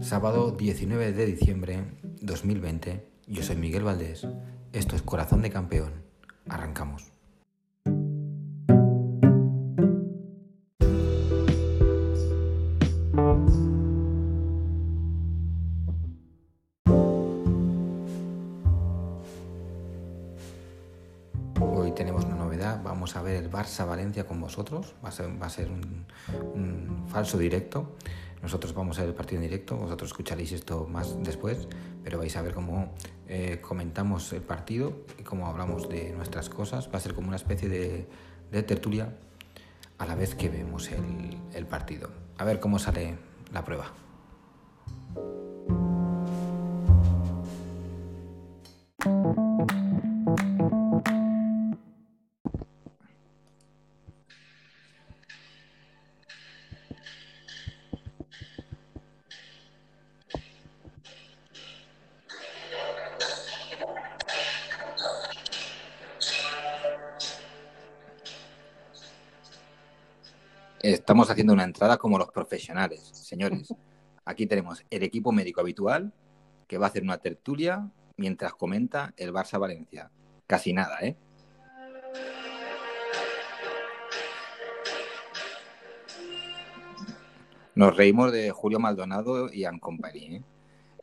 Sábado 19 de diciembre 2020. Yo soy Miguel Valdés. Esto es Corazón de Campeón. Arrancamos. Barça Valencia con vosotros. Va a ser, va a ser un, falso directo. Nosotros vamos a ver el partido en directo, vosotros escucharéis esto más después, pero vais a ver cómo eh, comentamos el partido y cómo hablamos de nuestras cosas. Va a ser como una especie de, tertulia a la vez que vemos el partido. A ver cómo sale la prueba. Haciendo una entrada como los profesionales, señores. Aquí tenemos el equipo médico habitual que va a hacer una tertulia mientras comenta el Barça Valencia. Casi nada, ¿eh? Nos reímos de Julio Maldonado y An Company. ¿eh?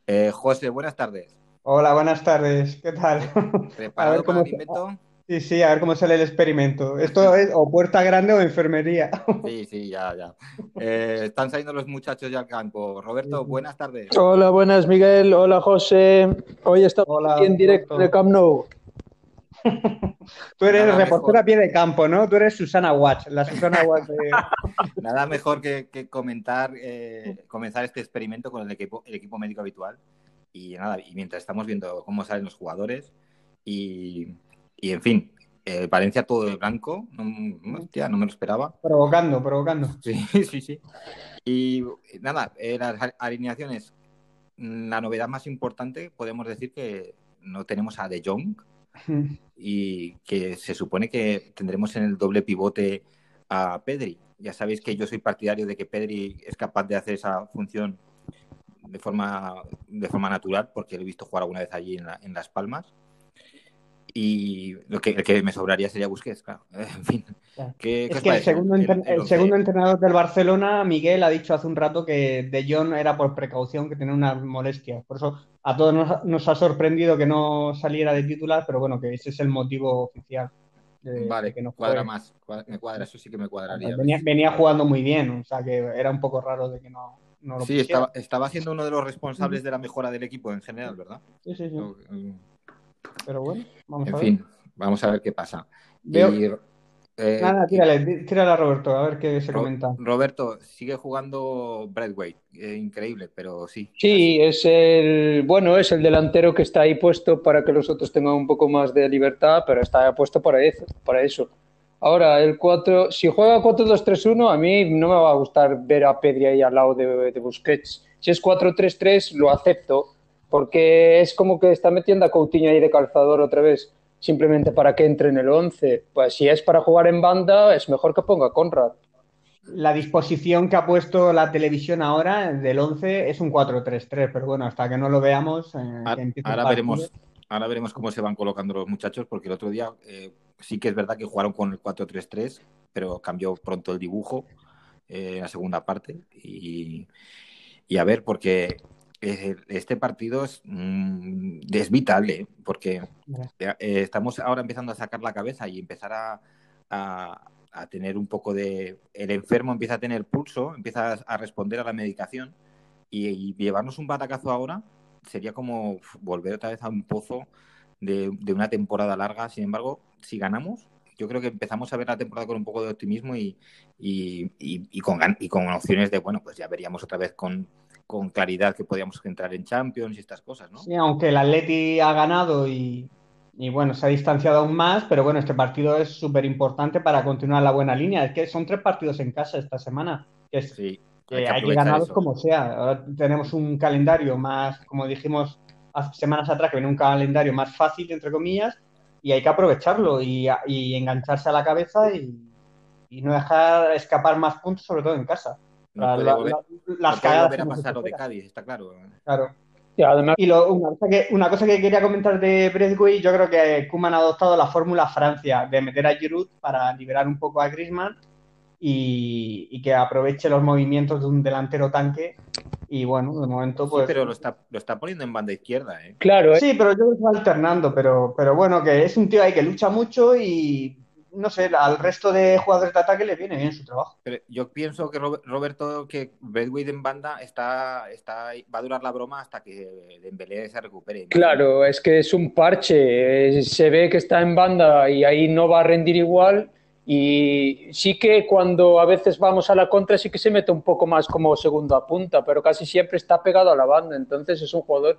Eh, José, buenas tardes. Hola, buenas tardes. ¿Qué tal? ¿Preparado ver para cómo- el invento? Sí, sí, a ver cómo sale el experimento. Esto es o puerta grande o enfermería. Sí, sí, ya, ya. Eh, están saliendo los muchachos ya al campo. Roberto, buenas tardes. Hola, buenas Miguel. Hola José. Hoy estamos Hola, aquí en directo de Camp Nou. Tú eres Nada reportera mejor. pie de campo, ¿no? Tú eres Susana Watch, la Susana Watch de... Nada mejor que, que comentar, eh, comenzar este experimento con el equipo, el equipo médico habitual. Y nada, y mientras estamos viendo cómo salen los jugadores y, y en fin, eh, Valencia todo de blanco, no, hostia, no me lo esperaba. Provocando, provocando. Sí, sí, sí. Y nada, eh, las alineaciones, mm, la novedad más importante, podemos decir que no tenemos a De Jong y que se supone que tendremos en el doble pivote a Pedri. Ya sabéis que yo soy partidario de que Pedri es capaz de hacer esa función de forma, de forma natural, porque lo he visto jugar alguna vez allí en, la- en Las Palmas. Y lo que, el que me sobraría sería Busquets, claro. En fin. Ya. ¿Qué, qué Es que el segundo, el- enter- el el once? segundo entrenador del Barcelona, Miguel, ha dicho hace un rato que De Jong era por precaución, que tenía unas molestias. Por eso a todos nos, nos ha sorprendido que no saliera de titular, pero bueno, que ese es el motivo oficial. de- Vale, de que no cuadra más. cuadra- me cuadra, eso sí que me cuadraría. Venía, venía jugando muy bien, o sea que era un poco raro de que no, no lo Sí, pusiera. estaba, estaba siendo uno de los responsables de la mejora del equipo en general, ¿verdad? Sí, sí, sí. Pero bueno, vamos En a ver. fin, vamos a ver qué pasa. Veo- Y, eh, Nada, tírale, tí- tírale a Roberto, a ver qué se Ro- comenta. Roberto, sigue jugando Bradway. Eh, increíble, pero sí. Sí, es el bueno, es el delantero que está ahí puesto para que los otros tengan un poco más de libertad, pero está puesto para eso, para eso. Ahora, el 4, si juega 4-2-3-1, a mí no me va a gustar ver a Pedri ahí al lado de, de Busquets. Si es 4-3-3, lo acepto, porque es como que está metiendo a Coutinho ahí de calzador otra vez, simplemente para que entre en el 11. Pues si es para jugar en banda, es mejor que ponga a Conrad. La disposición que ha puesto la televisión ahora del 11 es un 4-3-3, pero bueno, hasta que no lo veamos, eh, Ahora, ahora veremos, ahora veremos cómo se van colocando los muchachos, porque el otro día eh, sí que es verdad que jugaron con el 4-3-3, pero cambió pronto el dibujo eh, en la segunda parte. Y, y a ver, porque este partido es, mm, es vital, ¿eh? porque eh, estamos ahora empezando a sacar la cabeza y empezar a, a- a tener un poco de... El enfermo empieza a tener pulso, empieza a responder a la medicación y, y llevarnos un batacazo ahora sería como volver otra vez a un pozo de, de una temporada larga. Sin embargo, si ganamos, yo creo que empezamos a ver la temporada con un poco de optimismo y, y, y- y con, y con opciones de, bueno, pues ya veríamos otra vez con, con claridad que podíamos entrar en Champions y estas cosas, ¿no? Sí, aunque el Atleti ha ganado y, y, bueno, se ha distanciado aún más, pero bueno, este partido es súper importante para continuar la buena línea. Es que son tres partidos en casa esta semana, que es Sí, que hay que, ganarlos como sea. Ahora tenemos un calendario más, como dijimos hace semanas atrás, que viene un calendario más fácil, entre comillas, y hay que aprovecharlo y, engancharse a la cabeza y, no dejar escapar más puntos, sobre todo en casa. No las cagadas. a pasar lo de Cádiz, está claro. Claro. Y, además... y una, cosa que, una, cosa que, quería comentar de Breathway, yo creo que Kuman ha adoptado la fórmula Francia de meter a Giroud para liberar un poco a Griezmann y, que aproveche los movimientos de un delantero tanque. Y bueno, de momento pues... Sí, pero lo está, lo está poniendo en banda izquierda, ¿eh? Claro. ¿eh? Sí, pero yo lo estoy alternando, pero, pero bueno, que es un tío ahí que lucha mucho y no sé, al resto de jugadores de ataque le viene bien su trabajo. Pero yo pienso que Roberto, que Bedway en banda está, está, va a durar la broma hasta que Dembélé se recupere. Claro, es que es un parche. Se ve que está en banda y ahí no va a rendir igual. Y sí que cuando a veces vamos a la contra sí que se mete un poco más como segundo a punta, pero casi siempre está pegado a la banda. Entonces es un jugador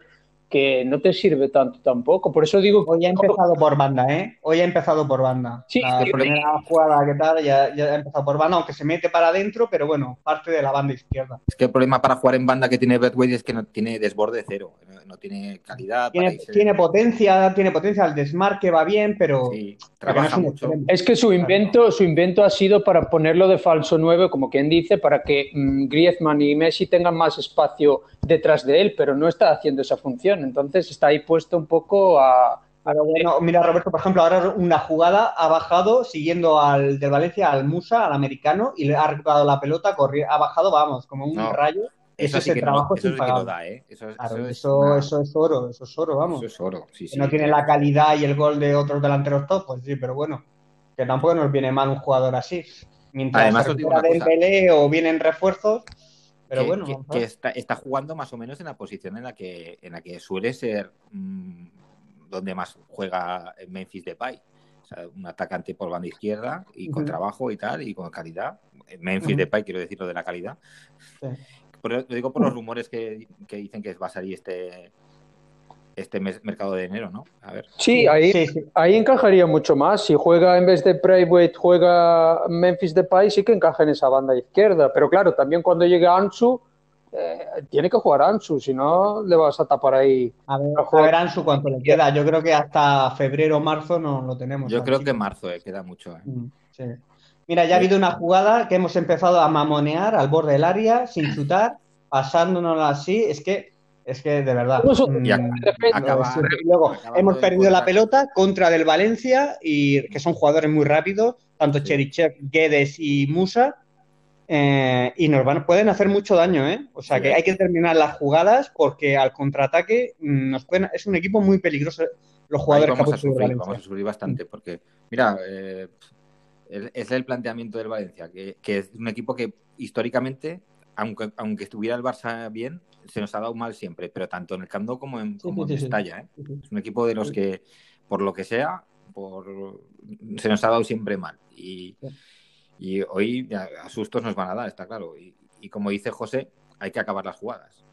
que no te sirve tanto tampoco. Por eso digo. Hoy ha empezado por banda, ¿eh? Hoy ha empezado por banda. Sí, la primera jugada que tal ya, ya, ha empezado por banda, aunque se mete para adentro, pero bueno, parte de la banda izquierda. Es que el problema para jugar en banda que tiene Bedway es que no tiene desborde cero, no tiene calidad. Tiene, potencia, tiene potencia, el desmarque va bien, pero. trabaja mucho. Es que su invento, su invento ha sido para ponerlo de falso 9, como quien dice, para que mm, Griezmann y Messi tengan más espacio detrás de él, pero no está haciendo esa función. Entonces está ahí puesto un poco a. bueno, mira, Roberto, por ejemplo, ahora una jugada ha bajado siguiendo al del Valencia, al Musa, al americano, y le ha recuperado la pelota, ha bajado, vamos, como un rayo. Eso, sí que trabajo eso, lo da, ¿eh? Eso, eso, eso, es oro, eso es oro, vamos. Eso es oro, sí, sí. no tiene la calidad y el gol de otros delanteros top, pues sí, pero bueno, que tampoco nos viene mal un jugador así. Mientras Además, se o vienen refuerzos, pero bueno, que, está, jugando más o menos en la posición en la que, en la que suele ser mm, donde más juega Memphis Depay. O sea, un atacante por banda izquierda y con trabajo y tal, y con calidad. Memphis Depay, quiero decir lo de la calidad. lo digo por los rumores que, dicen que va a salir este, este mercado de enero, ¿no? A ver. Sí, ahí, ahí encajaría mucho más. Si juega en vez de Private, juega Memphis Depay, sí que encaja en esa banda izquierda. Pero claro, también cuando llegue Ansu, eh, tiene que jugar Ansu, si no le vas a tapar ahí. A ver, Ansu cuánto le queda. Yo creo que hasta febrero o marzo no lo tenemos. Yo creo que marzo, eh, queda mucho. Eh. Mm, Mira, ya ha habido una jugada que hemos empezado a mamonear al borde del área, sin chutar, pasándonos así. Es que es que de verdad. Mm, luego hemos perdido la pelota contra del Valencia y que son jugadores muy rápidos, tanto Cherichev, Guedes y Musa. Eh, y nos van, pueden hacer mucho daño, ¿eh? O sea que hay que terminar las jugadas porque al contraataque mm, nos pueden, es un equipo muy peligroso. Los jugadores vamos, a sufrir, vamos a sufrir bastante porque, mira, eh, es el planteamiento del Valencia, que, que, es un equipo que históricamente, aunque, aunque estuviera el Barça bien, se nos ha dado mal siempre, pero tanto en el Camp como en, como Estalla. ¿eh? Es un equipo de los que, por lo que sea, por, se nos ha dado siempre mal. Y, y hoy a sustos nos van a dar, está claro. Y, como dice José, hay que acabar las jugadas.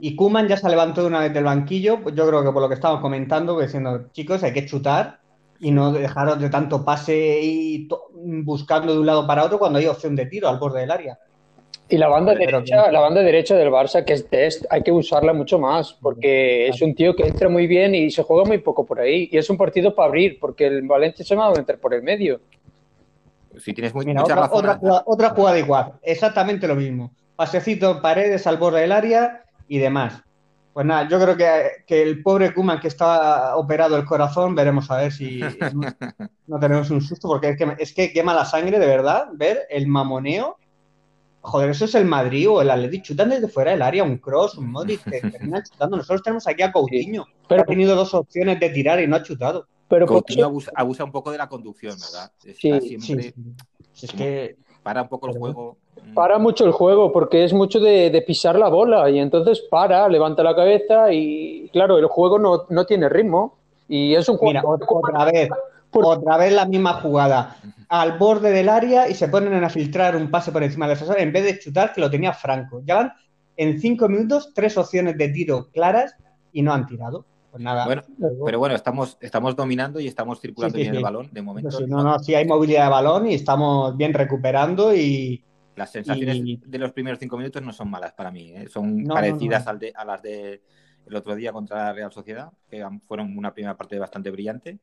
Y Kuman ya se levantó de una vez del banquillo, pues yo creo que por lo que estamos comentando, diciendo, chicos, hay que chutar y no dejaros de tanto pase y buscando de un lado para otro cuando hay opción de tiro al borde del área. Y la banda derecha, la banda derecha del Barça, que es Test, hay que usarla mucho más, porque es un tío que entra muy bien y se juega muy poco por ahí. Y es un partido para abrir, porque el Valencia se va a meter por el medio. Si tienes muy, otra, otra, jugada, igual, exactamente lo mismo. Pasecito, paredes al borde del área y demás. Pues nada, yo creo que, el pobre Kuman que está operado el corazón, veremos a ver si no, tenemos un susto, porque es que, es que quema la sangre de verdad ver el mamoneo Joder, eso es el Madrid o el Atleti. Chutan desde fuera del área un cross, un Modric, que terminan chutando. Nosotros tenemos aquí a Coutinho, pero, ha tenido dos opciones de tirar y no ha chutado. Pero Coutinho abusa, un poco de la conducción, ¿verdad? sí, sí, Es que para un poco el juego. Mm. Para mucho el juego, porque es mucho de, pisar la bola y entonces para, levanta la cabeza y claro, el juego no, no tiene ritmo y es un juego... Mira, otra vez, otra vez la misma jugada. Al borde del área y se ponen a filtrar un pase por encima del defensor en vez de chutar que lo tenía Franco. Ya van en cinco minutos tres opciones de tiro claras y no han tirado. Pues nada. Bueno, pero bueno, estamos, estamos dominando y estamos circulando bien el balón de momento. no, no, sí hay movilidad de balón y estamos bien recuperando y, Las sensaciones de los primeros cinco minutos no son malas para mí, ¿eh? son parecidas a las de el otro día contra la Real Sociedad, que fueron una primera parte bastante brillante.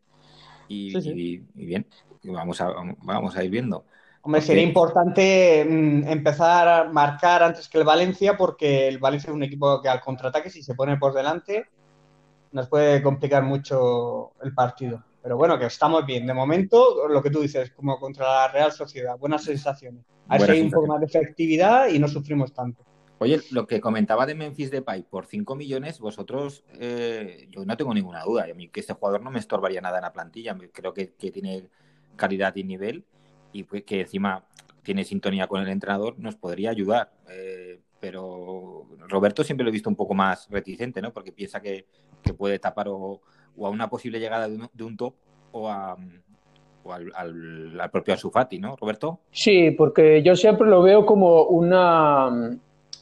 Y, bien, vamos a, vamos a ir viendo. Hombre, sería importante mm, empezar a marcar antes que el Valencia, porque el Valencia es un equipo que al contraataque, si se pone por delante, nos puede complicar mucho el partido. Pero bueno, que estamos bien. De momento, lo que tú dices, como contra la Real Sociedad, buenas sensaciones. A ver si hay un poco más de efectividad y no sufrimos tanto. Oye, lo que comentaba de Memphis Depay, por 5 millones, vosotros, eh, yo no tengo ninguna duda. A mí que este jugador no me estorbaría nada en la plantilla. Creo que, tiene calidad y nivel y que encima tiene sintonía con el entrenador, nos podría ayudar. Eh, pero Roberto siempre lo he visto un poco más reticente, ¿no? Porque piensa que, puede tapar o, a una posible llegada de un, top o, a, al, propio Asufati, ¿no, Roberto? Sí, porque yo siempre lo veo como una,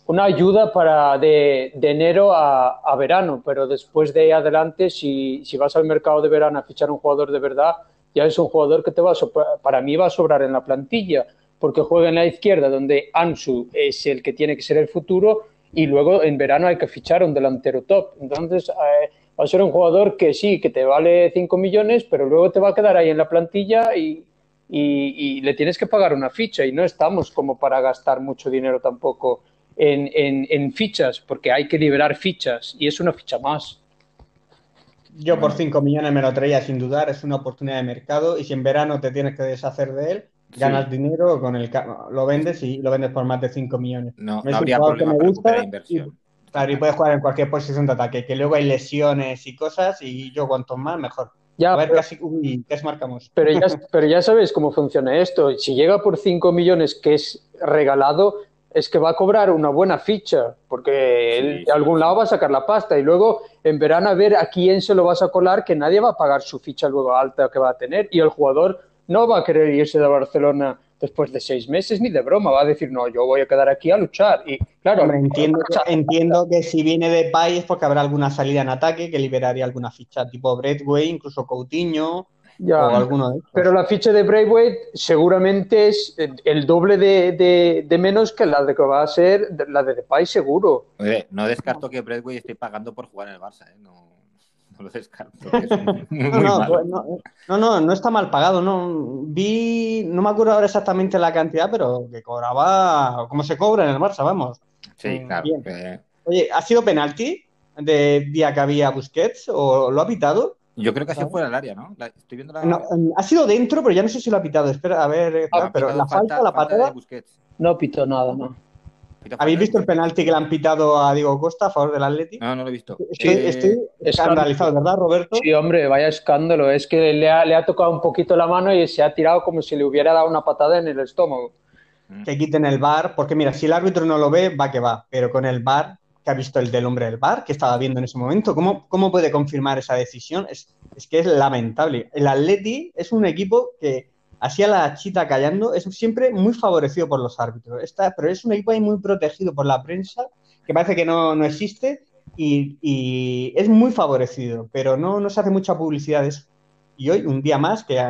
una ayuda para de, enero a, verano, pero después de adelante, si, si vas al mercado de verano a fichar un jugador de verdad, ya es un jugador que te va a para mí va a sobrar en la plantilla porque juega en la izquierda, donde Ansu es el que tiene que ser el futuro, y luego en verano hay que fichar un delantero top. Entonces, eh, va a ser un jugador que sí, que te vale 5 millones, pero luego te va a quedar ahí en la plantilla y, y, le tienes que pagar una ficha, y no estamos como para gastar mucho dinero tampoco en, en, en fichas, porque hay que liberar fichas, y es una ficha más. Yo por 5 millones me lo traía sin dudar, es una oportunidad de mercado y si en verano te tienes que deshacer de él, ganas dinero con el lo vendes y lo vendes por más de 5 millones. No, no, habría problema que me gusta inversión. claro, y puedes jugar en cualquier posición de ataque, que luego hay lesiones y cosas y yo cuanto más mejor. Ya, a ver, pero, casi, ¿qué marcamos? Pero ya, pero ya sabes cómo funciona esto. Si llega por 5 millones que es regalado, es que va a cobrar una buena ficha, porque él de algún lado va a sacar la pasta y luego en verano a ver a quién se lo vas a colar, que nadie va a pagar su ficha luego alta que va a tener y el jugador no va a querer irse de Barcelona después de seis meses ni de broma, va a decir, no, yo voy a quedar aquí a luchar. Y claro, entiendo, que, entiendo que si viene de Pay es porque habrá alguna salida en ataque que liberaría alguna ficha, tipo Bradway, incluso Coutinho. O alguno de Pero la ficha de Braithwaite seguramente es el doble de, de, menos que la de que va a ser la de Depay seguro. no descarto que Braithwaite esté pagando por jugar en el Barça, ¿eh? No no lo descarto. no, no, no, está mal pagado. No vi, no me acuerdo ahora exactamente la cantidad, pero que cobraba como se cobra en el Barça, vamos. Sí, mm, claro. Oye, ¿ha sido penalti de día que había Busquets o lo ha pitado? Yo creo que ha sido fuera del área, ¿no? estoy viendo la... ha sido dentro, pero ya no sé si lo ha pitado. Espera, a ver, pero la falta, la patada. No pitó nada, no. ¿Habéis visto el penalti que le han pitado a Diego Costa a favor del Atlético? No, no lo he visto. Estoy, eh, escandalizado, ¿verdad, Roberto? Sí, hombre, vaya escándalo. Es que le ha, tocado un poquito la mano y se ha tirado como si le hubiera dado una patada en el estómago. Mm. Que quiten el bar, porque mira, si el árbitro no lo ve, va que va. Pero con el bar, que ha visto el del hombre del bar, que estaba viendo en ese momento, ¿cómo, cómo puede confirmar esa decisión? Es, es que es lamentable. El Atleti es un equipo que así a la chita callando, es siempre muy favorecido por los árbitros. Está, pero es un equipo ahí muy protegido por la prensa, que parece que no, no existe, y, es muy favorecido, pero no, no se hace mucha publicidad de eso. Y hoy, un día más, que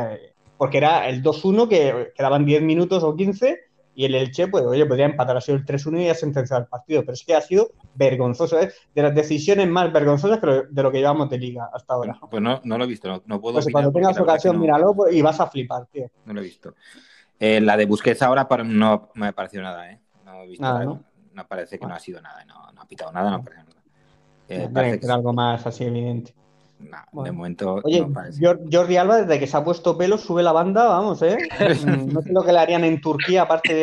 porque era el 2-1, que quedaban 10 minutos o 15, y el Elche, pues, oye, podría empatar, ha sido el 3-1 y ya sentenciado el partido. Pero es que ha sido vergonzoso, ¿eh? de las decisiones más vergonzosas de lo que llevamos de liga hasta ahora. Pues no, no lo he visto, no, puedo. Pues cuando tengas ocasión, míralo pues, y vas a flipar, tío. No lo he visto. Eh, la de Busquets ahora no me ha parecido nada, ¿eh? No he visto nada, ¿no? ¿no? parece que no ha sido nada, no, no ha pitado nada, no parece nada. Eh, parece que algo más así evidente. No, de momento Oye, Jordi Alba, desde que se ha puesto pelo, sube la banda, vamos, ¿eh? no sé lo que le harían en Turquía, aparte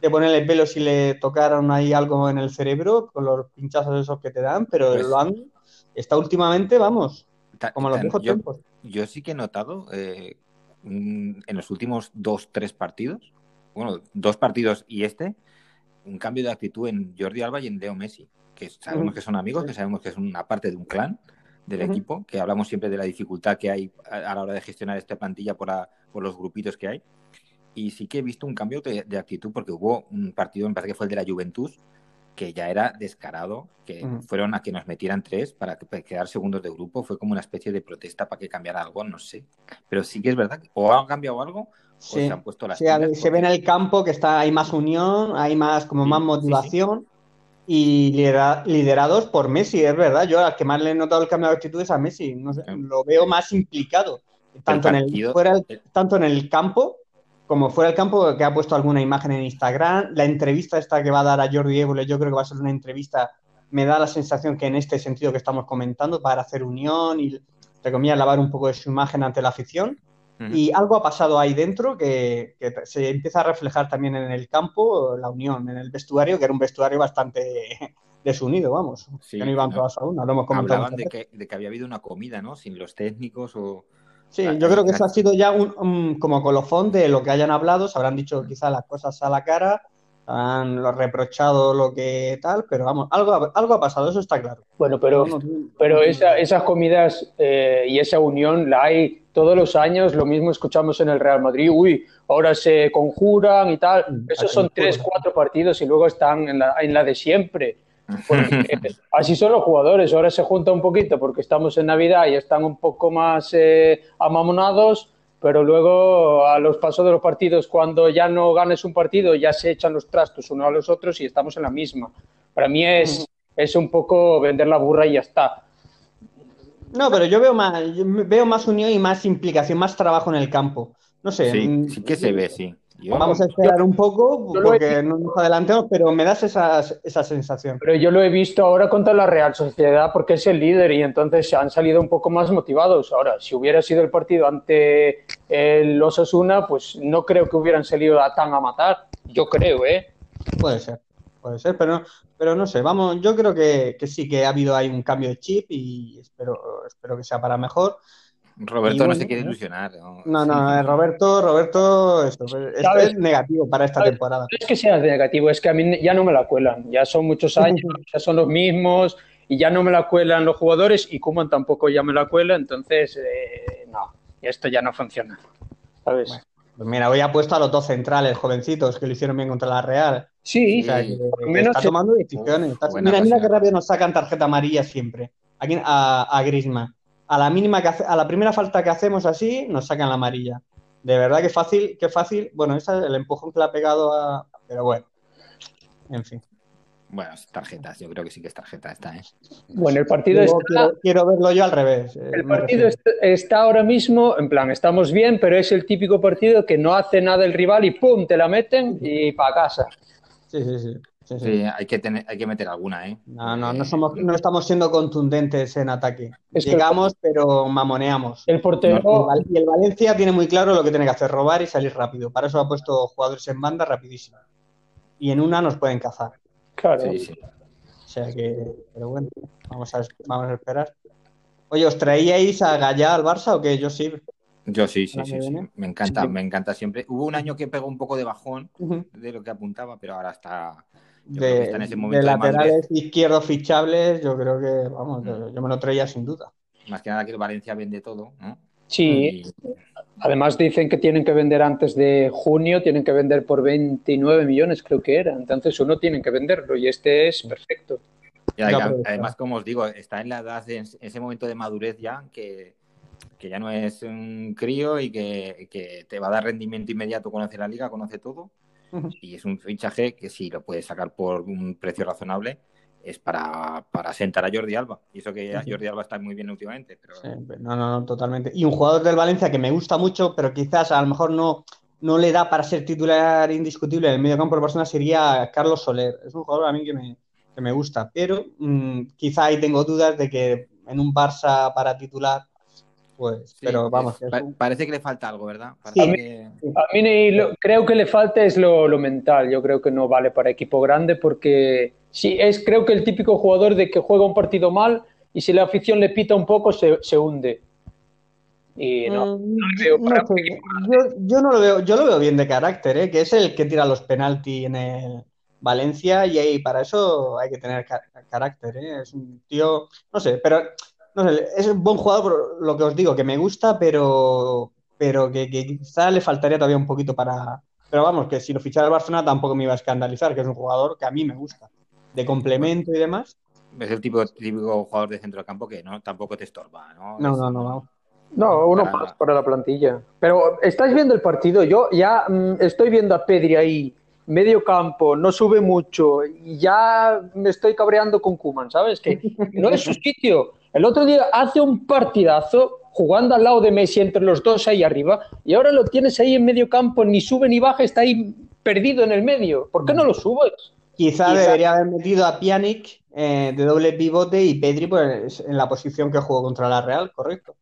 de, ponerle pelo si le tocaron ahí algo en el cerebro, con los pinchazos esos que te dan, pero pues lo han... Está últimamente, vamos, como los viejos yo, tiempos. Yo sí que he notado eh, en los últimos dos, tres partidos, bueno, dos partidos y este, un cambio de actitud en Jordi Alba y en Leo Messi, que sabemos que son amigos, que sabemos que es una parte de un clan, del equipo, que hablamos siempre de la dificultad que hay a, la hora de gestionar esta plantilla por, por los grupitos que hay. Y sí que he visto un cambio de, actitud porque hubo un partido, me parece que fue el de la Juventus, que ya era descarado, que fueron a que nos metieran tres para, quedar segundos de grupo, fue como una especie de protesta para que cambiara algo, no sé. Pero sí que es verdad, o han cambiado algo, o se han puesto las sí, Se ve en el campo que está, hay más unión, hay más, como más motivación. Y liderados por Messi, es verdad. Yo al que más le he notado el cambio de actitud es a Messi. No lo veo más implicado, tanto, en el, fuera tanto en el campo como fuera el campo, que ha puesto alguna imagen en Instagram. La entrevista esta que va a dar a Jordi Évole, yo creo que va a ser una entrevista, me da la sensación que en este sentido que estamos comentando, para hacer unión y, entre comillas, lavar un poco de su imagen ante la afición. Y algo ha pasado ahí dentro que, se empieza a reflejar también en el campo, la unión, en el vestuario, que era un vestuario bastante desunido, vamos. que no iban todas a una, lo hemos comentado. Hablaban de que, de que había habido una comida, ¿no? Sin los técnicos o Sí, yo creo que eso ha sido ya un, como colofón de lo que hayan hablado, se habrán dicho quizás las cosas a la cara, han reprochado lo que tal, pero vamos, algo, algo ha pasado, eso está claro. Bueno, pero, pero esas comidas eh, y esa unión la hay todos los años, lo mismo escuchamos en el Real Madrid, uy, ahora se conjuran y tal, mm, esos son tres, cuatro partidos y luego están en la, en la de siempre. así son los jugadores, ahora se junta un poquito porque estamos en Navidad y están un poco más eh, amamonados, pero luego a los pasos de los partidos, cuando ya no ganes un partido, ya se echan los trastos uno a los otros y estamos en la misma. Para mí es, es un poco vender la burra y ya está. No, pero yo veo más, veo más unión y más implicación, más trabajo en el campo. No sé. Sí, mm, sí que se ve, sí. Vamos a esperar un poco porque no nos adelantemos, pero me das esa, esa, sensación. Pero yo lo he visto ahora contra la Real Sociedad porque es el líder y entonces han salido un poco más motivados. Ahora, si hubiera sido el partido ante el Osasuna, pues no creo que hubieran salido a tan a matar. Yo creo, ¿eh? Puede ser, puede ser, pero, pero no sé. Vamos, yo creo que, que sí que ha habido ahí un cambio de chip y espero, espero que sea para mejor. Roberto no se quiere ilusionar. No, no, eh, Roberto, Roberto, esto, es negativo para esta temporada. No es que sea negativo, es que a mí ya no me la cuelan. Ya son muchos años, ya son los mismos y ya no me la cuelan los jugadores y Kuman tampoco ya me la cuela, entonces eh, no, esto ya no funciona. ¿Sabes? pues mira, hoy ha puesto a los dos centrales jovencitos que lo hicieron bien contra la Real. Sí, o sea, está tomando decisiones. mira, mira qué rápido nos sacan tarjeta amarilla siempre. Aquí a, a Grisma a la mínima que a la primera falta que hacemos así, nos sacan la amarilla. De verdad que fácil, que fácil. Bueno, ese es el empujón que le ha pegado a. Pero bueno. En fin. Bueno, tarjetas, yo creo que sí que es tarjeta esta, ¿eh? Bueno, el partido está... quiero, verlo yo al revés. Eh, el partido está, ahora mismo, en plan, estamos bien, pero es el típico partido que no hace nada el rival y ¡pum! te la meten y para casa. Sí, sí, sí. Sí, hay, que tener, hay que meter alguna, ¿eh? No, no, no, somos, no estamos siendo contundentes en ataque. Llegamos, pero mamoneamos. El portero. y el Valencia tiene muy claro lo que tiene que hacer: robar y salir rápido. Para eso ha puesto jugadores en banda rapidísimo. Y en una nos pueden cazar. Claro. Sí, sí. O sea que, pero bueno, vamos a, vamos a esperar. Oye, ¿os traíais a Gallá al Barça o qué? Yo sí. Yo sí, sí, sí, Me encanta, me encanta siempre. Hubo un año que pegó un poco de bajón de lo que apuntaba, pero ahora está, de, laterales izquierdos fichables, yo creo que, vamos, mm. yo me lo traía sin duda. Más que nada que el Valencia vende todo, ¿no? Sí. Además dicen que tienen que vender antes de junio, tienen que vender por 29 millones, creo que era. Entonces uno tiene que venderlo y este es perfecto. Y además, como os digo, está en la edad, en ese momento de madurez ya, que, que ya no es un crío y que, que, te va a dar rendimiento inmediato, conoce la liga, conoce todo. Y es un fichaje que si lo puedes sacar por un precio razonable, es para, sentar a Jordi Alba. Y eso que Jordi Alba está muy bien últimamente. Pero... no, no, no, totalmente. Y un jugador del Valencia que me gusta mucho, pero quizás a lo mejor no, no le da para ser titular indiscutible en el medio campo de Barcelona sería Carlos Soler. Es un jugador a mí que me, que me gusta, pero mm, quizá ahí tengo dudas de que en un Barça para titular pues, pero vamos. Parece que le falta algo, ¿verdad? A mí, creo que le falta es lo, mental. Yo creo que no vale para equipo grande porque sí, es creo que el típico jugador de que juega un partido mal y si la afición le pita un poco se, hunde. Y no, mm, yo, no lo veo, yo lo veo bien de carácter, ¿eh? que es el que tira los penaltis en el Valencia y ahí para eso hay que tener carácter. ¿eh? Es un tío, no sé, pero no sé, es un buen jugador, lo que os digo, que me gusta, pero, pero que, quizá le faltaría todavía un poquito para. Pero vamos, que si lo fichara el Barcelona tampoco me iba a escandalizar, que es un jugador que a mí me gusta. de complemento y demás. Es el tipo, típico jugador de centro de campo que no tampoco te estorba, ¿no? No, no, no, no. uno más para la plantilla. Pero estáis viendo el partido, yo ya mm, estoy viendo a Pedri ahí, medio campo, no sube mucho, y ya me estoy cabreando con Kuman, ¿sabes? Que no es su sitio. El otro día hace un partidazo jugando al lado de Messi entre los dos ahí arriba, y ahora lo tienes ahí en medio campo, ni sube ni baja, está ahí perdido en el medio. ¿Por qué no lo subes? Quizá, debería haber metido a Pjanic eh, de doble pivote y Pedri pues, en la posición que jugó contra la Real, correcto.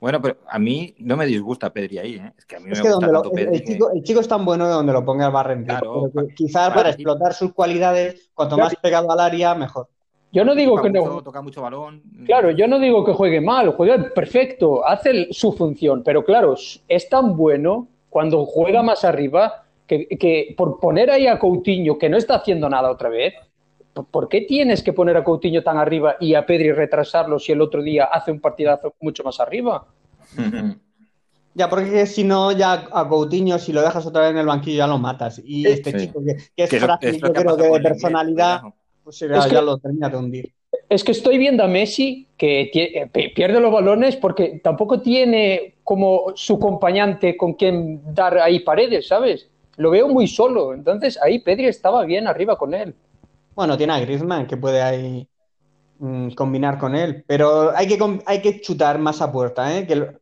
Bueno, pero a mí no me disgusta Pedri ahí, ¿eh? Es que a mí me gusta tanto Pedri. El, chico, el, chico, es tan bueno de donde lo ponga va a rendir. Claro, quizás para explotar sus cualidades, cuanto más pegado al área, mejor. Yo no digo que no. Toca mucho balón. Claro, yo no digo que juegue mal, juega perfecto, hace su función, pero claro, es tan bueno cuando juega más arriba que, que por poner ahí a Coutinho, que no está haciendo nada otra vez, ¿por qué tienes que poner a Coutinho tan arriba y a Pedri retrasarlo si el otro día hace un partidazo mucho más arriba? Ya, porque si no, ya a Coutinho, si lo dejas otra vez en el banquillo, ya lo matas. Y este chico que, es frágil, yo creo que de personalidad, pues ya, lo termina de hundir. Es que estoy viendo a Messi que eh, pierde los balones porque tampoco tiene como su acompañante con quien dar ahí paredes, ¿sabes? Lo veo muy solo. Entonces ahí Pedri estaba bien arriba con él. Bueno, tiene a Griezmann que puede ahí mm, combinar con él, pero hay que, hay que chutar más a puerta, ¿eh? que,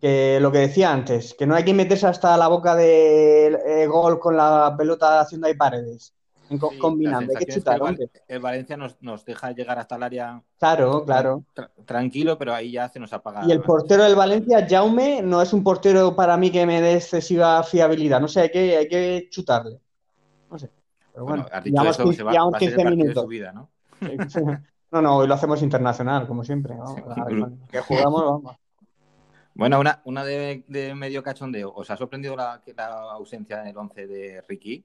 que, lo que decía antes, que no hay que meterse hasta la boca del eh, gol con la pelota haciendo ahí paredes. Combinando, hay que chutar. el, Valencia nos, nos, deja llegar hasta el área. Claro, claro. tranquilo, pero ahí ya se nos apaga. Y el portero del Valencia, Jaume, no es un portero para mí que me dé excesiva fiabilidad. No sé, hay que, hay que chutarle. No sé. Pero bueno, has dicho eso, se va, a ser de su vida, ¿no? no, no, hoy lo hacemos internacional, como siempre. que jugamos, vamos. Bueno, una, una de, de, medio cachondeo. ¿Os ha sorprendido la, la ausencia del 11 de Ricky?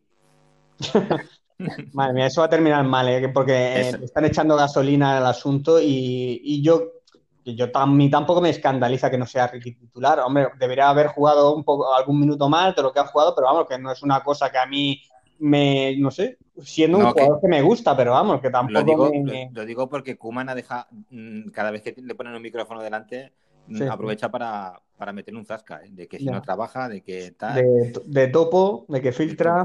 Madre mía, eso va a terminar mal, ¿eh? porque eh, están echando gasolina al asunto y, y yo, yo tampoco me escandaliza que no sea Ricky titular. Hombre, debería haber jugado un poco, algún minuto más de lo que ha jugado, pero vamos, que no es una cosa que a mí me, no sé, siendo un jugador que, me gusta, pero vamos, que tampoco lo digo, me... lo, digo porque Kuman ha dejado, mm, cada vez que le ponen un micrófono delante, mm, aprovecha para, para meter un zasca, ¿eh? de que si no trabaja, de que tal... De, topo, de que filtra...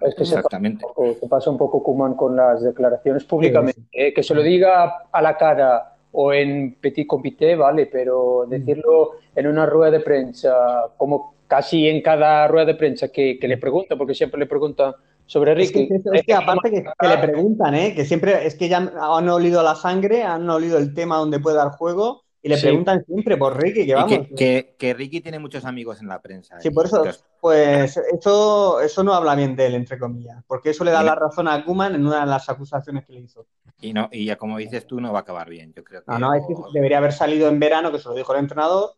es que Exactamente. Se pasa, un poco Kuman con las declaraciones públicamente, ¿eh? que se lo diga a la cara o en petit comité, vale, pero mm. decirlo en una rueda de prensa, como casi en cada rueda de prensa que, que le pregunta, porque siempre le preguntan sobre Ricky. Es que, aparte que, le preguntan, ¿eh? que siempre es que ya han olido la sangre, han olido el tema donde puede dar juego y le preguntan siempre por Ricky, que vamos. Que, que, Ricky tiene muchos amigos en la prensa. Sí, por eso, pues eso, eso no habla bien de él, entre comillas, porque eso le da la razón a Kuman en una de las acusaciones que le hizo. Y no, y ya como dices tú, no va a acabar bien, yo creo que. No, no, es que debería haber salido en verano, que se lo dijo el entrenador,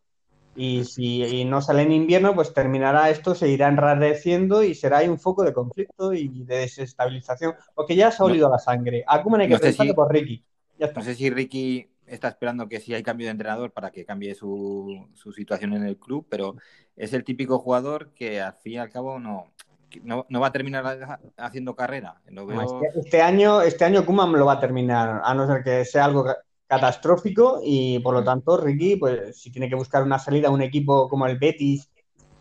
y si no sale en invierno, pues terminará esto, se irá enrareciendo y será ahí un foco de conflicto y de desestabilización, porque ya se ha olido la sangre. A Kuman hay que no por Ricky. No sé si Ricky está esperando que si hay cambio de entrenador para que cambie su, su, situación en el club, pero es el típico jugador que al fin y al cabo no, no, no va a terminar haciendo carrera. este, año, este año Kuman lo va a terminar, a no ser que sea algo catastrófico y por lo tanto Ricky, pues si tiene que buscar una salida a un equipo como el Betis,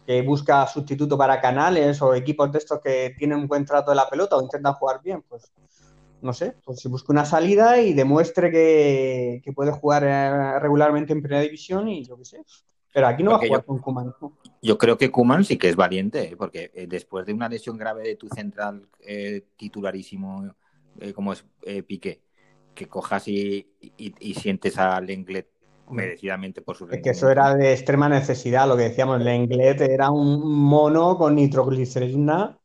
que busca sustituto para Canales o equipos de estos que tienen un buen trato de la pelota o intentan jugar bien, pues no sé, pues si busca una salida y demuestre que, puede jugar eh, regularmente en primera división y yo qué sé. Pero aquí no va a jugar con Kuman. Yo creo que Kuman sí que es valiente, ¿eh? porque eh, después de una lesión grave de tu central titularísimo como es Piqué, que cojas y, sientes a Lenglet merecidamente por su Es que eso era de extrema necesidad, lo que decíamos, Lenglet era un mono con nitroglicerina.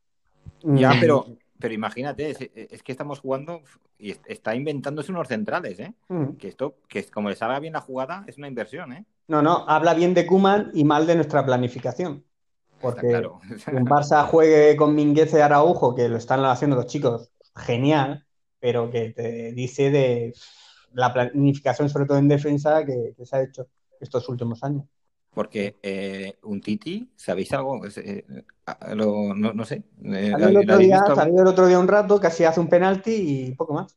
Ya, mm. pero, pero imagínate, es, que estamos jugando y está inventándose unos centrales, ¿eh? Que esto, que como le salga bien la jugada, es una inversión, ¿eh? No, no, habla bien de Kuman y mal de nuestra planificación. Porque claro. un Barça juegue con Minguez y Araujo, que lo están haciendo los chicos, genial pero que te dice de la planificación, sobre todo en defensa, que, se ha hecho estos últimos años. Porque eh, un Titi, ¿sabéis algo? Eh, no, no, sé. Eh, salió, el otro día, salió el otro día un rato, casi hace un penalti y poco más.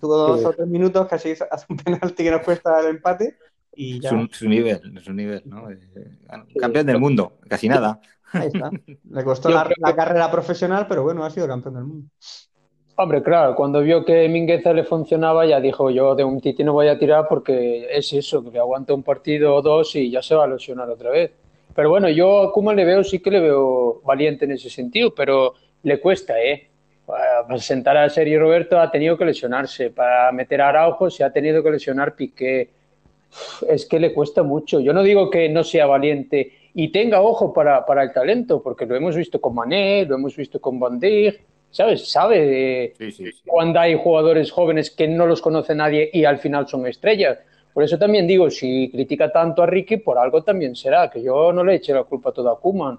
Tuvo dos o tres minutos, casi hace un penalti que nos cuesta el empate. Y ya. Su, su nivel, su nivel, ¿no? campeón del mundo, casi nada. Ahí está. Le costó la, la, carrera profesional, pero bueno, ha sido campeón del mundo. Hombre, claro, cuando vio que Mingueza le funcionaba, ya dijo yo de un Titi no voy a tirar porque es eso, que aguanta un partido o dos y ya se va a lesionar otra vez. Pero bueno, yo a Kuma le veo, sí que le veo valiente en ese sentido, pero le cuesta, ¿eh? Para sentar a Sergio Roberto ha tenido que lesionarse, para meter a Araujo se ha tenido que lesionar Piqué. Es que le cuesta mucho. Yo no digo que no sea valiente y tenga ojo para, para el talento, porque lo hemos visto con Mané, lo hemos visto con Van ¿sabes? Sabe cuando hay jugadores jóvenes que no los conoce nadie y al final son estrellas. Por eso también digo, si critica tanto a Ricky, por algo también será, que yo no le eche la culpa toda a Kuman.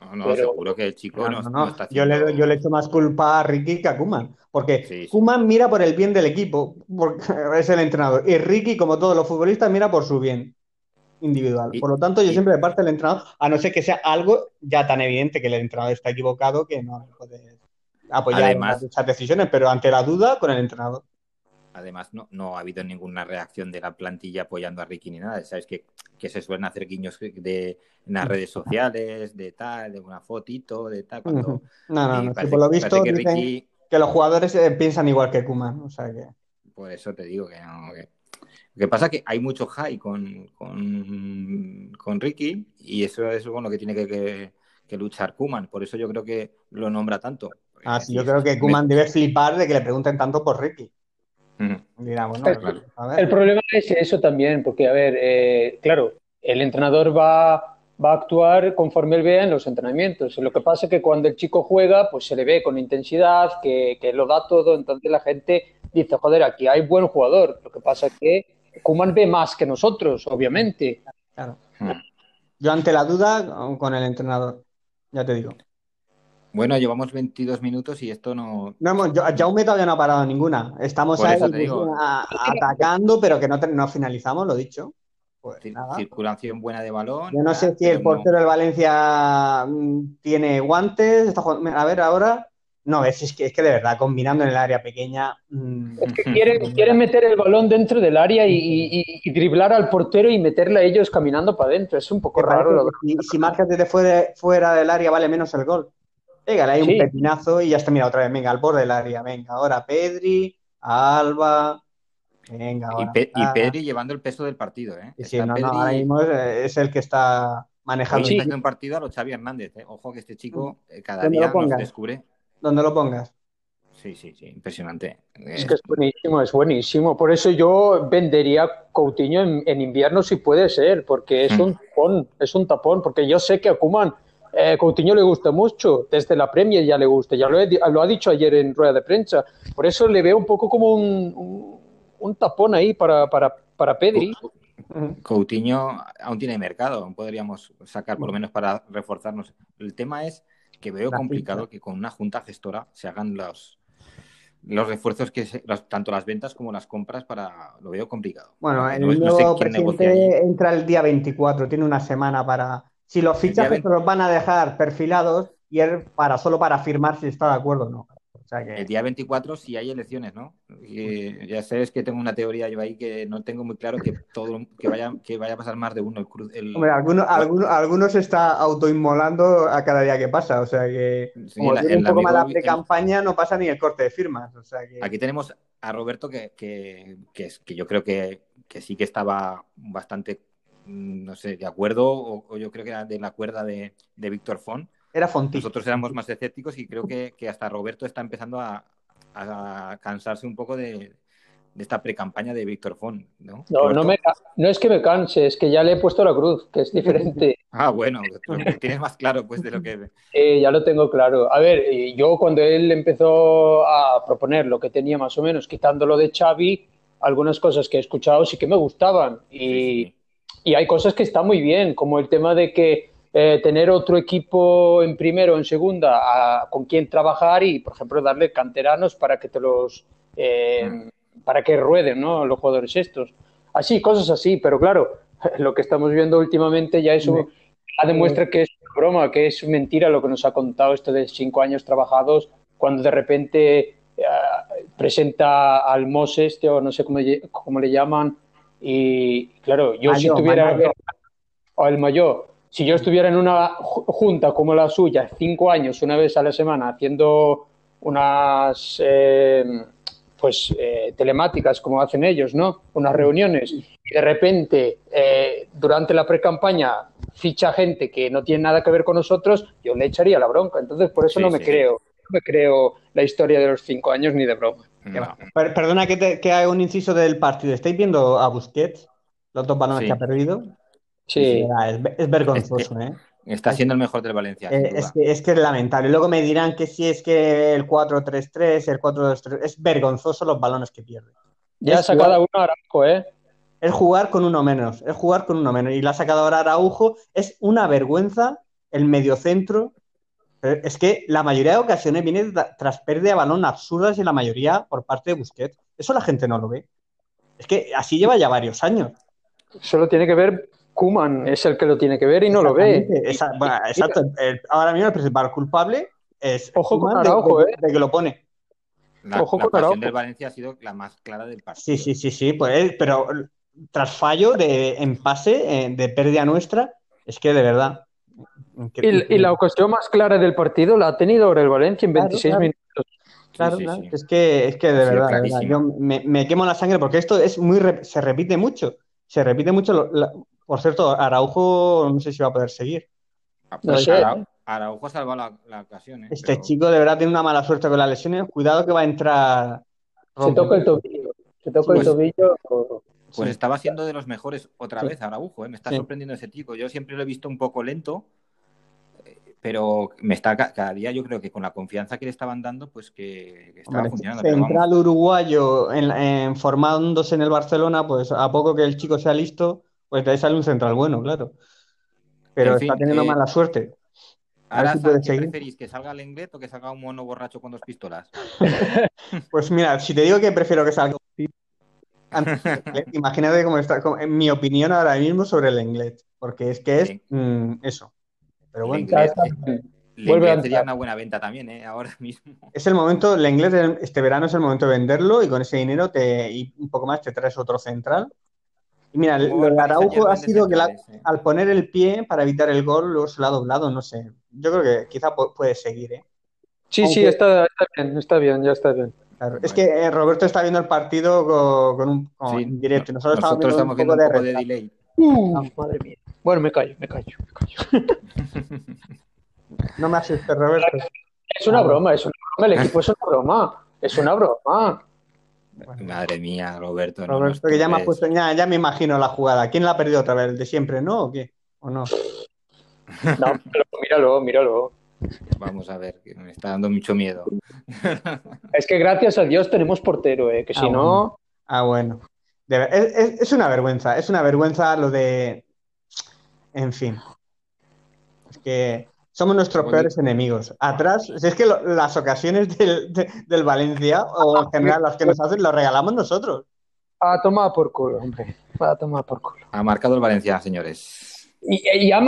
No, no, seguro que el chico no, no, está yo, le, yo le echo más culpa a Ricky que a Kuman, porque Kuman mira por el bien del equipo, porque es el entrenador, y Ricky, como todos los futbolistas, mira por su bien individual. por lo tanto, yo siempre de parte del entrenador, a no ser que sea algo ya tan evidente que el entrenador está equivocado que no puede apoyar además, esas decisiones, pero ante la duda, con el entrenador. Además, no, no ha habido ninguna reacción de la plantilla apoyando a Ricky ni nada. Sabes que, que se suelen hacer guiños de, en las redes sociales, de tal, de una fotito, de tal. Cuando, no, no, por lo visto que, Ricky... que, los jugadores eh, piensan igual que Kuman. O sea que... Por eso te digo que no. Lo que pasa es que hay mucho high con, con, con Ricky y eso es con lo que tiene que, que luchar Kuman. Por eso yo creo que lo nombra tanto. Ah, sí, yo creo que Kuman debe flipar de que le pregunten tanto por Ricky. el, problema es eso también, porque, a ver, eh, claro, el entrenador va, va a actuar conforme él vea en los entrenamientos. Lo que pasa es que cuando el chico juega, pues se le ve con intensidad, que, que lo da todo, entonces la gente dice, joder, aquí hay buen jugador. Lo que pasa es que Kuman ve más que nosotros, obviamente. Claro. Yo ante la duda, con el entrenador, ya te digo. Bueno, llevamos 22 minutos y esto no. No hemos, Jaume todavía no ha parado ninguna. Estamos ahí atacando, pero que no, no finalizamos, lo dicho. Pues Circulación buena de balón. Yo no sé si el portero del Valencia mm, tiene guantes. a ver, ahora. No, es, que, es que de verdad, combinando en el área pequeña. Mm. Es que quieren, meter el balón dentro del área y, driblar al portero y meterle a ellos caminando para adentro. Es un poco raro. Si, si marcas desde fuera, fuera del área, vale menos el gol. Venga, hay un pepinazo y ya está mirado otra vez. Venga, al borde del área. Venga, ahora Pedri, Alba. Venga, ahora. Y, Pedri llevando el peso del partido, ¿eh? Sí, no, no, ahora mismo es, el que está manejando. Sí, un partido a los Xavi Hernández, ¿eh? Ojo que este chico mm. eh, cada día nos descubre. Donde lo pongas. Sí, sí, sí, impresionante. Es que es buenísimo, es buenísimo. Por eso yo vendería Coutinho en, invierno si puede ser, porque es mm. un tapón, es un tapón, porque yo sé que Akuman eh, Coutinho le gusta mucho, desde la Premier ya le gusta, ya lo, ha dicho ayer en rueda de prensa. Por eso le veo un poco como un, tapón ahí para, para, para Pedri. Coutinho aún tiene mercado, aún podríamos sacar por lo menos para reforzarnos. El tema es que veo complicado que con una junta gestora se hagan los, los refuerzos que tanto las ventas como las compras para lo veo complicado. Bueno, el nuevo presidente entra el día 24, tiene una semana para si los fichajes se los van a dejar perfilados y es para solo para afirmar si está de acuerdo o no. El día 24 si hay elecciones, ¿no? Y ya sabes que tengo una teoría yo ahí que no tengo muy claro que todo que vaya que vaya a pasar más de uno el, Hombre, algunos, algunos, está autoinmolando a cada día que pasa, o sea que como tiene un poco más la pre-campaña no pasa ni el corte de firmas. O sea que... Aquí tenemos a Roberto que, que, que, que yo creo que, que sí que estaba bastante no sé, de acuerdo, o, yo creo que era de la cuerda de, Víctor Font. Era Fonti. Nosotros éramos más escépticos y creo que, hasta Roberto está empezando a, cansarse un poco de, esta pre-campaña de Víctor Font. ¿no? No, no, no, es que me canse, es que ya le he puesto la cruz, que es diferente. ah, bueno, tienes más claro pues de lo que... Eh, ya lo tengo claro. A ver, yo cuando él empezó a proponer lo que tenía más o menos, quitándolo de Xavi, algunas cosas que he escuchado sí que me gustaban y... Y hay cosas que están muy bien, como el tema de que eh, tener otro equipo en primero o en segunda con quien trabajar y, por ejemplo, darle canteranos para que te los eh, mm. para que rueden ¿no? los jugadores estos. Así, cosas así, pero claro, lo que estamos viendo últimamente ya eso demuestra que es broma, que es mentira lo que nos ha contado esto de cinco años trabajados, cuando de repente eh, presenta al Moses, este, o no sé cómo, cómo, le llaman, y claro, yo si tuviera... O el mayor, si yo estuviera en una junta como la suya, cinco años, una vez a la semana, haciendo unas... Eh, pues eh, telemáticas como hacen ellos, ¿no? Unas reuniones y de repente eh, durante la pre-campaña ficha gente que no tiene nada que ver con nosotros, yo le echaría la bronca. Entonces por eso no me creo, me creo la historia de los cinco años ni de broma. Perdona que, te, que haga un inciso del partido. ¿Estáis viendo a Busquets? Los dos balones que ha perdido. Sí. Es, vergonzoso, ¿eh? Está siendo el mejor del Valencia. Eh, es, que, es, que, es lamentable. Luego me dirán que si es que el 4-3-3, el 4-2-3, es vergonzoso los balones que pierde. Ya ha sacado uno Araujo, ¿eh? Es jugar con uno menos, es jugar con uno menos. Y la ha sacado ahora Araujo. Es una vergüenza el mediocentro. Es que la mayoría de ocasiones viene tras pérdida de balón absurdas y la mayoría por parte de Busquets. Eso la gente no lo ve. Es que así lleva ya varios años. Solo tiene que ver Kuman es el que lo tiene que ver y no lo ve. exacto. ahora mismo el principal culpable es Ojo con Araujo, de, eh. que lo pone. La, Ojo con Araujo. del Valencia ha sido la más clara del partido. Sí, sí, sí, sí. Pues, pero tras fallo de en pase, eh, de pérdida nuestra, es que de verdad. Y, la ocasión más clara del partido la ha tenido ahora el Valencia en 26 minutos. Claro, Es, que, es que de verdad, yo me, quemo la sangre porque esto es muy se repite mucho. Se repite mucho. Por cierto, Araujo no sé si va a poder seguir. Ah, pues Araujo salva la, la ocasión. ¿eh? Este chico de verdad tiene una mala suerte con las lesiones. Cuidado que va a entrar. Se toca el tobillo. Se toca el pues, tobillo. Pues estaba siendo de los mejores otra vez Araujo. ¿eh? Me está sorprendiendo ese chico. Yo siempre lo he visto un poco lento. Pero me está cada día yo creo que con la confianza que le estaban dando, pues que, estaba funcionando. Central uruguayo en, formándose en el Barcelona, pues a poco que el chico sea listo, pues de ahí sale un central bueno, claro. Pero está teniendo eh, mala suerte. Ahora, ¿qué preferís? ¿Que salga el inglés o que salga un mono borracho con dos pistolas? pues mira, si te digo que prefiero que salga imagínate cómo está, en mi opinión ahora mismo sobre el inglés, porque es que es mm, eso. Pero bueno, Vuelve a sería una buena venta también, ¿eh? ahora mismo. Es el momento, el inglés este verano es el momento de venderlo y con ese dinero te, y un poco más te traes otro central mira, el Araujo ha sido que al poner el pie para evitar el gol, luego se lo ha doblado, no sé. Yo creo que quizá puede seguir, ¿eh? Sí, sí, está, bien, está bien, ya está bien. Es que eh, Roberto está viendo el partido con, un directo. Nosotros, estamos viendo, un, poco, de, delay. Uh, madre mía. Bueno, me callo, me callo, me callo. no me asustes, Roberto. Es una broma, es una broma. El equipo es una broma. Es una broma. Madre mía, Roberto. Roberto, que ya me, puesto, ya, me imagino la jugada. ¿Quién la ha perdido otra vez? ¿El de siempre, no? ¿O qué? ¿O no? No, míralo, míralo. Vamos a ver, que me está dando mucho miedo. Es que gracias a Dios tenemos portero, ¿eh? que si ah, no. Ah, bueno. es, una vergüenza, es una vergüenza lo de. En fin. Es que somos nuestros peores enemigos. Atrás, si es que las ocasiones del, Valencia, o en general las que nos hacen, las regalamos nosotros. A tomar por culo, hombre. A tomar por culo. Ha marcado el Valencia, señores. Y, ha,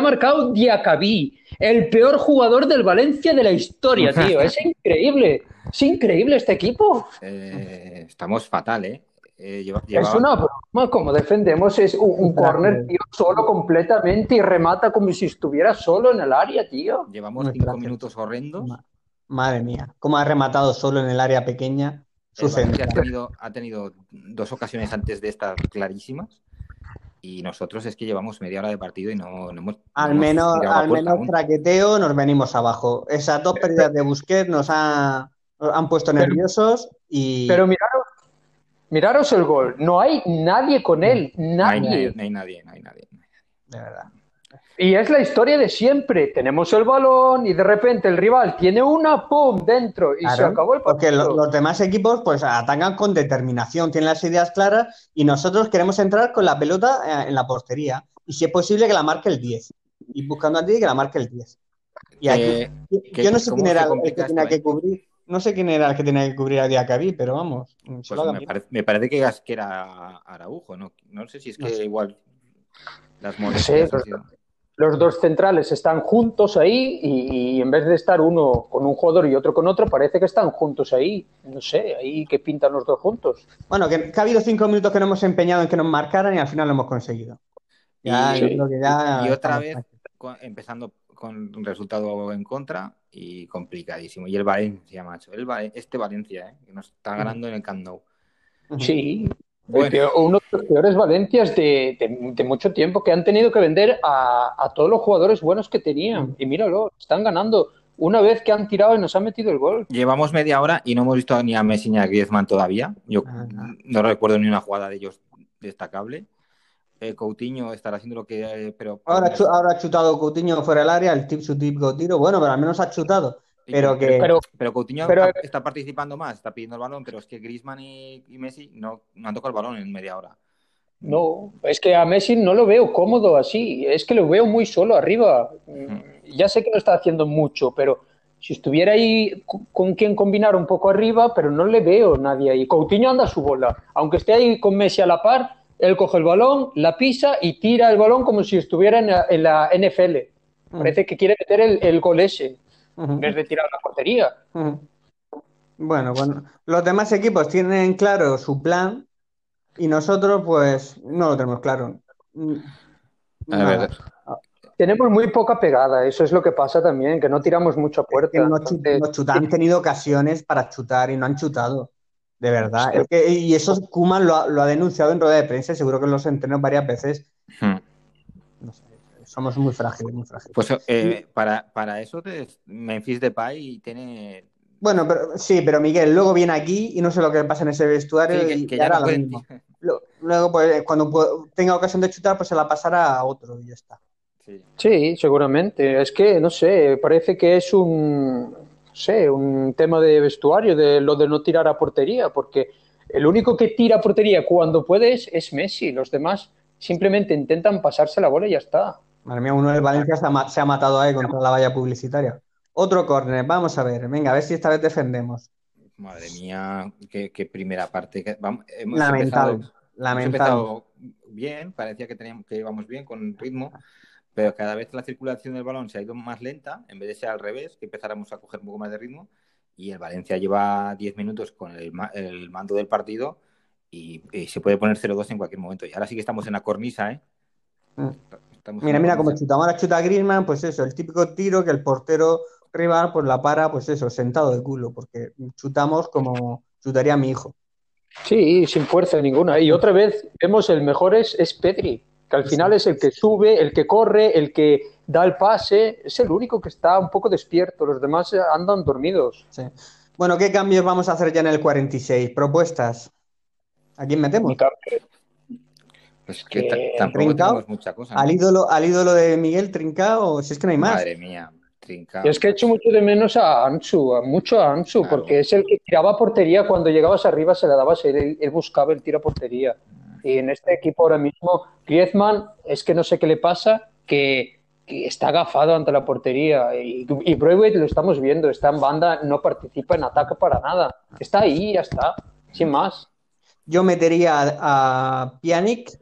marcado Diacabí, el peor jugador del Valencia de la historia, tío. Es increíble. Es increíble este equipo. Eh, estamos fatal, ¿eh? Eh, es una broma, como defendemos, es un, corner, tío, solo completamente y remata como si estuviera solo en el área, tío. Llevamos cinco minutos horrendos. Madre mía, cómo ha rematado solo en el área pequeña. Su ha tenido, ha tenido dos ocasiones antes de estas clarísimas y nosotros es que llevamos media hora de partido y no, hemos. Al menos, al menos traqueteo, nos venimos abajo. Esas dos pérdidas de Busquets nos, han puesto nerviosos y. Pero miraros, Miraros el gol, no hay nadie con él, nadie. No hay, nadie, no hay nadie. De verdad. Y es la historia de siempre. Tenemos el balón y de repente el rival tiene una, ¡pum! dentro y se acabó el partido. Porque los, demás equipos pues atacan con determinación, tienen las ideas claras y nosotros queremos entrar con la pelota eh, en la portería. Y si es posible que la marque el 10. Y buscando a ti que la marque el 10. Y aquí, eh, yo no sé quién era el que tenía que cubrir no sé quién era el que tenía que cubrir a Diacabí, pero vamos. Pues me, parece, que, era Araujo, ¿no? No sé si es que igual Las molestias. Los, dos centrales están juntos ahí y, en vez de estar uno con un jugador y otro con otro, parece que están juntos ahí. No sé, ahí que pintan los dos juntos. Bueno, que, ha habido cinco minutos que nos hemos empeñado en que nos marcaran y al final lo hemos conseguido. y, y otra vez, empezando con un resultado en contra y complicadísimo. Y el Valencia, macho. El, este Valencia, ¿eh? que nos está ganando en el Camp Nou. Sí, uno de los peores Valencias de, mucho tiempo que han tenido que vender a, todos los jugadores buenos que tenían. Mm. Y míralo, están ganando. Una vez que han tirado y nos han metido el gol. Llevamos media hora y no hemos visto ni a Messi ni a Griezmann todavía. Yo ah, no recuerdo ni una jugada de ellos destacable. Eh, Coutinho estará haciendo lo que. pero ahora, ahora ha chutado Coutinho fuera del área, el tip su tip tiro. Bueno, pero al menos ha chutado. Pero, que... pero, Coutinho está participando más, está pidiendo el balón, pero es que Griezmann y, Messi no, han tocado el balón en media hora. No, es que a Messi no lo veo cómodo así, es que lo veo muy solo arriba. Ya sé que no está haciendo mucho, pero si estuviera ahí con quien combinar un poco arriba, pero no le veo nadie ahí. Coutinho anda a su bola, aunque esté ahí con Messi a la par, él coge el balón, la pisa y tira el balón como si estuviera en la, NFL. Parece que quiere meter el, el gol ese en vez de tirar la portería. Bueno, bueno, los demás equipos tienen claro su plan y nosotros pues no lo tenemos claro. Tenemos muy poca pegada, eso es lo que pasa también, que no tiramos mucho a puerta. han tenido ocasiones para chutar y no han chutado. De verdad. y eso Kuman lo ha, denunciado en rueda de prensa y seguro que lo entrenos varias veces. Hmm. No somos muy frágiles, muy frágiles. Pues eh, para, para, eso te, Memphis Depay tiene... Bueno, pero, sí, pero Miguel, luego viene aquí y no sé lo que pasa en ese vestuario y ya lo mismo. Luego, pues, cuando tenga ocasión de chutar, pues se la pasará a otro y ya está. Sí. sí, seguramente. Es que, no sé, parece que es un, sé, un tema de vestuario, de lo de no tirar a portería, porque el único que tira a portería cuando puedes es Messi, los demás simplemente intentan pasarse la bola y ya está. Madre mía, uno del Valencia se ha, matado ahí contra la valla publicitaria. Otro córner, vamos a ver, venga, a ver si esta vez defendemos. Madre mía, qué, primera parte. Vamos, hemos lamentable, empezado, bien, parecía que, teníamos, que íbamos bien con ritmo, pero cada vez la circulación del balón se ha ido más lenta, en vez de ser al revés, que empezáramos a coger un poco más de ritmo, y el Valencia lleva 10 minutos con el, mando del partido y, se puede poner 0-2 en cualquier momento. Y ahora sí que estamos en la cornisa, ¿eh? Mm. Mira, mira, como chutamos la chuta Griezmann, pues eso, el típico tiro que el portero rival pues la para, pues eso, sentado de culo, porque chutamos como chutaría mi hijo. Sí, sin fuerza ninguna. Y otra vez vemos el mejor es, es Pedri que al final es el que sube, el que corre, el que da el pase, es el único que está un poco despierto, los demás andan dormidos. Bueno, ¿qué cambios vamos a hacer ya en el 46? ¿Propuestas? ¿A quién metemos? Pues que tampoco tenemos mucha cosa. ¿Al, ídolo, ¿Al ídolo de Miguel Trincao? Si es que no hay más. Madre mía. Trincao. es que he hecho mucho de menos a Ansu, mucho a Ansu, porque es el que tiraba portería cuando llegabas arriba, se le dabas, él, él buscaba el tiro a portería. Y en este equipo ahora mismo, Griezmann, es que no sé qué le pasa, que, está agafado ante la portería. Y, y lo estamos viendo, está en banda, no participa en ataque para nada. Está ahí, ya está, sin más. Yo metería a, Pjanic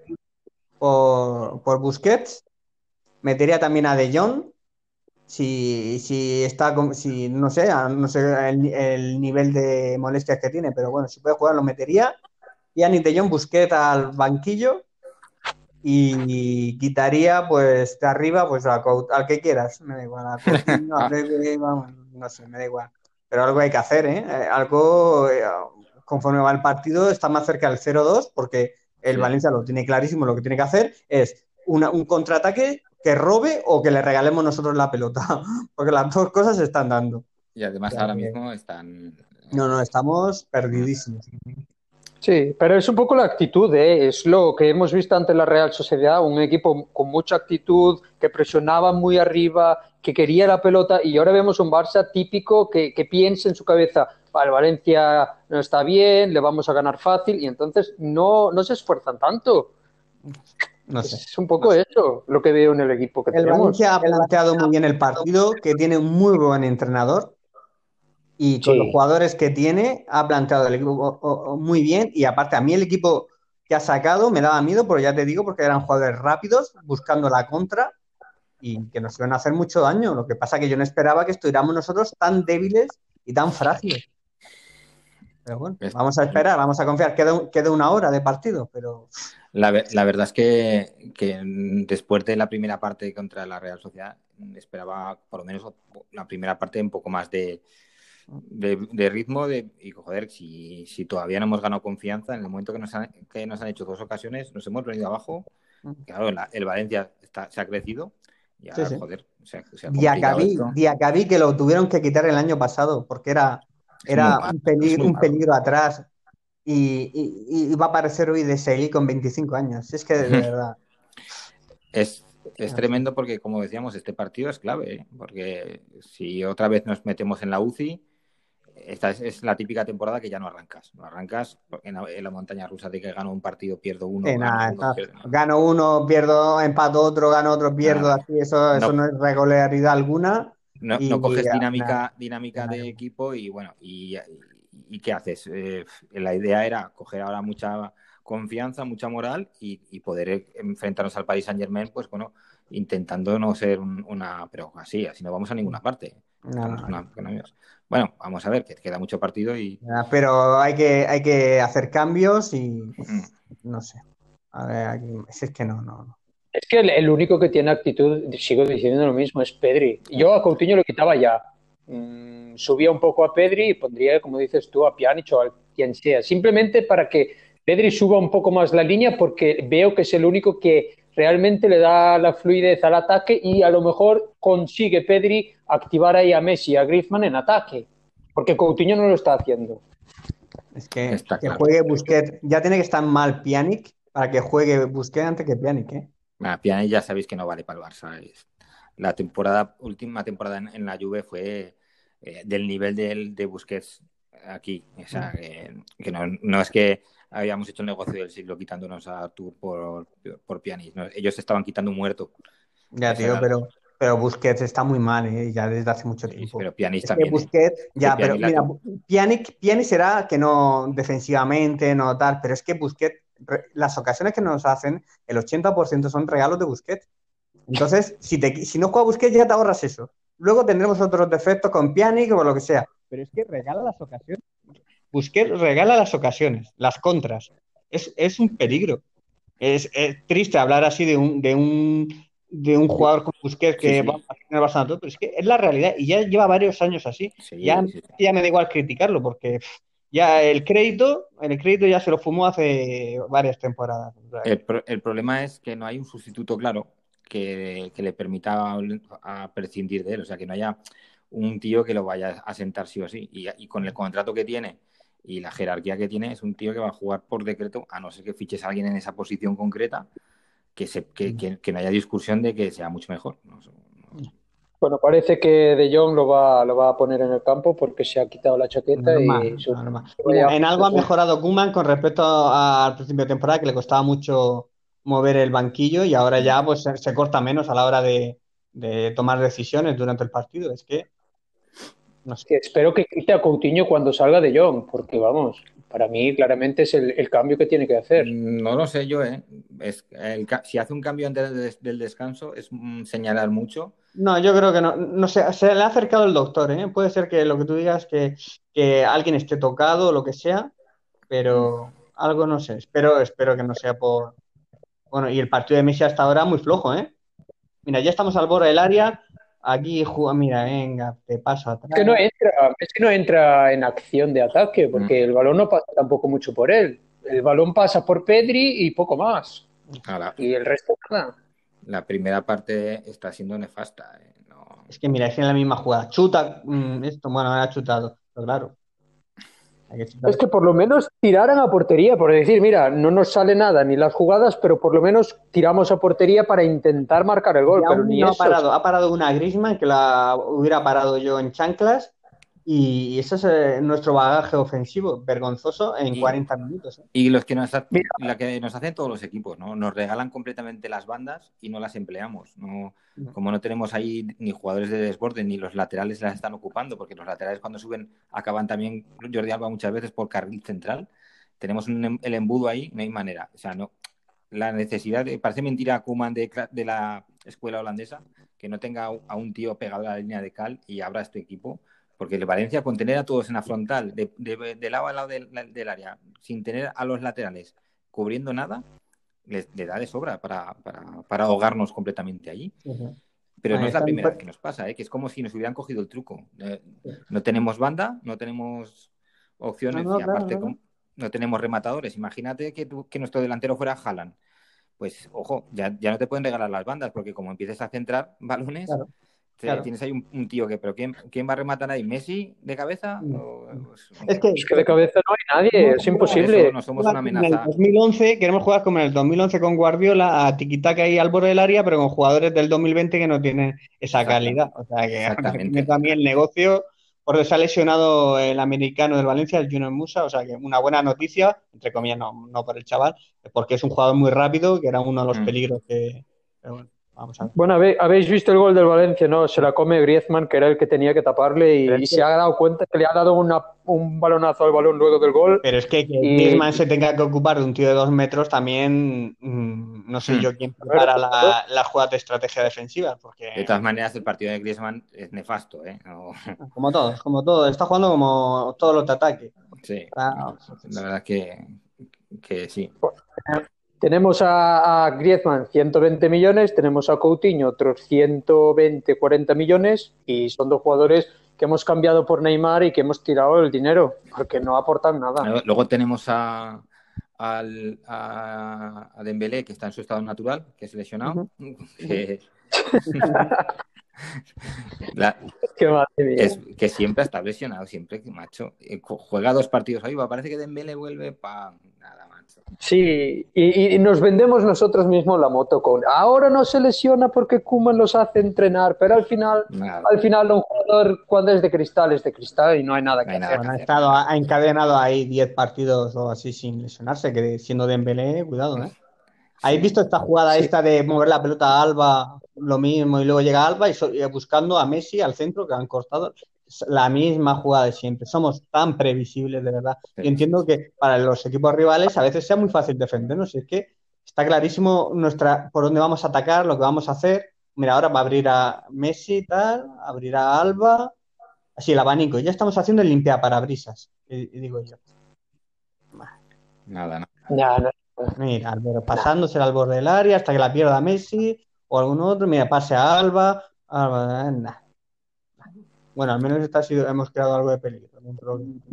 por, por, Busquets, metería también a De Jong, si, si está, si no sé, no sé el, el, nivel de molestias que tiene, pero bueno, si puede jugar lo metería y de Jong Busquets al banquillo y quitaría pues de arriba pues al, que quieras, me da igual, no sé, me da igual. Pero algo hay que hacer, ¿eh? eh algo, eh, conforme va el partido, está más cerca del 0-2 porque el Valencia lo tiene clarísimo, lo que tiene que hacer es un contraataque que robe o que le regalemos nosotros la pelota, porque las dos cosas se están dando. Y además ahora mismo están... No, no, estamos perdidísimos. Sí, pero es un poco la actitud, ¿eh? es lo que hemos visto ante la Real Sociedad, un equipo con mucha actitud, que presionaba muy arriba, que quería la pelota, y ahora vemos un Barça típico que, piensa en su cabeza, vale, Valencia no está bien, le vamos a ganar fácil, y entonces no, no se esfuerzan tanto. No sé. Es un poco eso lo que veo en el equipo que el tenemos. Valencia ha planteado muy bien el partido, que tiene un muy buen entrenador, y con los jugadores que tiene ha planteado el equipo muy bien y aparte a mí el equipo que ha sacado me daba miedo, pero ya te digo, porque eran jugadores rápidos, buscando la contra y que nos iban a hacer mucho daño. Lo que pasa que yo no esperaba que estuviéramos nosotros tan débiles y tan frágiles. Pero bueno, vamos a esperar, vamos a confiar. Queda, queda una hora de partido, pero. La, verdad es que, que, después de la primera parte contra la Real Sociedad, esperaba por lo menos la primera parte un poco más de, de, ritmo de, y joder, si, si, todavía no hemos ganado confianza, en el momento que nos han, que nos han hecho dos ocasiones, nos hemos venido abajo. Mm. Claro, el Valencia está, se ha crecido. Y joder, se Diacabí, que lo tuvieron que quitar el año pasado porque era, era un, peligro, un peligro atrás y, y, va a aparecer hoy de seguir con 25 años. Es que de verdad. es, es tremendo porque, como decíamos, este partido es clave, ¿eh? porque si otra vez nos metemos en la UCI, esta es, la típica temporada que ya no arrancas. No arrancas en la, montaña rusa de que gano un partido, pierdo uno. gano, uno, pierdo, empato otro, gano otro, pierdo. Así, eso, no, eso no es regularidad alguna. No, coges dinámica, dinámica de equipo y bueno, y, ¿qué haces? Eh, la idea era coger ahora mucha confianza, mucha moral y, poder enfrentarnos al Paris Saint Germain, pues bueno, intentando no ser una, pero así, así no vamos a ninguna parte. Bueno, vamos a ver, que queda mucho partido y. Pero hay que, hay que hacer cambios y mm. no sé. A ver, aquí, es que no, no. Es que el, único que tiene actitud, sigo diciendo lo mismo, es Pedri. Yo a Coutinho lo quitaba ya. Mm, subía un poco a Pedri y pondría, como dices tú, a Pjanic o a quien sea. Simplemente para que Pedri suba un poco más la línea porque veo que es el único que realmente le da la fluidez al ataque y a lo mejor consigue Pedri activar ahí a Messi y a Griezmann en ataque, porque Coutinho no lo está haciendo. Es que, que juegue Busquets, ya tiene que estar mal Pjanic para que juegue Busquets antes que Pjanic, ¿eh? Pjanic ya sabéis que no vale para el Barça. La temporada, última temporada en, la Juve fue eh, del nivel de, de Busquets aquí. O sea, mm. que, no, es que habíamos hecho el negocio del siglo quitándonos a Artur por, por pianis. Ellos estaban quitando un muerto. Ya, tío, pero, pero Busquets está muy mal, ¿eh? ya desde hace mucho tiempo. pero Pianis también. ¿eh? Busquets, ya, pero mira, Pjanic, será que no defensivamente, no tal, pero es que Busquets, las ocasiones que nos hacen, el 80% son regalos de Busquets. Entonces, si, te, si no juega Busquets, ya te ahorras eso. Luego tendremos otros defectos con Pjanic o lo que sea. Pero es que regala las ocasiones. Busquets regala las ocasiones, las contras. Es, un peligro. Es, triste hablar así de un, de un, de un jugador como Busquets que va a tener bastante pero es que es la realidad y ya lleva varios años así. ya, ya me da igual criticarlo porque ya el crédito, el crédito ya se lo fumó hace varias temporadas. El, problema es que no hay un sustituto claro que, le permita a prescindir de él, o sea, que no haya un tío que lo vaya a sentar sí o sí. y con el contrato que tiene y la jerarquía que tiene es un tío que va a jugar por decreto, a no ser que fiches a alguien en esa posición concreta, que, se, que, que, no haya discusión de que sea mucho mejor. Bueno, parece que De Jong lo va, lo va a poner en el campo porque se ha quitado la chaqueta y... En algo ha mejorado Kuman con respecto al principio de temporada, que le costaba mucho mover el banquillo y ahora ya pues se, corta menos a la hora de, de tomar decisiones durante el partido. Es que espero que quite a Coutinho cuando salga de Jong, porque vamos, para mí claramente es el, cambio que tiene que hacer. No lo sé yo, ¿eh? Es, si hace un cambio antes del descanso es señalar mucho. No, yo creo que no. No sé, se le ha acercado el doctor, ¿eh? Puede ser que lo que tú digas que, que alguien esté tocado o lo que sea, pero algo no sé. Espero, espero que no sea por. Bueno, y el partido de Messi hasta ahora muy flojo, ¿eh? Mira, ya estamos al borde del área, Aquí juega, mira, venga, te paso atrás. Es que no entra, es que no entra en acción de ataque, porque mm. el balón no pasa tampoco mucho por él. El balón pasa por Pedri y poco más. Y el resto nada. La primera parte está siendo nefasta. Eh, es que mira, es en la misma jugada. Chuta, mm, esto, bueno, ha chutado, pero claro. Es que por lo menos tiraran a portería, por decir, mira, no nos sale nada ni las jugadas, pero por lo menos tiramos a portería para intentar marcar el gol. Pero ni ha parado, ha parado una Grisma que la hubiera parado yo en chanclas y ese es eh, nuestro bagaje ofensivo, vergonzoso en 40 minutos. ¿eh? Y los que nos, la que nos hacen todos los equipos, ¿no? Nos regalan completamente las bandas y no las empleamos. No, como no tenemos ahí ni jugadores de desborde ni los laterales las están ocupando, porque los laterales cuando suben acaban también, Jordi Alba muchas veces por carril central tenemos em, el embudo ahí, no hay manera. O sea, no, la necesidad de, parece mentira Kuman de, de la escuela holandesa, que no tenga a un tío pegado a la línea de cal y abra este equipo, porque el Valencia con tener a todos en la frontal, de, de, lado a lado del, área, sin tener a los laterales cubriendo nada, le, da de sobra para, para, ahogarnos completamente allí. Pero no es la primera vez que nos pasa, ¿eh? que es como si nos hubieran cogido el truco. Eh, no tenemos banda, no tenemos opciones y aparte no tenemos rematadores. Imagínate que, que nuestro delantero fuera Haaland. Pues ojo, ya, ya no te pueden regalar las bandas porque como empieces a centrar balones, Tienes ahí un, tío que, pero ¿quién, ¿quién, va a rematar ahí? ¿Messi de cabeza? es, que, de cabeza no hay nadie, es imposible. No somos una amenaza. En el 2011 queremos jugar como en el 2011 con Guardiola a tiquitaca ahí al borde del área, pero con jugadores del 2020 que no tienen esa calidad. O sea que también el negocio, porque se ha lesionado el americano del Valencia, el Junior Musa, o sea que una buena noticia, entre comillas, no, no por el chaval, porque es un jugador muy rápido, que era uno de los mm. peligros que. bueno. Bueno, habéis visto el gol del Valencia, ¿no? Se la come Griezmann, que era el que tenía que taparle, y, se ha dado cuenta que le ha dado un balonazo al balón luego del gol. Pero es que que Griezmann se tenga que ocupar de un tío de dos metros también, mm, no sé yo quién prepara la, la, jugada de estrategia defensiva. Porque... De todas maneras, el partido de Griezmann es nefasto, ¿eh? Como todos, como todo. Está jugando como todos los ataques. Sí, la verdad que, que sí. Tenemos a, Griezmann 120 millones, tenemos a Coutinho otros 120, 40 millones y son dos jugadores que hemos cambiado por Neymar y que hemos tirado el dinero porque no aportan nada. Luego tenemos a, a, Dembélé que está en su estado natural, que es lesionado. que, siempre está lesionado, siempre, macho. Eh, juega dos partidos ahí, parece que Dembélé vuelve para nada. Sí, y, nos vendemos nosotros mismos la moto con ahora no se lesiona porque Kuman los hace entrenar, pero al final, al final un jugador cuando es de cristal es de cristal y no hay nada que hacer. ha, estado, ha encadenado ahí 10 partidos o así sin lesionarse, que siendo Dembélé, cuidado, ¿eh? ¿Habéis visto esta jugada esta de mover la pelota a Alba, lo mismo, y luego llega Alba y, buscando a Messi al centro que han cortado? La misma jugada de siempre. Somos tan previsibles, de verdad. Y entiendo que para los equipos rivales a veces sea muy fácil defendernos. Es que está clarísimo nuestra por dónde vamos a atacar, lo que vamos a hacer. Mira, ahora va a abrir a Messi y tal, abrirá a Alba. Así el abanico. Ya estamos haciendo el limpia parabrisas, y, digo yo. Nada, nada. Mira, pasándose al borde del área hasta que la pierda Messi o algún otro. Mira, pase a Alba. Alba, nada. Bueno, al menos esta ha sido, hemos creado algo de peligro.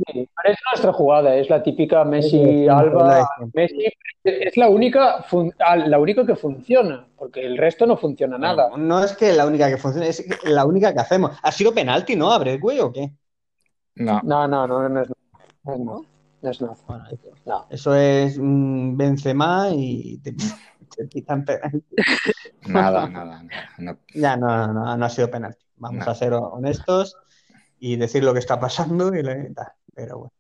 Sí, es nuestra jugada, es la típica Messi-Alba. Messi es la única, ah, la única que funciona, porque el resto no funciona nada. No, es que la única que funciona, es la única que hacemos. ¿Ha sido penalti, no? ¿Abre el cuello o qué? No. No, no, no, no es no. No es nada. no. Eso es un Benzema y te, quitan penalti. Nada, nada, nada. Ya, no, no, no, no ha sido penalti. Vamos a ser honestos y decir lo que está pasando y pero bueno.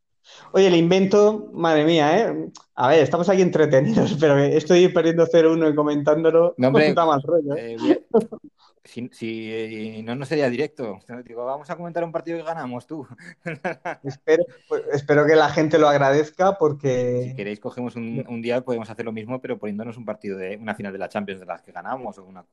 Oye, el invento, madre mía, ¿eh? A ver, estamos aquí entretenidos, pero estoy perdiendo 0-1 y comentándolo. No, hombre, está mal rollo. ¿eh? Si, si, no, no sería directo. Digo, vamos a comentar un partido que ganamos, tú. espero, pues, espero, que la gente lo agradezca porque... Si queréis, cogemos un, un, día, podemos hacer lo mismo, pero poniéndonos un partido de una final de la Champions de las que ganamos o una,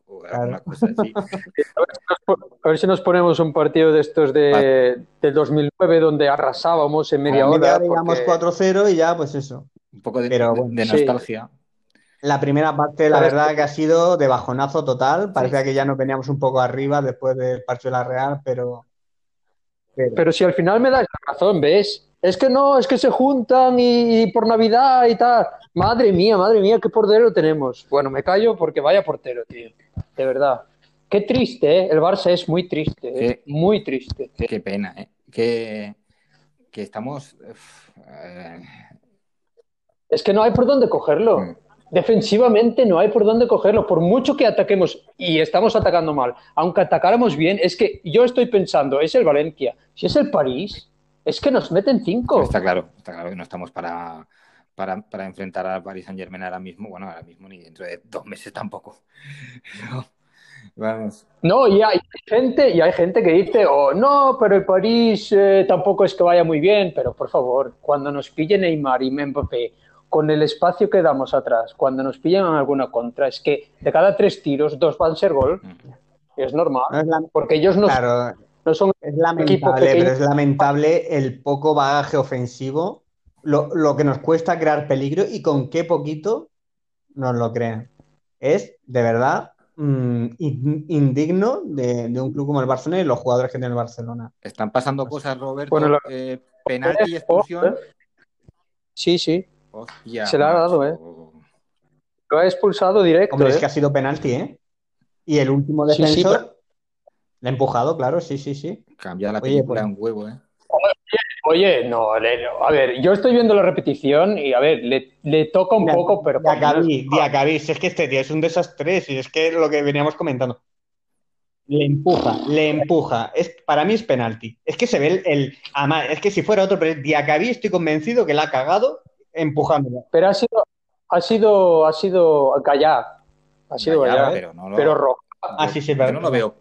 cosa así. a ver si nos ponemos un partido de estos de, del 2009 donde arrasábamos en media hora. Digamos 4-0 y ya, pues eso. Un poco de, de nostalgia. La primera parte, la verdad, que ha sido de bajonazo total. Parecía que ya nos veníamos un poco arriba después del partido de la Real, pero... pero... si al final me das razón, ¿ves? Es que no, es que se juntan y, por Navidad y tal. Madre mía, madre mía, qué portero tenemos. Bueno, me callo porque vaya portero, tío. De verdad. Qué triste, ¿eh? El Barça es muy triste, ¿eh? muy triste. Qué, pena, ¿eh? Que, que estamos... Eh, es que no hay por dónde cogerlo. Mm. Defensivamente no hay por dónde cogerlo, por mucho que ataquemos y estamos atacando mal. Aunque atacáramos bien, es que yo estoy pensando, es el Valencia, si es el París, es que nos meten cinco. Está claro, está claro que no estamos para, para, enfrentar al Paris Saint Germain ahora mismo, bueno, ahora mismo ni dentro de dos meses tampoco. Vamos. No, y hay gente, y hay gente que dice, oh, no, pero el París eh, tampoco es que vaya muy bien, pero por favor, cuando nos pille Neymar y Mbappé, con el espacio que damos atrás, cuando nos pillan en alguna contra, es que de cada tres tiros, dos van a ser gol. Es normal, No es la- porque ellos no, Claro, no son es lamentable, pero es lamentable el poco bagaje ofensivo, lo, lo que nos cuesta crear peligro y con qué poquito nos lo crean. Es de verdad mm, in- indigno de, de un club como el Barcelona y los jugadores que tiene el Barcelona. Están pasando cosas, Roberto. Bueno, lo- eh, penalti y expulsión. Sí, sí, Hostia, Se la ha dado, macho. lo ha expulsado directo. Hombre, es ¿eh? que ha sido penalti, ¿eh? Y el último Sí, sí, defensor pero- le ha empujado, claro, sí, sí, sí. Cambia la Oye, película pues- un huevo, ¿eh? Oye, no, le- a ver, yo estoy viendo la repetición y a ver, le, le toca un poco, pero Diacabí, Diacabí, si es que este tío es un desastre, si es que lo que veníamos comentando. Le empuja, le empuja. Es, para mí es penalti. Es que se ve el, el- además, es que si fuera otro, pero Diacabí estoy convencido que la ha cagado empujándolo. pero ha sido, ha sido, ha sido Gallá, ha sido Gallá, Gallá, pero no lo- pero rojo. Ah, sí, sí, Yo pero no lo veo.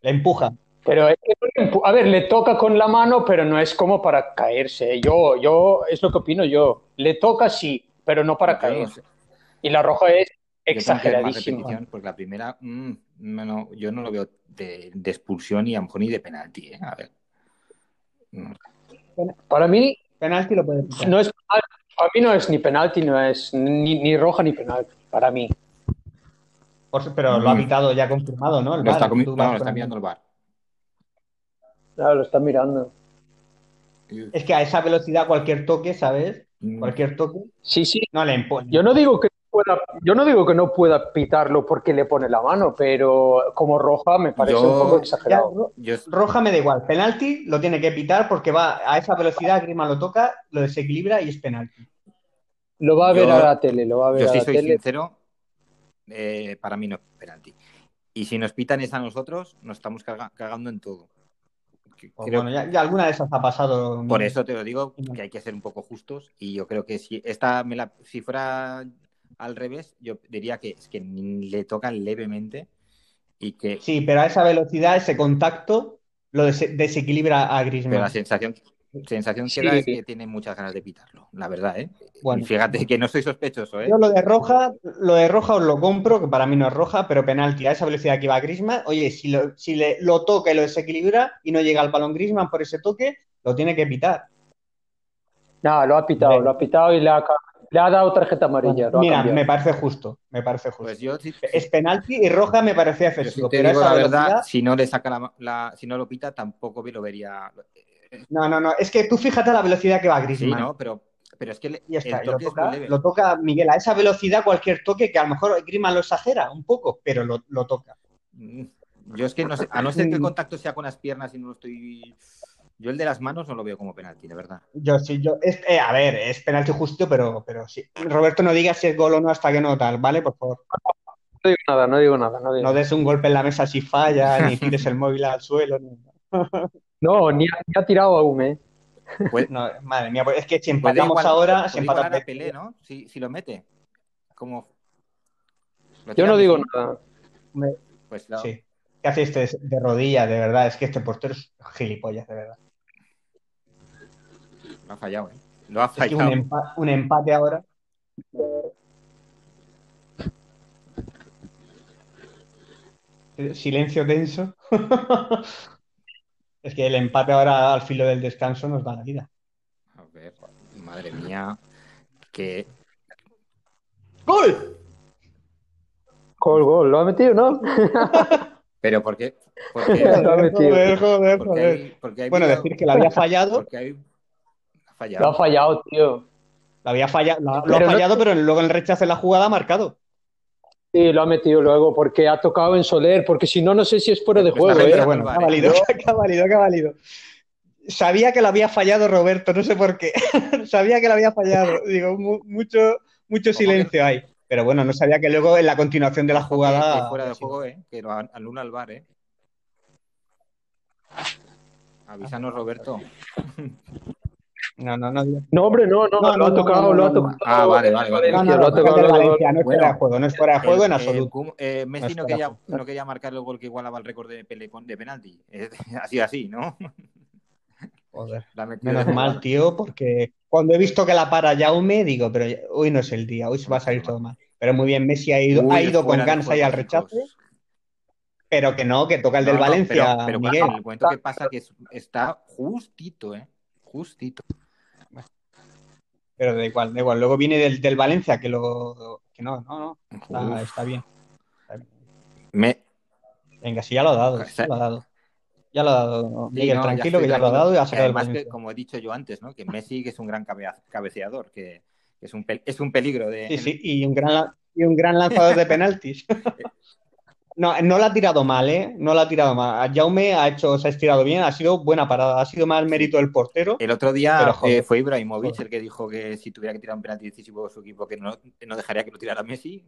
Le empuja. Pero es que a ver, le toca con la mano, pero no es como para caerse. Yo, yo, es lo que opino yo. Le toca sí, pero no para Yo caer. no sé. Y la roja es exageradísima. porque la primera, mm, no, no, yo no lo veo de, de expulsión y a lo mejor ni de penalti, ¿eh? A ver. Mm. Para mí Penalti lo puede pitar. no es para mí no es ni penalti, no es ni, ni roja ni penalti. Para mí. Por- pero lo ha Mm. pitado ya confirmado, ¿no? El Lo está, VAR, comi- tú no, lo está mirando el bar. Claro, lo está mirando. Es que a esa velocidad cualquier toque, ¿sabes? Mm. Cualquier toque, Sí, sí. no le empuja. Yo no digo que pueda, yo no digo que no pueda pitarlo porque le pone la mano, pero como roja me parece Yo- un poco exagerado. Yo, roja me da igual. Penalti lo tiene que pitar porque va a esa velocidad, Griezmann lo toca, lo desequilibra y es penalti. Lo va a ver Yo- a la tele, lo va a ver yo a sí la soy tele. sincero, eh, para mí no es penalti. Y si nos pitan es a nosotros, nos estamos carga- cagando en todo. Pues creo- bueno, ya, ya alguna de esas ha pasado. Por eso te lo digo, que hay que ser un poco justos. Y yo creo que si esta me la, si fuera al revés, yo diría que es que le tocan levemente y que Sí, pero a esa velocidad, ese contacto, lo dese- desequilibra a pero la Griezmann. sensación, sensación que Sí. da es que tiene muchas ganas de pitarlo, la verdad, ¿eh? Bueno. Y fíjate que no soy sospechoso, ¿eh? Yo lo de roja, lo de roja os lo compro, que para mí no es roja, pero penalti a esa velocidad que va Griezmann, oye, si lo, si le, lo toca y lo desequilibra y no llega al balón Griezmann por ese toque, lo tiene que pitar. No, lo ha pitado, lo ha pitado y le ha, le ha dado tarjeta amarilla. Mira, me parece justo, me parece justo. Pues yo, sí- Es penalti y roja me parece sí excesivo, te pero esa la verdad, velocidad, si no le saca la, la- si no lo pita, tampoco lo vería. no, no, no, es que tú fíjate la velocidad que va Sí, Griezmann. ¿no? Pero, pero es que le- ya está, el lo toque es muy toca, leve. lo toca Miguel a esa velocidad, cualquier toque que a lo mejor Griezmann lo exagera un poco, pero lo, lo toca. Mm, Yo es que no sé, a no ser que el Mm. contacto sea con las piernas y no lo estoy. Yo el de las manos no lo veo como penalti, de verdad. Yo sí, yo, es, eh, a ver, es penalti justo, pero, pero sí. Roberto, no digas si es gol o no hasta que no tal, ¿vale? Por favor, No digo nada, no digo nada. No, digo no des un golpe en la mesa si falla, ni tires el móvil al suelo. ni- No, ni ha, ni ha tirado aún, ¿eh? No, madre mía, pues es que si puede empatamos igual- ahora, si igualar empatamos a Pelé, ¿no? Si, si lo mete. Como. ¿Lo Yo no digo nada. Pues lo- Sí. ¿Qué hace este de rodillas, de verdad? Es que este portero es gilipollas, de verdad. Lo ha fallado, ¿eh? Lo ha Es que un, fallado. empa- un empate ahora. Silencio tenso. Es que el empate ahora al filo del descanso nos da la vida. A ver, madre mía. Que. ¡Gol! Gol, gol. ¿Lo ha metido, no? Pero ¿por qué? Porque, porque joder. hay, porque hay Bueno, video- decir que lo había fallado, Porque hay. Ha Lo ha fallado. tío. lo había fallado, lo, lo ha Pero no- fallado, pero luego en el rechazo de la jugada ha marcado. Sí, lo ha metido luego porque ha tocado en Soler, porque si no, no sé si es fuera de Pues juego, ¿eh? Pero bueno, vale. ha valido, que ha valido, que ha valido. Sabía que lo había fallado Roberto, no sé por qué. sabía que lo había fallado. Digo, mu- mucho, mucho silencio hay. Pero bueno, no sabía que luego en la continuación de la jugada. que fuera de juego, ¿eh? Que lo an- anula el bar, ¿eh? Avísanos, Roberto. No, no, no. No, hombre, no, no, No, lo ha tocado, lo ha tocado. Ah, vale, vale, vale. No, lo ha tocado, ha Valencia, no es fuera de juego, no es fuera de juego en El- absoluto. Eh, Messi No quería, no quería marcar el gol que igualaba el récord de, Pelé de penalti. Es así, así, ¿no? Joder. Menos mal, tío, porque cuando he visto que la para Jaume, digo, pero hoy no es el día, hoy se va a salir todo mal. Pero muy bien, Messi ha ido, Uy, ha ido con ahí juego, al rechace, pero que no, que toca el No, del no, Valencia, pero, pero Miguel. en el momento que pasa que es- está justito, ¿eh? Justito. Pero da igual, da igual. Luego viene del, del Valencia, que lo. que no, no, no. Está, está bien. Está bien. Me... Venga, sí, ya lo ha dado, sí, Está- ya lo ha dado. Ya lo ha dado. Sí, Miguel, no, tranquilo, que ya lo ha dado y ha sacado el además que, Valencia. como he dicho yo antes, ¿no? Que Messi que es un gran cabeceador, que que es un, es un peligro de... Sí, sí, y un gran, y un gran lanzador de penaltis. No, no la ha tirado mal, ¿eh? No la ha tirado mal. Jaume ha hecho, se ha estirado bien, ha sido buena parada, ha sido más mérito del portero. El otro día eh, fue Ibrahimovic joder. el que dijo que si tuviera que tirar un penalti decisivo su equipo, que no, no dejaría que lo tirara Messi.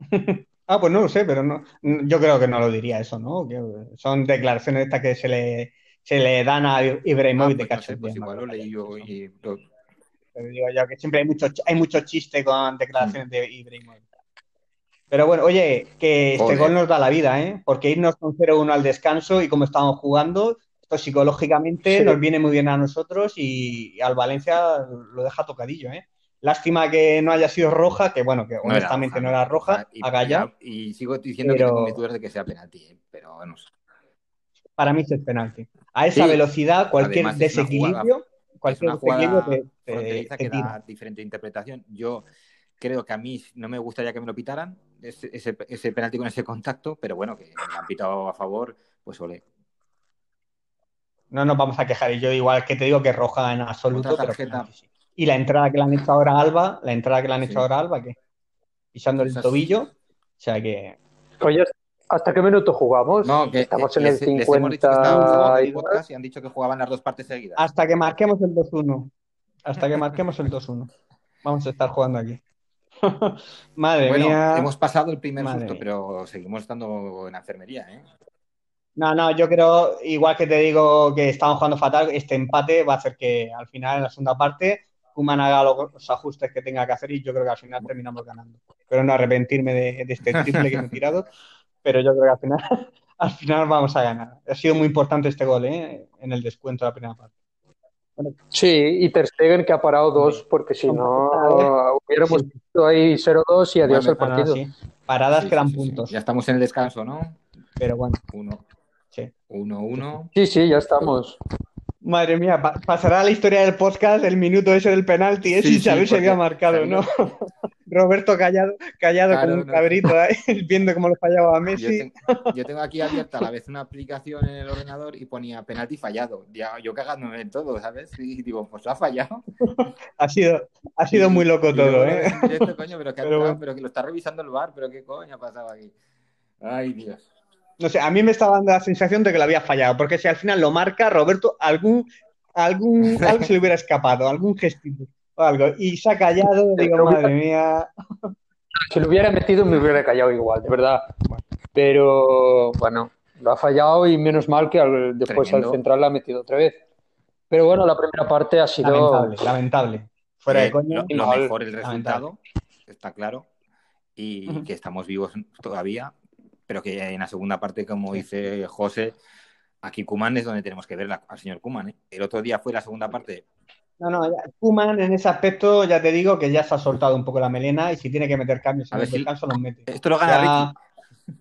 Ah, pues no lo sé, pero no, yo creo que no lo diría eso, ¿no? Que son declaraciones estas que se le, se le dan a Ah, Ibrahimovic de pues no sé, pues igual lo ¿no? leí yo y lo- Pero digo yo que siempre hay mucho, hay mucho chiste con declaraciones de Ibrahimovic. Pero bueno, oye, que este gol nos da la vida, ¿eh? Porque irnos con 0-1 al descanso y como estamos jugando, esto psicológicamente Sí. nos viene muy bien a nosotros y, al Valencia lo deja tocadillo, ¿eh? Lástima que no haya sido roja, que bueno, que no era honestamente no era roja, y, a Gaya. y- y sigo diciendo Pero- que tengo mis dudas de que sea penalti, eh, pero bueno. Para mí es penalti. A esa Sí. velocidad, cualquier Además, desequilibrio, Es cualquier desequilibrio te, te- fronteriza te que tira. da diferente interpretación. Yo creo que a mí no me gustaría que me lo pitaran ese, ese, ese penalti con ese contacto, pero bueno, que me han pitado a favor, pues ole. No nos vamos a quejar. Y yo igual que te digo que es roja en absoluto, pero tarjeta. penalti sí. Y la entrada que le han hecho ahora a Alba, la entrada que le han Sí. hecho ahora a Alba, que pisando el tobillo. O sea que. Oye, ¿hasta qué minuto jugamos? No, que Estamos eh, en el les- les hemos dicho que 50 estábamos en y el podcast y han dicho que jugaban las dos partes seguidas. Hasta que marquemos el 2-1. Hasta que marquemos el 2-1. Vamos a estar jugando aquí. Madre bueno, mía. hemos pasado el primer Madre susto, mía. pero seguimos estando en la enfermería, ¿eh? No, no, yo creo, igual que te digo que estamos jugando fatal, este empate va a hacer que al final, en la segunda parte, Kuman haga los ajustes que tenga que hacer y yo creo que al final terminamos ganando. Pero no arrepentirme de, de este triple que me he tirado, pero yo creo que al final, al final vamos a ganar. Ha sido muy importante este gol, ¿eh? En el descuento de la primera parte. Sí, y Ter Stegen que ha parado dos, porque si no hubiéramos Sí. visto ahí 0-2 y adiós el Ah, no, partido. sí. Paradas Sí, que dan sí, sí, sí. puntos, Ya estamos en el descanso, ¿no? pero bueno, Uno, sí. uno, uno. Sí, sí, ya estamos. Madre mía, pa- pasará a la historia del podcast el minuto ese del penalti, ¿eh? Sí, sin sí, saber si había marcado, ¿no? Roberto callado, callado Claro, como un no. cabrito, ¿eh? viendo cómo lo fallaba Yo, Messi. yo tengo aquí abierta a la vez una aplicación en el ordenador y ponía penalti fallado. Ya, yo cagándome en todo, ¿sabes? Y digo, pues ha fallado. Ha sido, ha sido muy loco y todo, ¿eh? directo, coño, pero, que pero que lo está revisando el bar, pero qué coño ha pasado aquí. Ay, Dios. No sé, a mí me estaba dando la sensación de que lo había fallado, porque si al final lo marca Roberto, algún, algún, algo se le hubiera escapado, algún gestito o algo. Y se ha callado, digo, madre mía. Si lo hubiera metido me hubiera callado igual, de verdad. Pero bueno, lo ha fallado y menos mal que al- después Tremendo. al central la ha metido otra vez. Pero bueno, la primera parte ha sido... Lamentable, lamentable. Fuera de Eh, coño. lo, lo mejor el resultado, está claro, y que estamos vivos todavía, pero que en la segunda parte, como dice José, aquí Kuman es donde tenemos que ver la- al señor Kuman. ¿eh? El otro día fue la segunda parte, No, no, Koeman en ese aspecto ya te digo que ya se ha soltado un poco la melena y si tiene que meter cambios A en el si- descanso los mete. esto lo gana Ya- Ricky.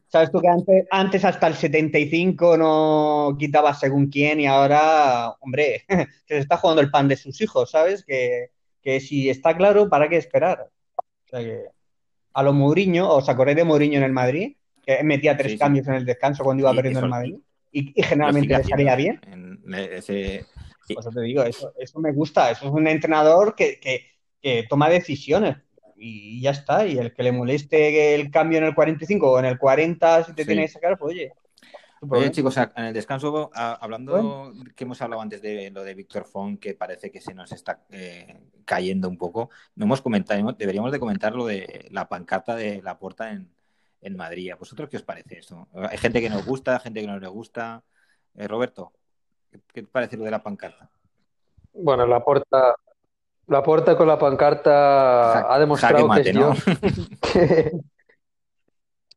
Sabes tú que antes, antes hasta el 75 no quitaba según quién y ahora, hombre, que se está jugando el pan de sus hijos, ¿sabes? Que, que si está claro, ¿para qué esperar? O sea que a lo Mourinho, ¿os acordáis de Mourinho en el Madrid? Que metía tres Sí, sí. cambios en el descanso cuando iba perdiendo el Madrid y, generalmente le salía bien. En ese-. Pues te digo, eso, eso me gusta. Eso es un entrenador que, que- que toma decisiones y ya está. Y el que le moleste el cambio en el 45 o en el 40, si te tiene que sacar, pues oye. Oye, chicos, en el descanso, a- hablando Bueno. que hemos hablado antes de lo de Víctor Font, que parece que se nos está eh, cayendo un poco, no hemos comentado, deberíamos de comentar lo de la pancarta de la puerta en, en Madrid. ¿A vosotros qué os parece esto? Hay gente que nos gusta, gente que no le gusta. Eh, Roberto, ¿qué- ¿qué te parece lo de la pancarta? Bueno, la puerta, la puerta con la pancarta ha demostrado que es ¿no?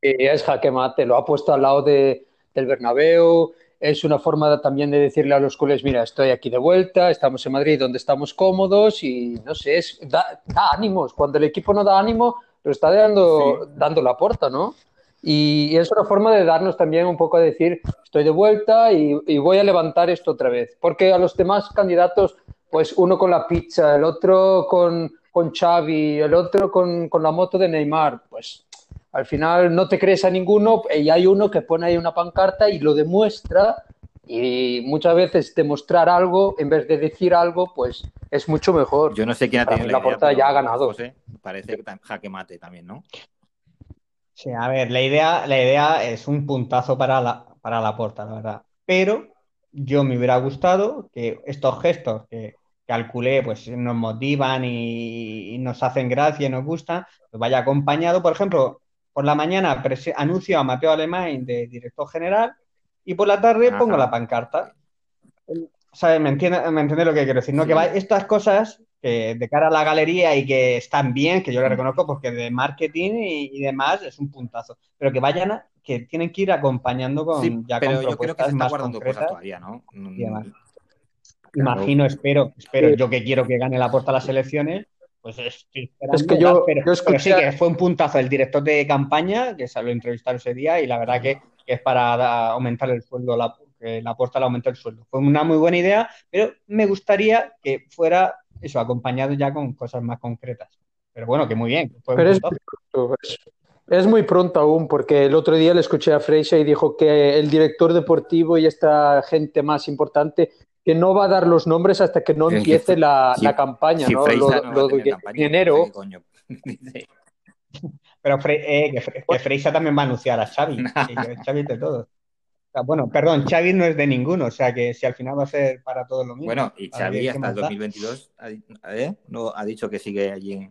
que, es jaque mate, lo ha puesto al lado de, del Bernabéu, es una forma también de decirle a los culés, mira, estoy aquí de vuelta, estamos en Madrid donde estamos cómodos y no sé, es, da, ánimos. Cuando el equipo no da ánimo, lo está dando, dando la puerta, ¿no? Y, es una forma de darnos también un poco a decir, estoy de vuelta y, voy a levantar esto otra vez. Porque a los demás candidatos, pues uno con la pizza, el otro con, con Xavi, el otro con, con la moto de Neymar, pues al final no te crees a ninguno y hay uno que pone ahí una pancarta y lo demuestra y muchas veces demostrar algo en vez de decir algo, pues es mucho mejor. Yo no sé quién ha tenido la, portada ya ha ganado. parece que jaque mate también, ¿no? Sí, a ver, la idea, la idea es un puntazo para la, para la porta, la verdad. Pero yo me hubiera gustado que estos gestos que calculé, pues nos motivan y, nos hacen gracia y nos gustan, pues vaya acompañado, por ejemplo, por la mañana anuncio a Mateo Alemán de director general y por la tarde pongo la pancarta. ¿Sabes? ¿Me entiendes me entiende lo que quiero decir? ¿no? Que estas cosas que de cara a la galería y que están bien, que yo le reconozco porque de marketing y, demás es un puntazo, pero que vayan a, que tienen que ir acompañando con ya pero yo creo que se está guardando cosas todavía, ¿no? Imagino, espero, espero, yo que quiero que gane la puerta a las elecciones, pues estoy. Es que yo, pero, sí que fue un puntazo el director de campaña, que salió a entrevistar ese día, y la verdad que, es para aumentar el sueldo, la, que la puerta le aumentó el sueldo. Fue una muy buena idea, pero me gustaría que fuera eso, acompañado ya con cosas más concretas. Pero bueno, que muy bien. pero es, muy pronto aún, porque el otro día le escuché a Freixa y dijo que el director deportivo y esta gente más importante que no va a dar los nombres hasta que no empiece la, campaña, ¿no? lo, de enero. Pero eh, que, Freisa también va a anunciar a Xavi. Xavi de todos. bueno, perdón, Xavi no es de ninguno, o sea que si al final va a ser para todos lo mismo. Bueno, y Xavi hasta el 2022 ¿eh? no, ha dicho que sigue allí.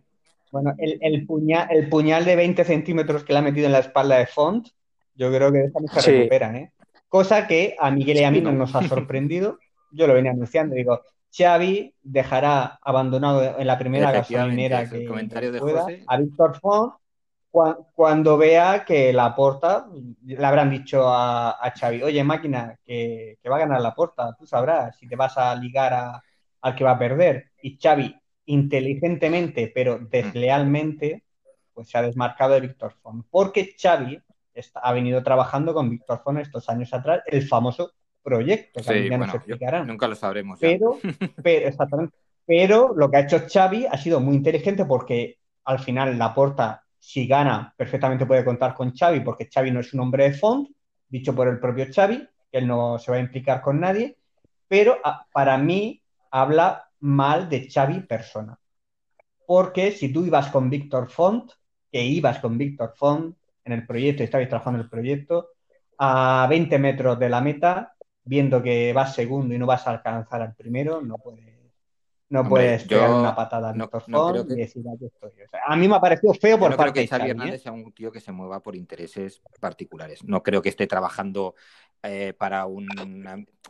Bueno, el, el, puñal, el puñal de 20 centímetros que le ha metido en la espalda de Font, yo creo que esa no se recupera, ¿eh? Cosa que a Miguel y a mí no nos ha sorprendido, yo lo venía anunciando, digo, Xavi dejará abandonado en la primera gasolinera que, pueda, a Víctor Font cuando vea que la porta, le habrán dicho a, Xavi, oye máquina, que, va a ganar la porta, tú sabrás si te vas a ligar al que va a perder. Y Xavi, inteligentemente, pero deslealmente, pues se ha desmarcado de Víctor Font. Porque Xavi ha venido trabajando con Víctor Font estos años atrás, el famoso proyecto. nunca lo sabremos. Pero, pero, exactamente. Pero lo que ha hecho Xavi ha sido muy inteligente porque al final la porta, si gana, perfectamente puede contar con Xavi, porque Xavi no es un hombre de fond, dicho por el propio Xavi, que él no se va a implicar con nadie, pero ah, para mí habla mal de Xavi persona. Porque si tú ibas con Víctor Font, que ibas con Víctor Font en el proyecto y estabais trabajando en el proyecto, a 20 metros de la meta, viendo que vas segundo y no vas a alcanzar al primero, no puedes, no puedes pegar una patada al no, y decir aquí estoy. a mí me ha parecido feo por parte creo que Xavi Hernández ¿eh? sea un tío que se mueva por intereses particulares. No creo que esté trabajando eh, para un,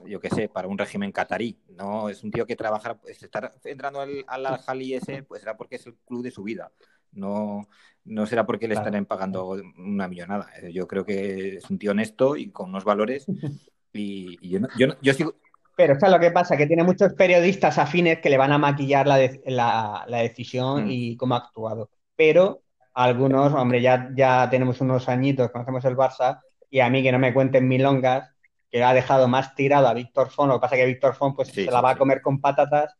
yo qué sé, para un régimen catarí. No, es un tío que trabaja, está entrando al, al Jali ese, pues será porque es el club de su vida. No, no será porque le están pagando una millonada. Yo creo que es un tío honesto y con unos valores Y, yo, yo, yo sigo... Pero es lo que pasa, que tiene muchos periodistas afines que le van a maquillar la, la, decisión mm. y cómo ha actuado. Pero algunos, hombre, ya, ya tenemos unos añitos, conocemos el Barça, y a mí que no me cuenten milongas, que ha dejado más tirado a Víctor Font, lo que pasa es que Víctor Font pues, se la va a comer con patatas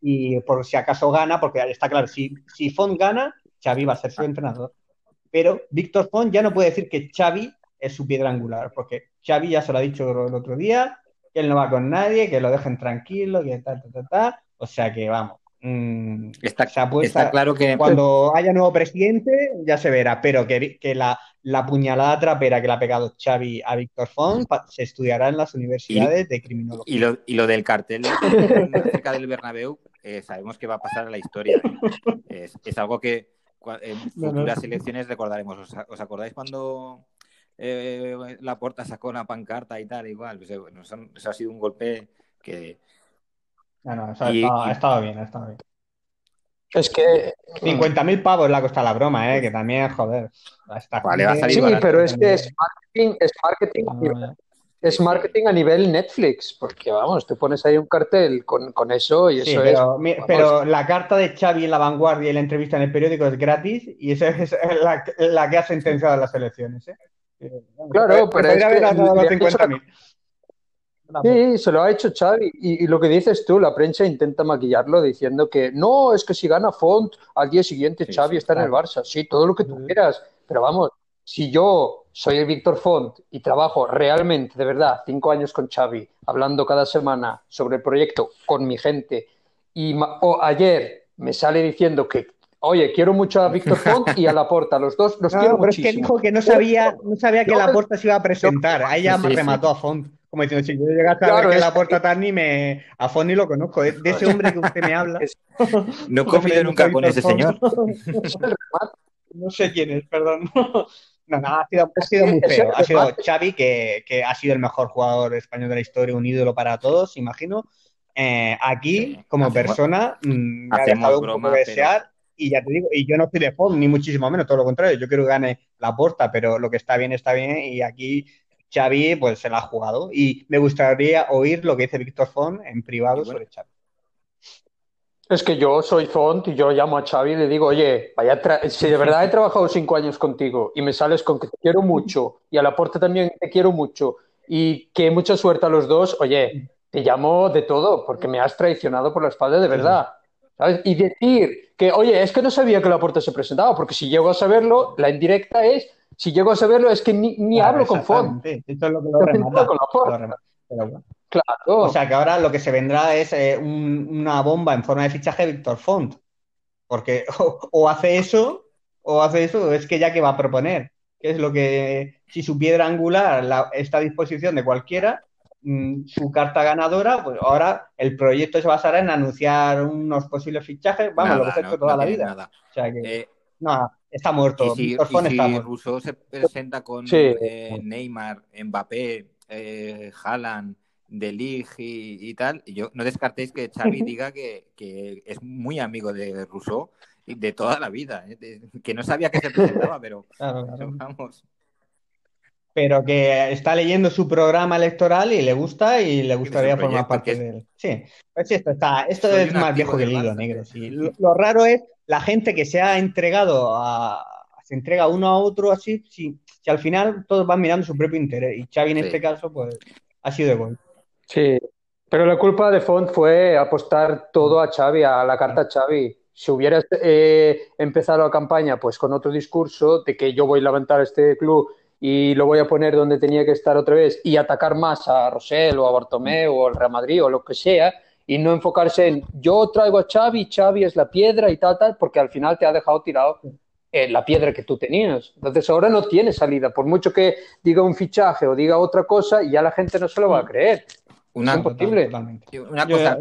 y por si acaso gana, porque está claro, si, si Font gana, Xavi va a ser su ah. entrenador. Pero Víctor Font ya no puede decir que Xavi es su piedra angular, porque Xavi ya se lo ha dicho el otro día, que él no va con nadie, que lo dejen tranquilo, que tal, tal, tal, tal. O sea que vamos. Mm, está, está, claro que cuando haya nuevo presidente ya se verá, pero que, que la, la, puñalada trapera que le ha pegado Xavi a Víctor Font se estudiará en las universidades de criminología. Y lo, y lo, del cartel cerca del Bernabéu, eh, sabemos que va a pasar a la historia. Es, es algo que en futuras elecciones recordaremos. ¿Os acordáis cuando eh, la puerta sacó una pancarta y tal, igual. Pues, eh, eso, ha sido un golpe que. No, no, eso ha, estado, ha estado bien, ha estado bien. Es que. 50.000 pavos le ha costado la broma, ¿eh? Que también, joder. Está Vale, va a salir Sí, barato. pero es que es marketing, es marketing, a Ah, nivel- es marketing a nivel Netflix, porque vamos, te pones ahí un cartel con, con eso y Sí, eso pero, es. mi- pero la carta de Xavi en la vanguardia y la entrevista en el periódico es gratis y esa es la, la que ha sentenciado las elecciones, ¿eh? Claro, pero es podría haber que ganado los le han dicho- 50.000. Sí, se lo ha hecho Xavi. Y, y lo que dices tú, la prensa intenta maquillarlo diciendo que no, es que si gana Font, al día siguiente Sí, Xavi sí, está en el. Barça. Sí, todo lo que tú quieras. Pero vamos, si yo soy el Víctor Font y trabajo realmente, de verdad, cinco años con Xavi, hablando cada semana sobre el proyecto con mi gente, y o ayer me sale diciendo que, oye, quiero mucho a Víctor Font y a Laporta, los dos los No, quiero pero es que muchísimo. dijo que no sabía, no sabía que Yo- la puerta se iba a presentar. Ahí ya Sí, sí. remató a Font. Como diciendo, si yo llegase a Claro, ver que es la que- puerta tal ni me. A Font ni lo conozco. De, de ese hombre que usted me habla. No he comido nunca con ese señor. No sé quién es, perdón. No, no, ha sido, ha sido muy feo. Ha sido. Xavi, que, que ha sido el mejor jugador español de la historia, un ídolo para todos, imagino. Eh, aquí, Sí, como persona, mm, me ha dejado un poco de pero- desear. Y ya te digo, y yo no soy de Font, ni muchísimo menos, todo lo contrario. Yo quiero que gane la porta, pero lo que está bien, está bien. Y aquí Xavi, pues se la ha jugado. Y me gustaría oír lo que dice Víctor Font en privado bueno. sobre Xavi. Es que yo soy Font y yo llamo a Xavi y le digo, oye, vaya tra- si de verdad he trabajado cinco años contigo y me sales con que te quiero mucho y a Laporte también te quiero mucho y que mucha suerte a los dos, oye, te llamo de todo porque me has traicionado por la espalda de verdad. ¿Sabes? Y decir que, oye, es que no sabía que Laporte se presentaba, porque si llego a saberlo, la indirecta es, si llego a saberlo es que ni, ni Claro, hablo con Font. Esto es lo que lo remata. con. Lo remata. Pero bueno. Claro. O sea que ahora lo que se vendrá es eh, un- una bomba en forma de fichaje de Víctor Font. Porque o, o hace eso, o hace eso, o es que ya que va a proponer. Que es lo que, si su piedra angular la- está a disposición de cualquiera, mm, su carta ganadora, pues ahora el proyecto se basará en anunciar unos posibles fichajes, vamos, Nada, lo que se ha no- hecho toda no la vida. nada. O sea que, Eh, no, está muerto. y si, y Font si está muerto. Rousseau se presenta con Sí. eh, Neymar, Mbappé, eh, Haaland, De Ligt y, y tal, yo no descartéis que Xavi diga que, que es muy amigo de Rousseau de toda la vida, ¿eh? De- que no sabía que se presentaba, pero Claro, claro. vamos. Pero que está leyendo su programa electoral y le gusta y le gustaría formar parte de él. Sí, pues esto está, esto Soy es más viejo que el del hilo negro. sí. Lo, lo raro es la gente que se ha entregado a se entrega uno a otro así, si, si al final todos van mirando su propio interés. Y Xavi en Sí. este caso, pues, ha sido de gol. Sí, pero la culpa de Font fue apostar todo a Xavi, a la carta a Xavi. Si hubieras eh, empezado la campaña pues con otro discurso de que yo voy a levantar este club y lo voy a poner donde tenía que estar otra vez y atacar más a Rosell o a Bartomeu o al Real Madrid o lo que sea y no enfocarse en yo traigo a Xavi, Xavi es la piedra y tal, tal, porque al final te ha dejado tirado eh, la piedra que tú tenías. Entonces ahora no tiene salida, por mucho que diga un fichaje o diga otra cosa, ya la gente no se lo va a creer. Una, Es imposible. Totalmente. una Yo, cosa,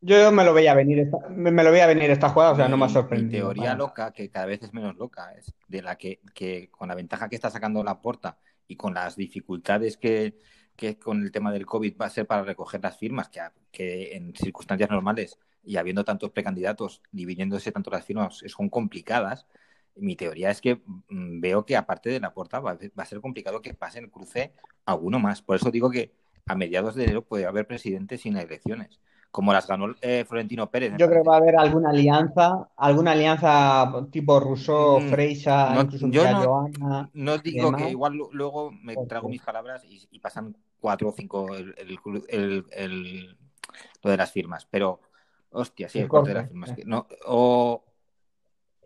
yo me lo veía venir esta, me lo veía venir esta jugada, o sea, no me ha sorprendido. Teoría para loca, que cada vez es menos loca, es de la que, que con la ventaja que está sacando la porta y con las dificultades que, que con el tema del COVID va a ser para recoger las firmas, que, que en circunstancias normales y habiendo tantos precandidatos, dividiéndose tanto las firmas, son complicadas. Mi teoría es que mm, veo que aparte de la porta va, a- va a ser complicado que pase el cruce alguno más. Por eso digo que a mediados de enero puede haber presidentes sin elecciones, como las ganó eh, Florentino Pérez. Yo creo que va a haber alguna alianza, alguna alianza tipo Rousseau, Mm, Freixa, no, incluso yo no- Joana. No digo que igual lu- luego me ¿Por trago mis palabras y, y pasan cuatro o cinco el, el, cru- el- el- lo de las firmas, pero hostia, sí, El corte de las firmas. que no, o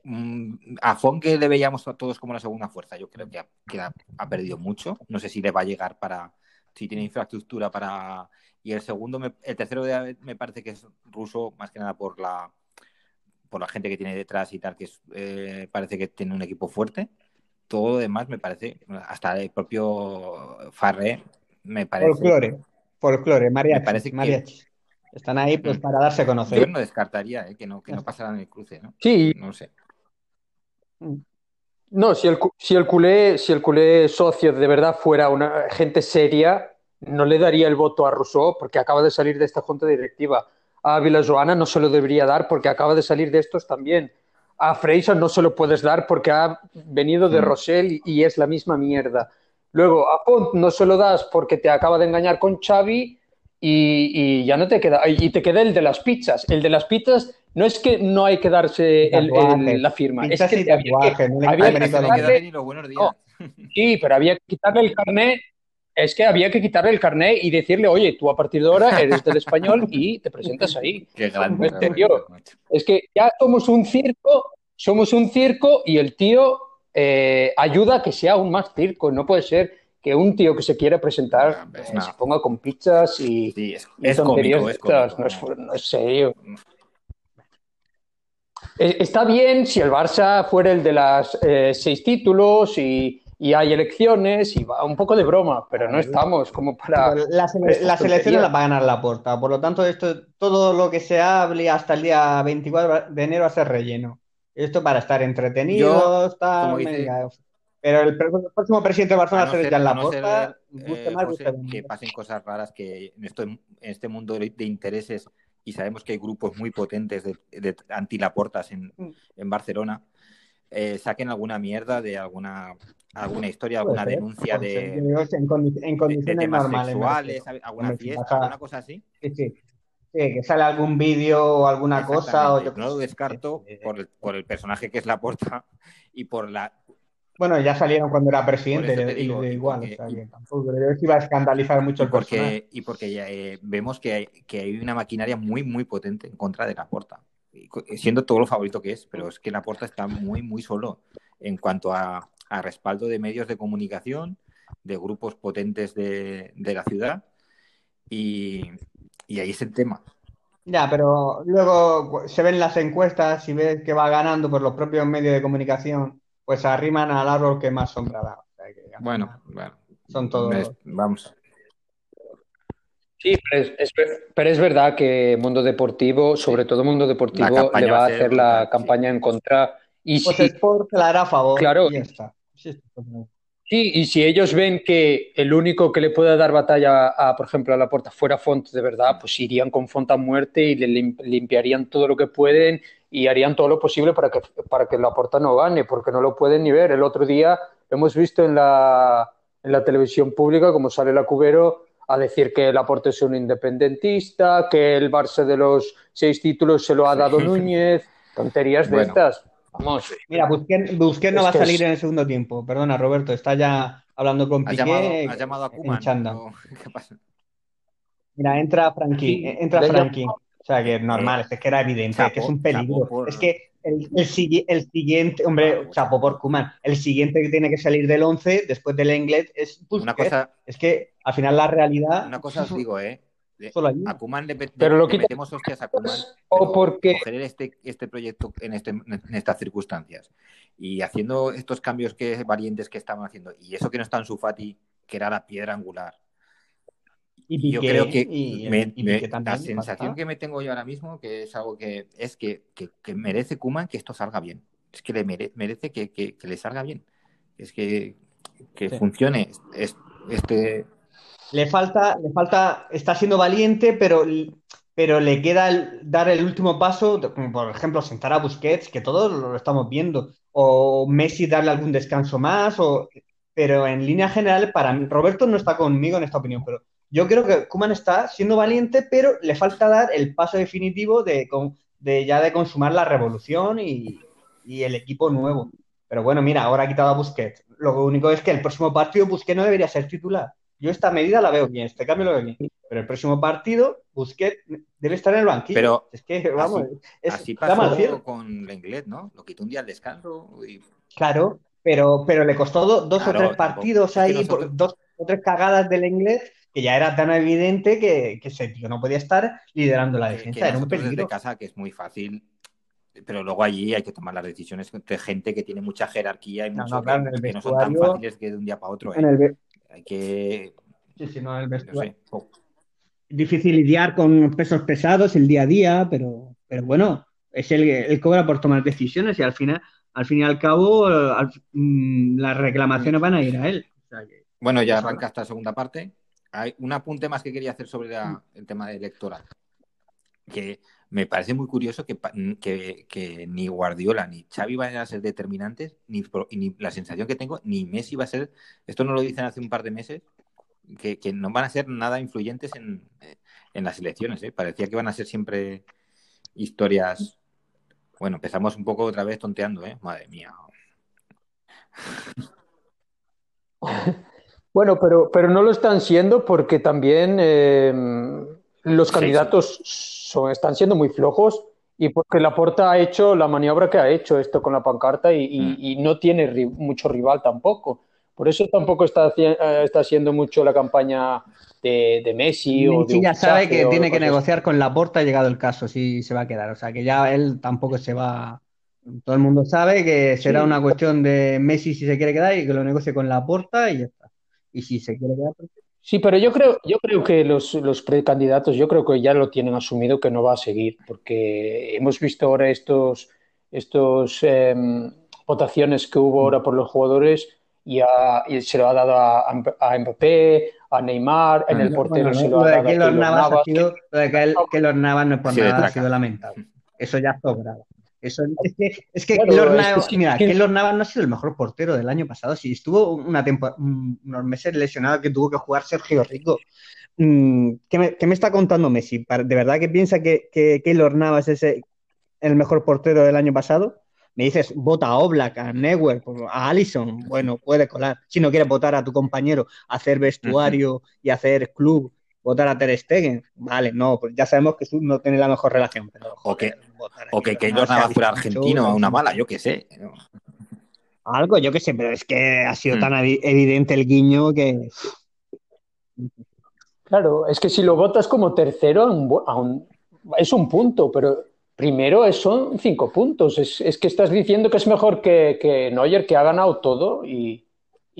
mm, a Fon que le veíamos a todos como la segunda fuerza, yo creo que ha, que ha, ha perdido mucho. No sé si le va a llegar para, si tiene infraestructura para. Y el segundo, me- el tercero de- me parece que es ruso, más que nada por la por la gente que tiene detrás y tal, que es, eh, parece que tiene un equipo fuerte. Todo lo demás me parece, hasta el propio Farré, me parece. Folclore, folclore, mariachis, parece que-. Están ahí pues Mm. para darse a Yo conocer. no descartaría eh, que no, que no pasaran el cruce, ¿no? Sí, No sé. No, si el, si el culé, si el culé socio de verdad fuera una gente seria, no le daría el voto a Rousseau porque acaba de salir de esta junta directiva. a Ávila Joana no se lo debería dar porque acaba de salir de estos también. A Fraser no se lo puedes dar porque ha venido de Rosell y es la misma mierda. Luego a Pont no se lo das porque te acaba de engañar con Xavi y, ya no te queda. Y te queda el de las pizzas. El de las pizzas no es que no hay que darse la firma, es que, había que, había que Sí, pero había que quitarle el carnet. Es que había que quitarle el carnet y decirle, oye, tú a partir de ahora eres del español y te presentas ahí. Qué grande. Es que ya somos un circo, somos un circo y el tío eh, ayuda a que sea aún más circo. No puede ser que un tío que se quiere presentar eh, se ponga con pizzas y, es, tonterías estas. No, es, no es serio. Eh, está bien si el Barça fuera el de las eh, seis títulos y, hay elecciones y va un poco de broma, pero no estamos como para. Las, elecciones las va a ganar la puerta, por lo tanto, esto, todo lo que se hable hasta el día 24 de enero va a ser relleno. Esto para estar entretenidos, Pero el, próximo presidente de Barcelona a ser ya en la puerta. Eh, que pasen cosas raras que en, esto, en este mundo de intereses y sabemos que hay grupos muy potentes de, de antilaportas en, mm. en Barcelona, eh, saquen alguna mierda de alguna alguna historia, alguna denuncia de, en, condiciones normales, sexuales, alguna fiesta, alguna cosa así. Sí, sí. que sale algún vídeo o alguna cosa. O yo no lo descarto por, el, por el personaje que es la porta y por la bueno, ya salieron cuando era presidente, y igual, tampoco creo. Que iba a escandalizar mucho el porque, Y porque ya, eh, vemos que hay, que hay una maquinaria muy, muy potente en contra de la Porta, siendo todo lo favorito que es, pero es que la Porta está muy, muy solo en cuanto a, respaldo de medios de comunicación, de grupos potentes de, la ciudad, y, y ahí es el tema. Ya, pero luego se ven las encuestas y ves que va ganando por los propios medios de comunicación pues arriman al árbol que más sombra da. bueno, bueno. Son todos. Vamos. Sí, pero es, verdad que Mundo Deportivo, sobre todo Mundo Deportivo, le va a hacer, la campaña en contra. Y pues si, Sport la hará a favor. Claro. Y está. Sí, y si ellos ven que el único que le puede dar batalla a, por ejemplo, a la puerta fuera Font de verdad, pues irían con Font a muerte y le limpiarían todo lo que pueden y harían todo lo posible para que, para que la puerta no gane, porque no lo pueden ni ver. El otro día hemos visto en la, en la televisión pública, como sale la Cubero, a decir que Laporte es un independentista, que el Barça de los seis títulos se lo ha dado Núñez, tonterías de estas. Vamos. Mira, Busquets, no va a salir en el segundo tiempo. Perdona, Roberto, está ya hablando con Piqué. ¿Has llamado, a Kuman? ¿Qué pasa? Mira, entra Frankie, entra Frankie. O sea, que es normal, es que era evidente, que es un peligro. Es que el, el, siguiente, hombre, chapo por Kuman, el siguiente que tiene que salir del 11 después del Englet es Busquets. Una cosa, es que al final la realidad. Una cosa os digo, ¿eh? A Kuman le, pero lo metemos hostias a Kuman o porque coger este, este proyecto en, este, en estas circunstancias y haciendo estos cambios que valientes que estaban haciendo y eso que no está en su Fati, que era la piedra angular. Y yo creo que la sensación que me tengo yo ahora mismo, que es algo que es que, que, merece Kuman que esto salga bien. Es que le merece que, que, le salga bien. Es que, que funcione este, le falta, le falta, está siendo valiente, pero, pero le queda dar el último paso, como por ejemplo sentar a Busquets, que todos lo estamos viendo, o Messi darle algún descanso más, o, pero en línea general, para mí, Roberto no está conmigo en esta opinión, pero yo creo que Kuman está siendo valiente, pero le falta dar el paso definitivo de, de ya de consumar la revolución y, y el equipo nuevo. Pero bueno, mira, ahora ha quitado a Busquets. Lo único es que el próximo partido Busquets no debería ser titular. Yo esta medida la veo bien, este cambio lo veo bien. Pero el próximo partido, Busquets debe estar en el banquillo. Pero es que, vamos, así, pasó con la inglés, ¿no? Lo quitó un día al descanso. Claro, pero, pero le costó dos o tres partidos ahí, dos o tres cagadas del inglés que ya era tan evidente que, que ese tío no podía estar liderando la defensa. era un peligro. de casa que es muy fácil pero luego allí hay que tomar las decisiones de gente que tiene mucha jerarquía y mucho no, que, no son tan fáciles que de un día para otro. ¿eh? Hay que. Sí, sí, no, el vestuario. Difícil lidiar con pesos pesados el día a día, pero, pero bueno, es el, el cobra por tomar decisiones y al final, al fin y al cabo, mm, las reclamaciones van a ir a él. bueno, ya arranca esta segunda parte. Hay un apunte más que quería hacer sobre el tema electoral. que me parece muy curioso que, que, ni Guardiola ni Xavi van a ser determinantes, ni, ni, la sensación que tengo, ni Messi va a ser, esto no lo dicen hace un par de meses, que, no van a ser nada influyentes en, en las elecciones. ¿eh? Parecía que van a ser siempre historias. Bueno, empezamos un poco otra vez tonteando, ¿eh? Madre mía. Bueno, pero, pero no lo están siendo porque también eh, los candidatos Son, están siendo muy flojos y porque Laporta ha hecho la maniobra que ha hecho esto con la pancarta y, mm. no tiene mucho rival tampoco. Por eso tampoco está, eh, está haciendo mucho la campaña de, Messi. o de ya sabe que tiene que negociar con Laporta, ha llegado el caso, si se va a quedar. O sea que ya él tampoco se va. Todo el mundo sabe que será una cuestión de Messi si se quiere quedar y que lo negocie con Laporta y ya está. Y si se quiere quedar. Sí, pero yo creo, yo creo que los, los precandidatos, yo creo que ya lo tienen asumido que no va a seguir, porque hemos visto ahora estos, estos em, votaciones que hubo ahora por los jugadores y, se lo ha dado a, a Mbappé, a Neymar, en el portero se lo, ha dado a Navas. Ha sido, lo de que Keylor Navas no es por nada, ha sido lamentable. Eso ya sobrado. Eso, es que, es que, Navas, mira, Navas no ha sido el mejor portero del año pasado. Si estuvo una unos meses lesionado que tuvo que jugar Sergio Rico. Mm, ¿Qué me, ¿Qué me, está contando Messi? ¿De verdad que piensa que, que Keylor Navas es el mejor portero del año pasado? Me dices, vota a Oblak, a Neuer, pues, a Allison, bueno, puede colar. Si no quieres votar a tu compañero, hacer vestuario y hacer club, votar a Ter Stegen, vale, no, pues ya sabemos que no tiene la mejor relación. Pero, o que, o que Keylor Navas fuera argentino a una mala, yo qué sé. Algo, yo qué sé, pero es que ha sido mm. tan evidente el guiño que... Claro, es que si lo votas como tercero, es un punto, pero Primero son cinco puntos. Es, que estás diciendo que es mejor que, que Neuer, que ha ganado todo, y,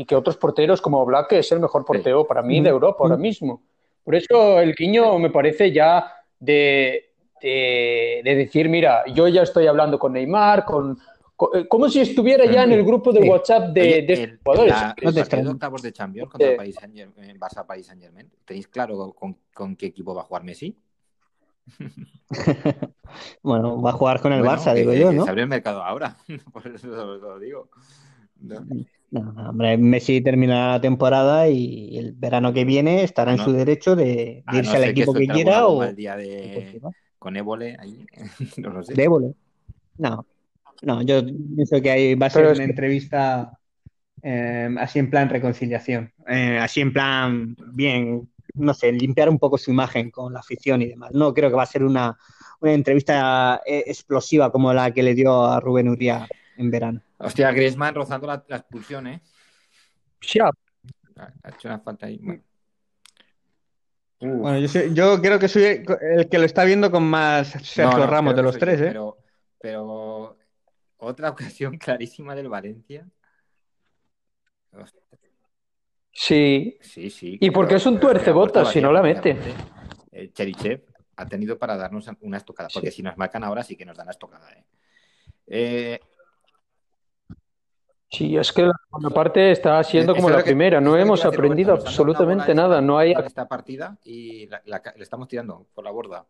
que otros porteros como Black es el mejor portero para mí de Europa ahora mismo. Por eso el guiño me parece ya de, de, decir, mira, yo ya estoy hablando con Neymar, con, eh, como si estuviera ya en el grupo de WhatsApp de, de jugadores. el octavos de Champions contra el Saint -Germain, Barça País Saint Germain. ¿Tenéis claro con, con, qué equipo va a jugar Messi? bueno, va a jugar con el Barça, digo yo, ¿no? Se abre el mercado ahora, por eso lo digo. Hombre, Messi termina la temporada y el verano que viene estará en su derecho de, irse al equipo que, quiera o. con Évole ahí. no lo sé. De Évole. No, no, yo pienso que ahí va a ser una entrevista eh, así en plan reconciliación. Eh, así en plan, bien, no sé, limpiar un poco su imagen con la afición y demás. No creo que va a ser una, entrevista eh, explosiva como la que le dio a Rubén Uría en verano. Hostia, Griezmann rozando la, expulsión, ¿eh? Ya. Ha hecho una falta ahí. Bueno, yo, creo que soy el que lo está viendo con más Sergio Ramos de los tres, ¿eh? Pero, pero otra ocasión clarísima del Valencia. Sí. Sí, sí. ¿Y porque es un tuercebotas si no la mete? Cherichev ha tenido para darnos una estocada, porque si nos marcan ahora sí que nos dan la estocada. ¿eh? Eh, sí, es que la segunda parte está siendo como la primera, no hemos aprendido absolutamente nada, no hay... Esta partida y le estamos tirando por la borda.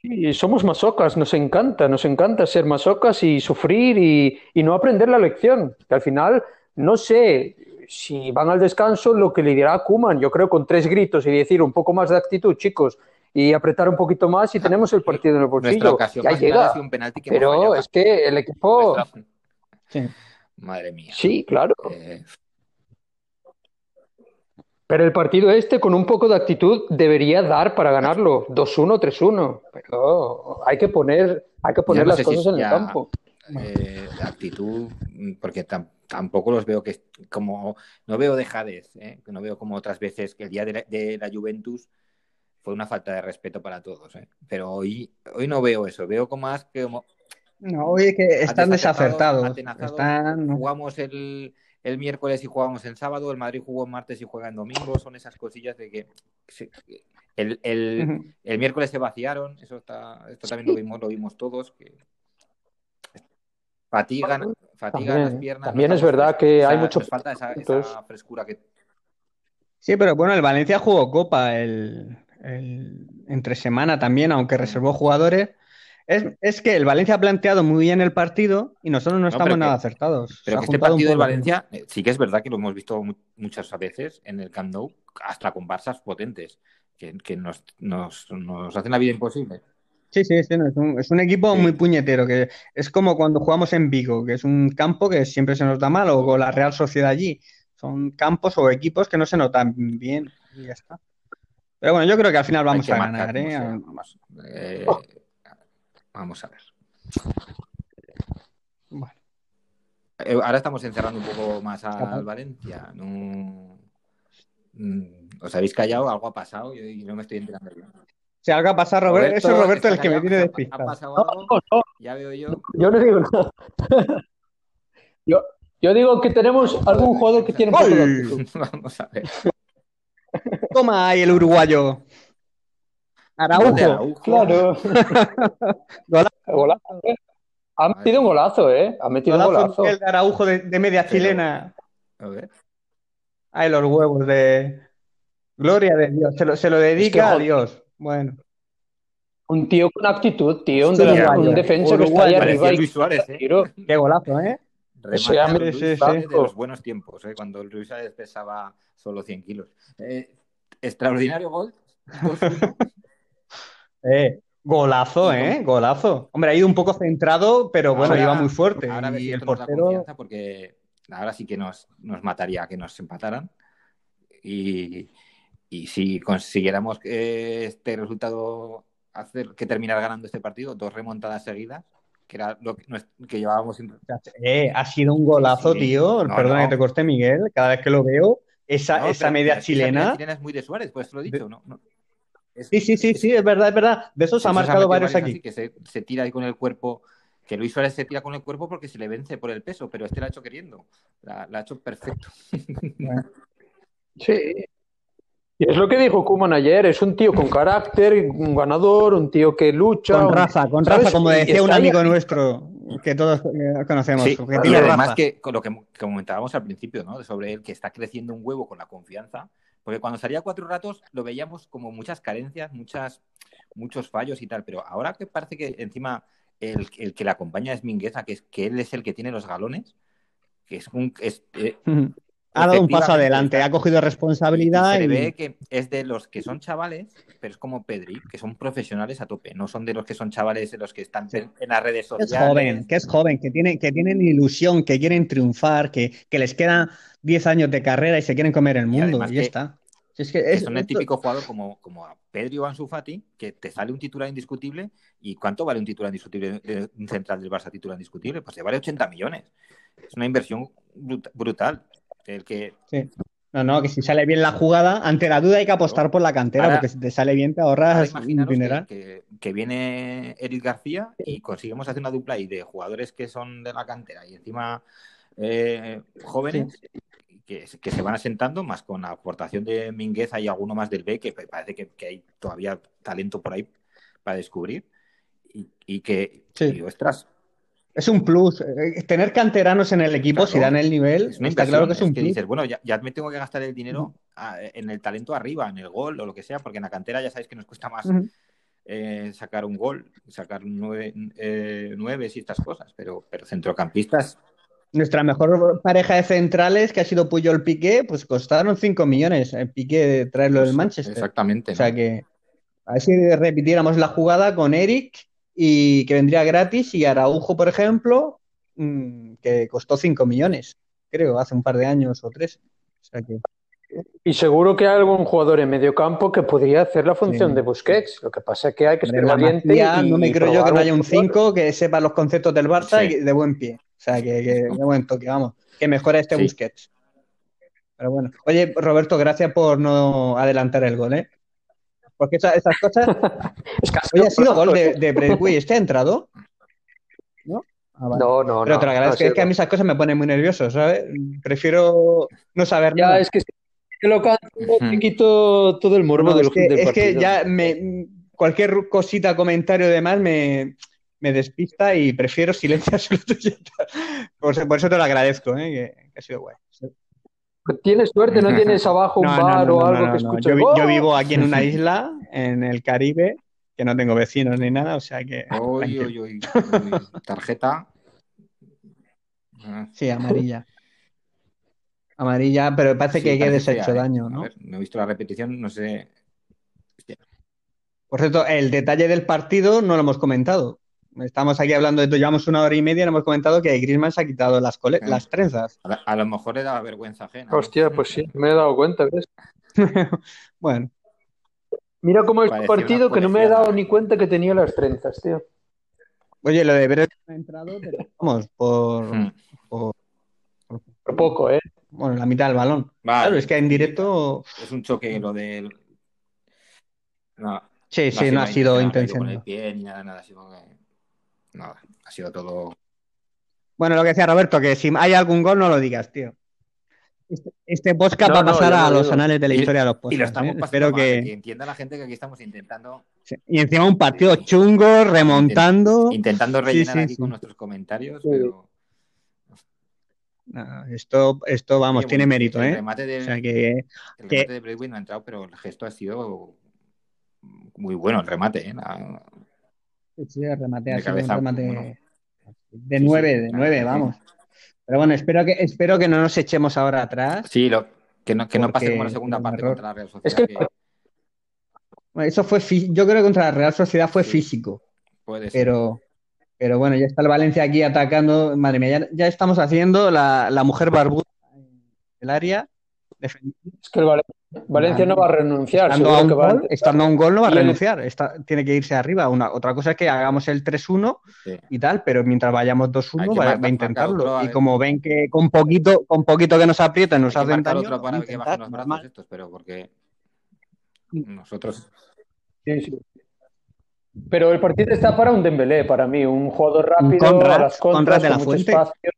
Sí, somos masocas, nos encanta, nos encanta ser masocas y sufrir y, y no aprender la lección, que al final no sé si van al descanso lo que le dirá a Kuman. Yo creo con tres gritos y decir un poco más de actitud, chicos, y apretar un poquito más y tenemos el partido en el bolsillo. Ya llega. Pero es que el equipo. Madre mía. Sí, claro. Eh, Pero el partido este, con un poco de actitud, debería dar para ganarlo. 2-1, 3-1. Pero hay que poner, hay que poner las cosas en el campo. Eh, actitud, porque tampoco los veo que como no veo dejadez, ¿eh? no veo como otras veces que el día de la, Juventus fue una falta de respeto para todos, ¿eh? pero hoy hoy no veo eso, veo como más que como no, oye que están desacertados, jugamos el, el miércoles y jugamos el sábado, el Madrid jugó el martes y juega en domingo, son esas cosillas de que el, el, el miércoles se vaciaron, eso está, esto también lo vimos, lo vimos todos, que Fatigan, fatigan las piernas. También es verdad que hay mucho. falta esa, frescura que. Sí, pero bueno, el Valencia jugó Copa el, entre semana también, aunque reservó jugadores. Es, que el Valencia ha planteado muy bien el partido y nosotros no, estamos nada acertados. Pero que este partido del Valencia eh, sí que es verdad que lo hemos visto muchas veces en el Camp Nou, hasta con Barças potentes, que, nos, nos, hacen la vida imposible. Sí, sí, sí es, un, equipo muy puñetero, que es como cuando jugamos en Vigo, que es un campo que siempre se nos da mal, o con la Real Sociedad allí. Son campos o equipos que no se notan bien y ya está. Pero bueno, yo creo que al final vamos a ganar. ¿eh? eh vamos a ver. Bueno. Eh, ahora estamos encerrando un poco más al Valencia. No... Mm, ¿Os habéis callado? ¿Algo ha pasado? y no me estoy enterando. Si algo ha pasado, Roberto, eso es Roberto el que me tiene despistado. ¿Ha pasado algo? Ya veo yo. Yo no digo nada. yo, yo digo que tenemos algún jugador que tiene un poco de Vamos a ver. Toma ahí el uruguayo. Araujo. Claro. golazo. ¿eh? Ha metido un golazo, ¿eh? Ha metido un golazo. El Araujo de, media chilena. A ver. Ay, los huevos de. Gloria de Dios. Se lo, se lo dedica a Dios. Bueno. Un tío con actitud, tío, un, defensa que está ahí arriba. Luis Suárez, ¿eh? Qué golazo, ¿eh? de los buenos tiempos, ¿eh? cuando Luis Suárez pesaba solo 100 kilos. Eh, extraordinario gol. eh, golazo, ¿eh? Golazo. Hombre, ha ido un poco centrado, pero bueno, iba muy fuerte. Ahora y el portero... porque ahora sí que nos, nos mataría que nos empataran. Y, y si consiguiéramos este resultado hacer que terminar ganando este partido, dos remontadas seguidas, que era lo que, llevábamos. Eh, ha sido un golazo, tío. Perdona que te corte, Miguel. Cada vez que lo veo, esa, esa media chilena. Esa chilena es muy de Suárez, pues te lo he dicho, ¿no? sí, sí, sí, sí, es verdad, es verdad. De esos ha marcado varios aquí. que se, tira ahí con el cuerpo. Que Luis Suárez se tira con el cuerpo porque se le vence por el peso, pero este lo ha hecho queriendo. La, ha hecho perfecto. Sí, es lo que dijo Kuman ayer, es un tío con carácter, un ganador, un tío que lucha. Con raza, con raza, como decía un amigo nuestro que todos eh, conocemos. y además que con lo que, comentábamos al principio, ¿no? Sobre él que está creciendo un huevo con la confianza, porque cuando salía cuatro ratos lo veíamos como muchas carencias, muchas, muchos fallos y tal, pero ahora que parece que encima el, que le acompaña es Mingueza, que es que él es el que tiene los galones, que es un... Es, eh, ha dado un paso adelante, ha cogido responsabilidad. Y, se ve que es de los que son chavales, pero es como Pedri, que son profesionales a tope, no son de los que son chavales de los que están en, las redes sociales. Es joven, que es joven, que, tiene, que tienen ilusión, que quieren triunfar, que, les quedan 10 años de carrera y se quieren comer el mundo, y, ya está. Es que, son el típico jugador como, como Pedri o Ansu Fati, que te sale un titular indiscutible. ¿Y cuánto vale un titular indiscutible, un central del Barça titular indiscutible? Pues te vale 80 millones. Es una inversión brutal. El que... Sí. No, no, que si sale bien la jugada, ante la duda hay que apostar por la cantera, porque si te sale bien te ahorras un dineral. Que, que, viene Eric García y conseguimos hacer una dupla ahí de jugadores que son de la cantera y encima eh, jóvenes que, se van asentando, más con la aportación de Mingueza y alguno más del B, que parece que, hay todavía talento por ahí para descubrir. Y, que, sí. ostras, es un plus. Eh, tener canteranos en el equipo, si dan el nivel, está claro que es un plus. Dices, bueno, ya, me tengo que gastar el dinero en el talento arriba, en el gol o lo que sea, porque en la cantera ya sabéis que nos cuesta más eh, sacar un gol, sacar nueve, eh, nueve y estas cosas, pero, pero centrocampistas. Nuestra mejor pareja de centrales, que ha sido Puyol Piqué, pues costaron 5 millones en Piqué traerlo del Manchester. Exactamente. O sea que, a ver si repitiéramos la jugada con Eric y que vendría gratis y Araujo, por ejemplo, mm, que costó 5 millones, creo, hace un par de años o tres. Y seguro que hay algún jugador en medio campo que podría hacer la función de Busquets. Lo que pasa es que hay que ser valiente. Y, no me creo yo que no haya un 5 que sepa los conceptos del Barça y de buen pie. O sea, que, de buen toque, vamos. Que mejora este Busquets. Pero bueno. Oye, Roberto, gracias por no adelantar el gol, ¿eh? Porque esas, cosas. Oye, ha sido gol de, de ¿Este ha entrado? ¿No? Ah, no, no, Pero te lo agradezco, es que a mí esas cosas me ponen muy nervioso, ¿sabes? Prefiero no saber ya, es que te lo te quito todo el morbo del, es que, Es que ya me, cualquier cosita, comentario de más me, me despista y prefiero silenciar por, por eso te lo agradezco, ¿eh? que, ha sido guay. Tienes suerte, no tienes abajo un No, bar no, o no, algo no, que no. escuches. Yo, vi- yo ¡Oh! vivo aquí en una isla, en el Caribe, que no tengo vecinos ni nada, o sea que. Uy, uy, uy. Tarjeta. Ah, Sí, amarilla. Amarilla, pero parece sí, que quedes parece hecho daño, A ¿no? ver, no he visto la repetición, no sé. Por cierto, el detalle del partido no lo hemos comentado. Estamos aquí hablando de esto, llevamos una hora y media y no hemos comentado que Griezmann se ha quitado las, cole- las trenzas. A, a lo mejor le daba vergüenza ajena. Hostia, pues sí, me he dado cuenta, ¿ves? Bueno, Mira cómo es Parecía partido que no me he dado ni cuenta que tenía las trenzas, tío. oye, lo de ver ha entrado, pero vamos, por, Hmm. por, Por poco, ¿eh? bueno, la mitad del balón. Vale. Claro, es que en directo, Es un choque lo del. No, sí, sí, no ha sido Con el intencionado. pie ni nada, nada. Ha sido, que- nada, ha sido todo. Bueno, lo que decía Roberto, que si hay algún gol no lo digas, tío. Este, este podcast No, va a no, pasar a lo los digo. anales de la Y- historia de los Y lo podcasts. estamos ¿eh? pasando Espero mal, que... que. entienda la gente que aquí estamos intentando sí. Y encima un partido Sí. chungo, remontando. intentando rellenar sí, aquí sí. con nuestros comentarios, Sí. pero No, esto, esto, vamos, Oye, tiene bueno, mérito, el ¿eh? remate de, O sea que. el que- remate de no ha entrado, pero el gesto ha sido muy bueno el remate, ¿eh? La- Sí, remate De sido un cabeza, remate bueno. de Sí, nueve, sí, de nueve, vamos. Pero bueno, espero que, espero que no nos echemos ahora atrás. Sí, lo, que no, que no pase como la segunda parte contra la Real Es Sociedad, que- que Bueno, Eso fue, yo creo que contra la Real Sociedad fue físico, puede ser. pero, pero bueno, ya está el Valencia aquí atacando. Madre mía, ya, ya estamos haciendo la, la mujer barbuda en el área. Es que el Vale- Valencia no va a renunciar. Estando a, un que va a gol, intentar. estando a un gol no va a renunciar, está- tiene que irse arriba. Una, otra cosa es que hagamos el 3-1 Sí. y tal, pero mientras vayamos Hay 2-1 que va, va a intentarlo. otro, a y ver. como ven que con poquito, con poquito que nos aprietan nos hacen daño, otro para a que bajen los brazos estos, pero porque nosotros Sí, sí. Pero el partido está para un Dembélé, para mí, un jugador rápido, Conrad, a las Conrad contras, de la con mucho Fuente. espacio.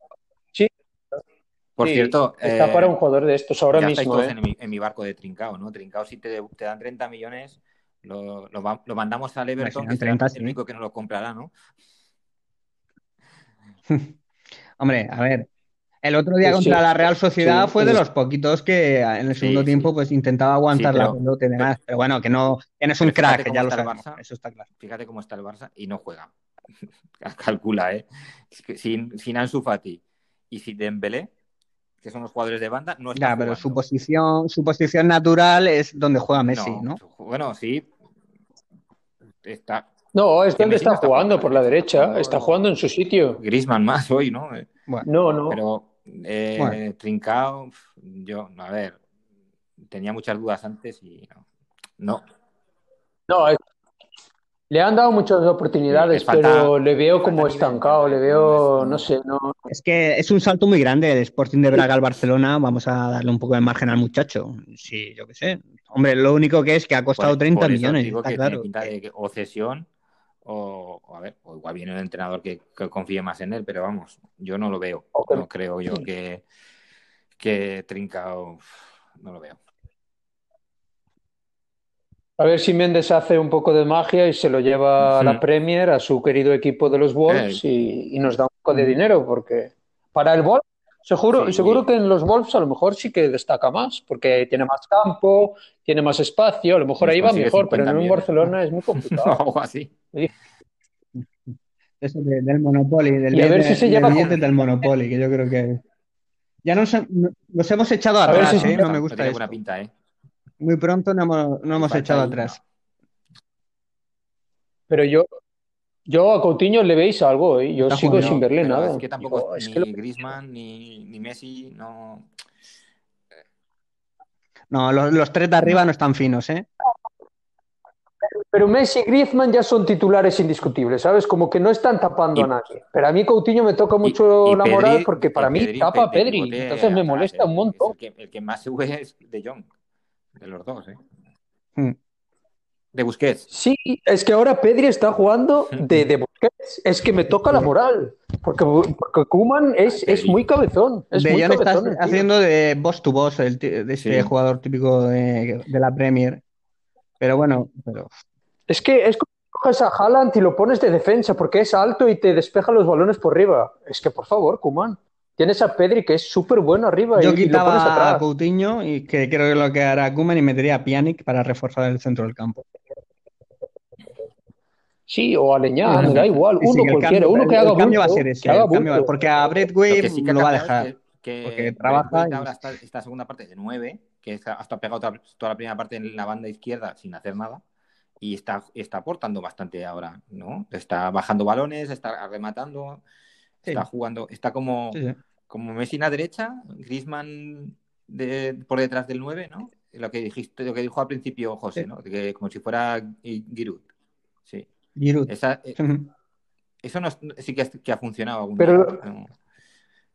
Por sí, cierto, está eh, para un jugador de estos ahora ya estáis mismo. todos ¿eh? en, mi, en mi barco de Trincao, ¿no? Trincao, si te, te dan 30 millones, lo, lo, mandamos al Everton, que 30, el único que nos lo comprará, ¿no? Hombre, a ver. El otro día Sí, contra sí. la Real Sociedad Sí, fue de es- los poquitos que en el segundo sí. tiempo pues intentaba aguantar Sí, la pero- pelota y demás. Pero bueno, que no, que no es un crack, ya lo sabemos. Barça. Eso está claro. Fíjate cómo está el Barça y no juega. Calcula, ¿eh? Es sin, sin Ansu Fati y sin Dembélé, que son los jugadores de banda, no está Ya, pero su posición, su posición natural es donde juega Messi, ¿no? Bueno, sí. Está No, es donde está está jugando, jugando por la derecha. Está está jugando en su sitio. Griezmann más hoy, ¿no? Bueno, No, no. Pero eh, Bueno. Trincao, yo, a ver, tenía muchas dudas antes y no. No, No, es- le han dado muchas oportunidades, falta- pero le veo como estancado, le veo, no sé, no. es que es un salto muy grande el Sporting de Braga al Barcelona. Vamos a darle un poco de margen al muchacho. Sí, yo qué sé. Hombre, lo único que es que ha costado por- 30 por eso millones, digo está que claro. pinta de que o cesión o, o a ver, o igual viene un entrenador que, que confíe más en él, pero vamos, yo no lo veo. No creo yo que, que Trincao, no lo veo. A ver si Méndez hace un poco de magia y se lo lleva a la. Premier, a su querido equipo de los Wolves, y, y nos da un poco de dinero, porque para el Wolves, seguro, Sí. seguro que en los Wolves a lo mejor sí que destaca más, porque tiene más campo, tiene más espacio, a lo mejor Nos ahí va mejor, pero 50 en un. Barcelona es muy complicado. Algo así. Eso de- del Monopoly, del Y a ver de- si se de lleva con- del Monopoly, que yo creo que ya nos, nos hemos echado ver atrás, si se ¿eh? No me gusta buena pinta, ¿eh? Muy pronto no hemos, no hemos echado atrás. Pero yo, yo a Coutinho le veis algo, ¿eh? Yo Está sigo jugando, sin verle nada. Es que tampoco Digo, es ni que lo- Griezmann ni, ni Messi, no. No, los, los tres de arriba no están finos, ¿eh? Pero Messi y Griezmann ya son titulares indiscutibles, ¿sabes? Como que no están tapando Y- a nadie. Pero a mí Coutinho me toca mucho Y- y la Pedri- moral porque para mí Pedri- tapa a Pe- Pedri. Pedri Entonces me molesta ¿eh? un montón. El, que, el que más sube es De Jong, de los dos, ¿eh? Hmm. De Busquets. Sí, es que ahora Pedri está jugando de, de Busquets. Es que me toca la moral. Porque, porque Koeman es, es muy cabezón. Es De muy está cabezón. tío. haciendo de boss to boss, el de este Sí. jugador típico de, de la Premier. Pero bueno, pero Es que es como que coges a Haaland y lo pones de defensa porque es alto y te despeja los balones por arriba. Es que, por favor, Koeman. Tienes a Pedri que es súper bueno arriba. Yo quitaba a Coutinho y que creo que lo que hará Kuman y metería a Pjanic para reforzar el centro del campo. Sí, o a Leñar, da igual, uno cualquiera, uno que haga el cambio va a ser ese, porque a Brett Wade sí lo va a dejar. Que, porque trabaja. Ahora está esta segunda parte de 9, que hasta pegado toda, la primera parte en la banda izquierda sin hacer nada y está, está aportando bastante ahora, ¿no? Está bajando balones, está rematando, está jugando, está como, como Messi en la derecha, Griezmann de, por detrás del 9, ¿no? Lo que dijiste, lo que dijo al principio José, ¿no? Que, como si fuera Giroud. Sí. Giroud. Eh, eso no, sí que, ha funcionado Pero...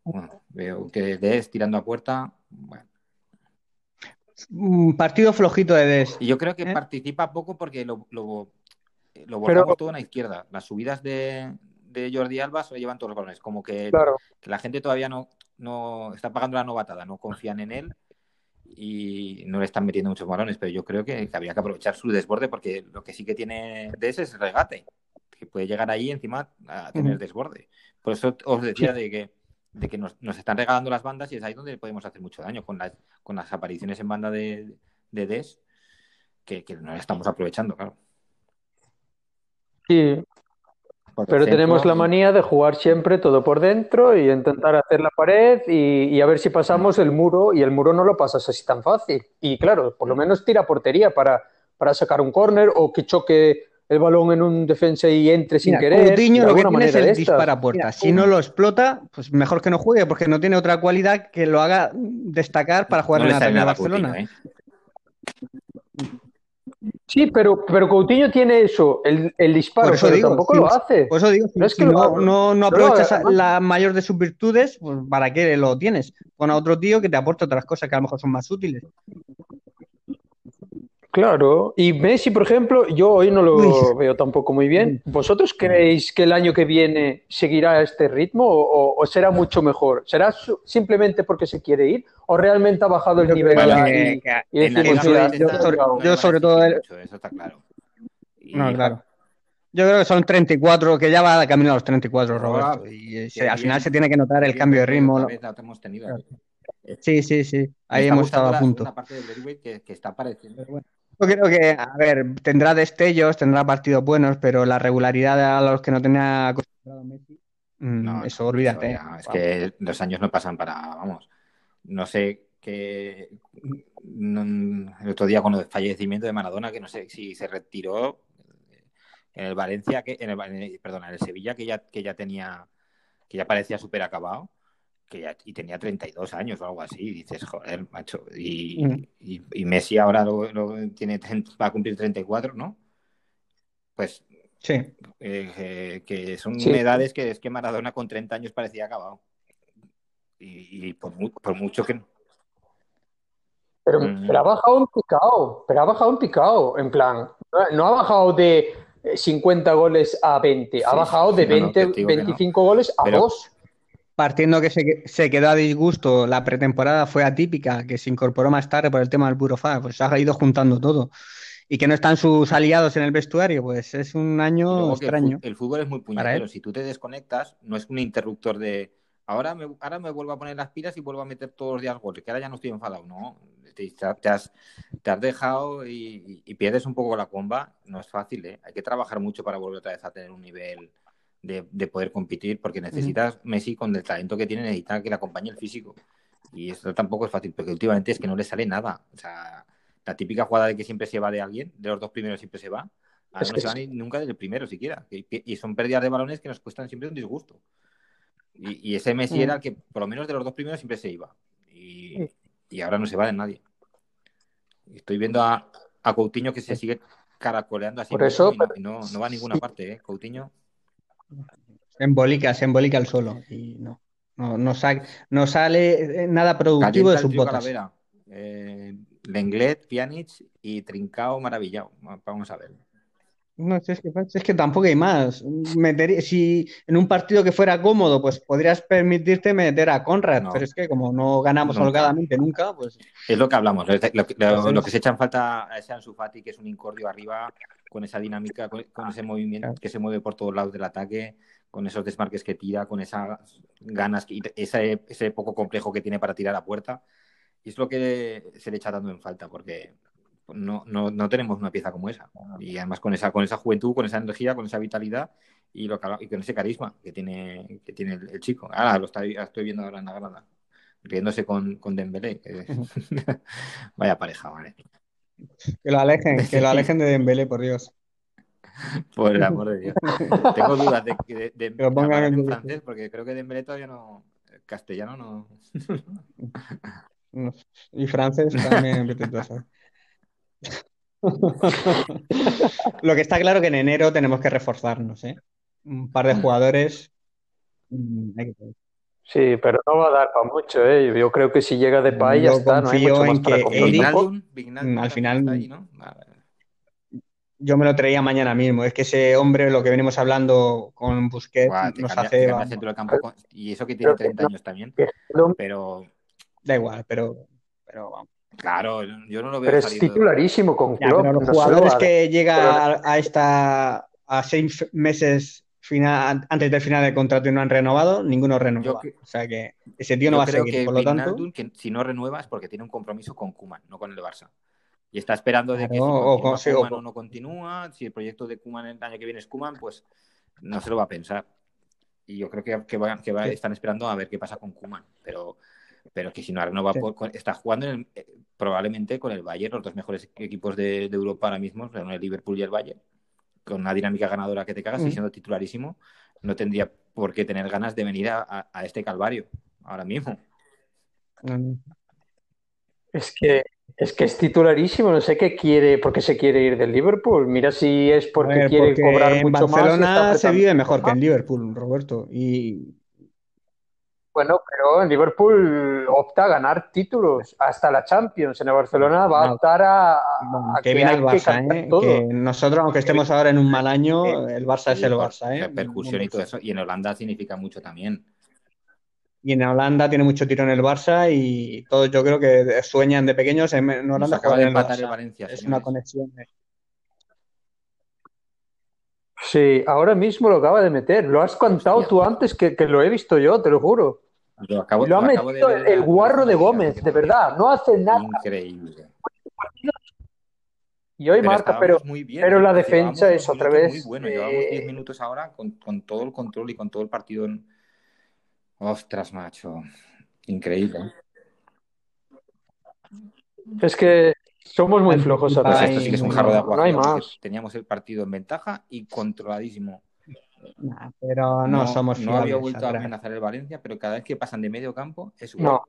Bueno, veo que Des tirando a puerta, bueno. Un partido flojito de Des. Y yo creo que ¿eh? participa poco porque lo, lo, lo todo en la izquierda. Las subidas de, de Jordi Alba se llevan todos los balones. Como que, la gente todavía no, no está pagando la novatada, no confían en él y no le están metiendo muchos balones, pero yo creo que, habría que aprovechar su desborde porque lo que sí que tiene de ese es regate, que puede llegar ahí encima a tener desborde. Por eso os decía de que, de que nos, están regalando las bandas y es ahí donde podemos hacer mucho daño con las, con las apariciones en banda de, de Des que, que no estamos aprovechando, claro. Sí, pero tenemos la manía de jugar siempre todo por dentro y intentar hacer la pared y, a ver si pasamos el muro y el muro no lo pasas así tan fácil. Y claro, por lo menos tira portería para, para sacar un córner o que choque el balón en un defensa y entre sin querer. Coutinho lo que tiene es el dispara puerta. si no lo explota, pues mejor que no juegue porque no tiene otra cualidad que lo haga destacar para jugar en la Barcelona. ¿eh? Sí, pero, pero Coutinho tiene eso, el, el disparo, eso pero tampoco lo hace. Por eso digo, no es que no, no, aprovechas la mayor de sus virtudes, pues ¿para qué lo tienes? Pon a otro tío que te aporte otras cosas que a lo mejor son más útiles. Claro, y Messi, por ejemplo, yo hoy no lo veo tampoco muy bien. ¿Vosotros creéis que el año que viene seguirá este ritmo o, será mucho mejor? ¿Será simplemente porque se quiere ir o realmente ha bajado el nivel? yo, sobre, todo... Eso está claro. No, claro. Yo creo que son 34, que ya va camino a los 34, Roberto. Y, al final se tiene que notar el cambio de ritmo. Sí, sí, sí. Ahí hemos estado a punto. parte del que, que está apareciendo. Yo creo que, a ver, tendrá destellos, tendrá partidos buenos, pero la regularidad a los que no tenía acostumbrado Messi, mm, no, eso olvídate. es que los años no pasan para, vamos, no sé qué. el otro día con el fallecimiento de Maradona, que no sé si se retiró en el Valencia, que en el, perdón, en el Sevilla, que ya, que ya tenía, que ya parecía súper acabado que ya, y tenía 32 años o algo así, y dices, joder, macho, y, mm. y, Messi ahora lo, tiene, va a cumplir 34, ¿no? Pues sí. Eh, eh, que son edades que es que Maradona con 30 años parecía acabado. Y, por, mucho que... Pero, mm. pero, ha bajado un picado, pero ha bajado un picado, en plan, no ha bajado de 50 goles a 20, ha bajado de 20, 25 goles a 2 partiendo que se, quedó a disgusto, la pretemporada fue atípica, que se incorporó más tarde por el tema del Burofax, pues se ha ido juntando todo. Y que no están sus aliados en el vestuario, pues es un año extraño. El, fútbol es muy puñetero. Si tú te desconectas, no es un interruptor de ahora me, ahora me vuelvo a poner las pilas y vuelvo a meter todos los días goles, que ahora ya no estoy enfadado, no. Te, has, te has, dejado y, y, pierdes un poco la comba. No es fácil, ¿eh? Hay que trabajar mucho para volver otra vez a tener un nivel de, poder competir, porque necesitas Messi con el talento que tiene, necesita que le acompañe el físico. Y esto tampoco es fácil, porque últimamente es que no le sale nada. O sea, la típica jugada de que siempre se va de alguien, de los dos primeros siempre se va, no se va ni, nunca del primero siquiera. Y, son pérdidas de balones que nos cuestan siempre un disgusto. Y, ese Messi era el que, por lo menos de los dos primeros, siempre se iba. Y, ahora no se va de nadie. Estoy viendo a, a Coutinho que se sigue caracoleando así. Por eso, no, no, va a ninguna parte, ¿eh? Coutinho. Se embolica, se embolica el suelo y no, no, no, sale nada productivo de su botas. Eh, Lenglet, Pjanic y Trincao maravillado. Vamos a ver. No, es que, es que tampoco hay más. si en un partido que fuera cómodo, pues podrías permitirte meter a Conrad, pero es que como no ganamos holgadamente nunca, pues. Es lo que hablamos. Lo, que se echan falta a ese Ansu Fati, que es un incordio arriba, con esa dinámica, con, ese movimiento que se mueve por todos lados del ataque, con esos desmarques que tira, con esas ganas y ese, ese poco complejo que tiene para tirar a puerta. Y es lo que se le echa dando en falta, porque no, no, no, tenemos una pieza como esa. Y además con esa, con esa juventud, con esa energía, con esa vitalidad y, lo, y con ese carisma que tiene, que tiene el, chico. Ahora lo estoy viendo ahora en la grada, riéndose con, con Dembélé. Vaya pareja, vale. Que lo alejen, que lo alejen de Dembélé, por Dios. Por el amor de Dios. Tengo dudas de, de, de, de en francés, porque creo que Dembélé todavía no... Castellano no... Y francés también, Lo que está claro que en enero tenemos que reforzarnos, ¿eh? Un par de mm. jugadores. Mm, sí, pero no va a dar para mucho, ¿eh? Yo creo que si llega de país ya está, no hay mucho más para al final, yo me lo traía mañana mismo. Es que ese hombre, lo que venimos hablando con Busquets, nos hace. y eso que tiene 30 años también. Pero. Da igual, pero, pero vamos. Claro, yo no lo veo. Pero es titularísimo con Klopp. los jugadores que llega a, esta a seis meses final, antes del final del contrato y no han renovado, ninguno renueva. o sea que ese tío no va a seguir. por lo tanto, que si no renueva es porque tiene un compromiso con Kuman, no con el Barça. Y está esperando de que si o, no continúa, si el proyecto de Kuman el año que viene es Kuman, pues no se lo va a pensar. Y yo creo que, que, están esperando a ver qué pasa con Kuman. Pero pero que si no renova, está jugando eh, probablemente con el Bayern, los dos mejores equipos de, Europa ahora mismo, el Liverpool y el Bayern, con una dinámica ganadora que te cagas y mm. siendo titularísimo, no tendría por qué tener ganas de venir a, este calvario ahora mismo. Mm. Es que es que es titularísimo, no sé qué quiere, por qué se quiere ir del Liverpool. Mira si es porque quiere cobrar mucho más. En Barcelona se vive mejor que en Liverpool, Roberto. Y bueno, pero en Liverpool opta a ganar títulos hasta la Champions. En el Barcelona va a optar a, que, viene el Barça, ¿eh? que nosotros, aunque estemos ahora en un mal año, el Barça es el Barça. ¿eh? Repercusión y todo eso. Y en Holanda significa mucho también. Y en Holanda tiene mucho tiro en el Barça y todos yo creo que sueñan de pequeños en Holanda acaba de empatar el, Valencia. Es una conexión. Sí, ahora mismo lo acaba de meter. Lo has contado tú antes que, que, lo he visto yo, te lo juro. Lo, acabo, lo ha metido el guarro de Gómez, de verdad. No hace nada. Increíble. Y hoy marca, pero, pero la defensa es otra vez. Muy bueno, llevamos 10 minutos ahora con, con, todo el control y con todo el partido. En... Ostras, macho. Increíble. Es que somos muy flojos a pues esto sí que es un jarro de agua. No hay más. Teníamos el partido en ventaja y controladísimo pero no, somos No había vuelto a amenazar el Valencia, pero cada vez que pasan de medio campo es gol. No.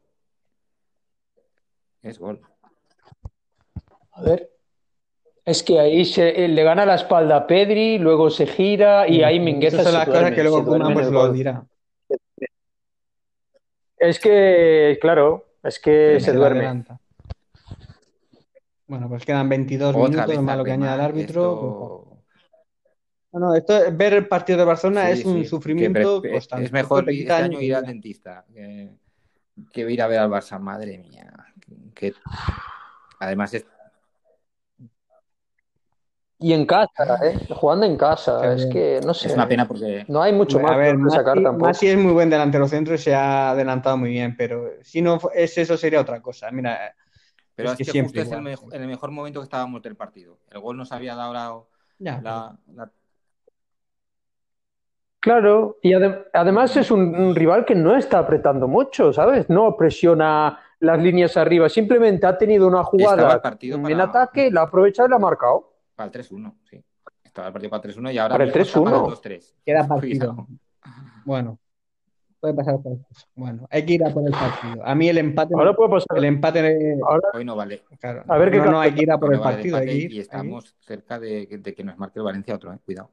Es gol. A ver. Es que ahí se, le gana la espalda a Pedri, luego se gira y ahí Mingueza Esa es la cosa que luego pues lo dirá. Es que, claro, es que se, duerme. Bueno, pues quedan 22 minutos, más lo que añade el árbitro. Pues, no, esto, ver el partido de Barcelona es un sufrimiento constante. Es mejor este año ir al dentista que, ir a ver al Barça. Madre mía. Que, además es... Y en casa, ¿eh? jugando en casa, es que no sé. Es una pena porque. No hay mucho más a ver, que sacar tampoco. Masi es muy buen delantero centro y se ha adelantado muy bien, pero si no es eso, sería otra cosa. Mira. Pero es, que, siempre es el, el, mejor momento que estábamos del partido. El gol nos había dado la, Claro, y además es un, rival que no está apretando mucho, ¿sabes? No presiona las líneas arriba, simplemente ha tenido una jugada en ataque, la ha aprovechado y la ha marcado. Para el 3-1, sí. Estaba el partido para el 3-1 y ahora para el 3-1. Queda partido. Bueno, puede pasar por Bueno, hay que ir a por el partido. A mí el empate. Ahora puede pasar. El empate. Hoy no vale. Claro, a ver qué no, no, hay que ir a por el partido. y estamos cerca de, de, que nos marque el Valencia otro, eh. Cuidado.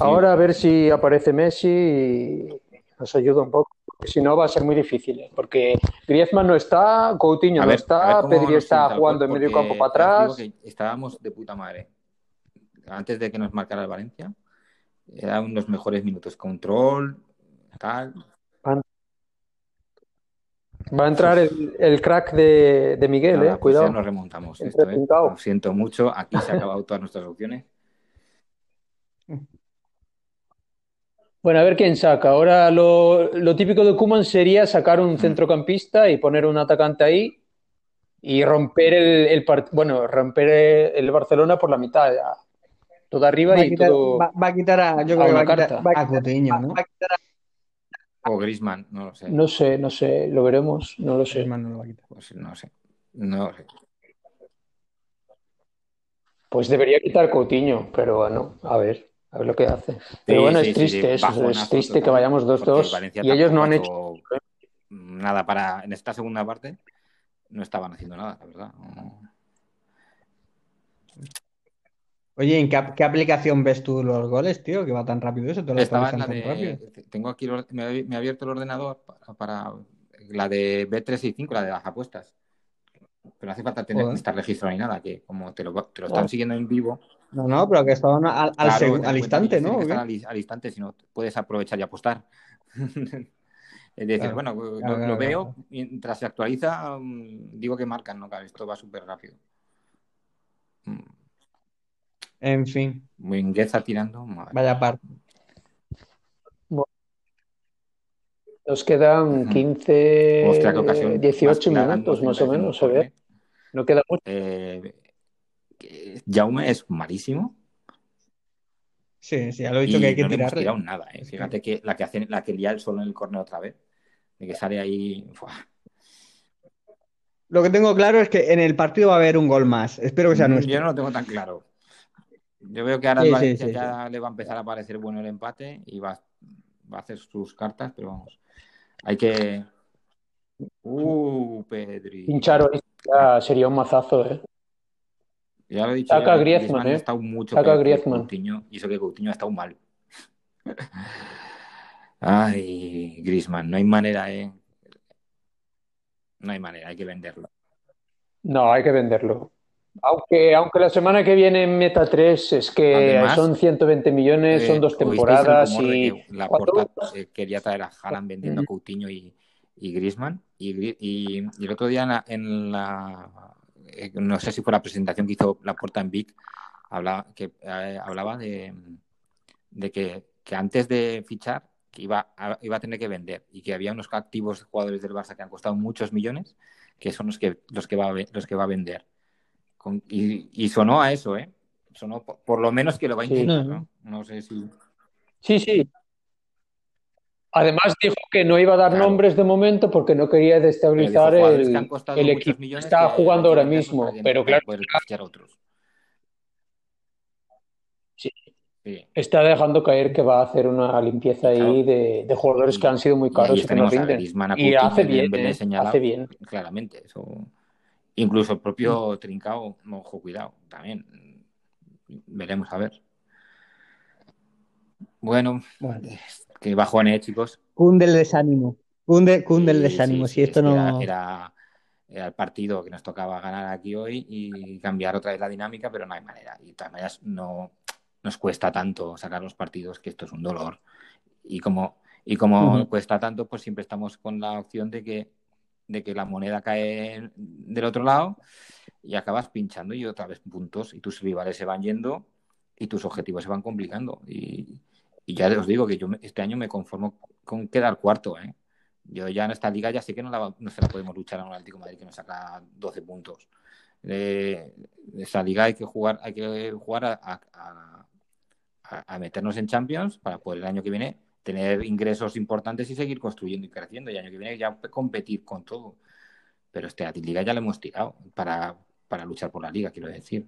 Ahora a ver si aparece Messi y nos ayuda un poco. Si no va a ser muy difícil, ¿eh? porque Griezmann no está, Coutinho no está, Pedri está jugando en medio campo para atrás. estábamos de puta madre. Antes de que nos marcara el Valencia, eran los mejores minutos. Control, tal. Va a entrar el, crack de, Miguel, eh. Pues Cuidado. ya nos remontamos. Esto, eh. Lo siento mucho. Aquí se han acabado todas nuestras opciones. Bueno, a ver quién saca. Ahora lo, típico de Kuman sería sacar un mm. centrocampista y poner un atacante ahí y romper el, bueno, romper el Barcelona por la mitad. Todo arriba y todo. Va, a quitar a, yo creo que va a quitar a Coutinho, ¿no? O Grisman, no lo sé. No sé, no sé, lo veremos, no lo sé. no lo va a quitar. Pues no sé, no sé. Pues debería quitar Coutinho, pero bueno, a ver. A ver lo que hace. Pero bueno, es triste eso, es triste que vayamos 2-2 y ellos no han hecho nada para en esta segunda parte no estaban haciendo nada, la verdad. Oye, ¿en qué, aplicación ves tú los goles, tío? Que va tan rápido eso. Estaba en la de, tengo aquí, me, ha abierto el ordenador para, la de B365, la de las apuestas. Pero no hace falta tener, estar registrado ni nada, que como te lo, te lo están siguiendo en vivo, no, no, pero que estaban al, al, instante, ¿no? Al, instante, si no puedes aprovechar y apostar. es decir, bueno, lo, veo, mientras se actualiza, mm, digo que marcan, ¿no? Claro, esto va súper rápido. En fin. Mingueza tirando. Vaya parte. Nos quedan 15, 18 minutos más o menos, a ver. No queda mucho. Eh, Jaume es malísimo. Sí, sí, ya lo he dicho que hay que no tirarle. No nada, ¿eh? Fíjate que la que hace, la que lía el solo en el córner otra vez, de que sale ahí. Lo que tengo claro es que en el partido va a haber un gol más. Espero que sea mm, nuestro. Yo no lo tengo tan claro. Yo veo que ahora ya le va a empezar a parecer bueno el empate y va, va a hacer sus cartas, pero vamos. Hay que. Uh, Pedri. Pinchar sería un mazazo, ¿eh? Ya lo he dicho. Saca Griezmann, ¿eh? Ha estado mucho Saca Griezmann. Coutinho, y eso que Coutinho ha estado mal. Ay, Griezmann, no hay manera, ¿eh? No hay manera, hay que venderlo. No, hay que venderlo. Aunque, aunque la semana que viene meta 3 es que son 120 millones, son dos temporadas y... La Porta eh, quería traer a Haaland vendiendo a Coutinho y, y Griezmann. Y, y, el otro día en la eh, no sé si fue la presentación que hizo la puerta en Vic, hablaba, que, eh, hablaba de, que, antes de fichar que iba a, iba a tener que vender y que había unos activos jugadores del Barça que han costado muchos millones que son los que los que va a, los que va a vender. Y, sonó a eso, ¿eh? Sonó por, lo menos que lo va a intentar, ¿no? No sé si... Sí, sí, Además dijo que no iba a dar nombres de momento porque no quería destabilizar el, equipo que está jugando ahora mismo. Pero claro, otros. Sí. Está dejando caer que va a hacer una limpieza ahí de, jugadores que han sido muy caros y, que no rinden. Y hace bien, eh, hace bien. Claramente. Eso... Incluso el propio mm. Trincao, ojo, cuidado, también. Veremos a ver. Bueno, bueno que bajones, chicos. Cunde el desánimo. Cunde, cunde el desánimo. si esto no. Era, el partido que nos tocaba ganar aquí hoy y cambiar otra vez la dinámica, pero no hay manera. Y de todas maneras, no nos cuesta tanto sacar los partidos, que esto es un dolor. Y como, y como cuesta tanto, pues siempre estamos con la opción de que, de que la moneda cae del otro lado y acabas pinchando y otra vez puntos y tus rivales se van yendo y tus objetivos se van complicando. Y, y ya os digo que yo este año me conformo con quedar cuarto. ¿eh? Yo ya en esta liga ya sé que no, no se la podemos luchar a un Atlético Madrid que nos saca 12 puntos. Eh, esta liga hay que jugar, hay que jugar a, a, meternos en Champions para poder el año que viene tener ingresos importantes y seguir construyendo y creciendo. Y año que viene ya competir con todo. Pero este Liga ya lo hemos tirado para, para luchar por la liga, quiero decir.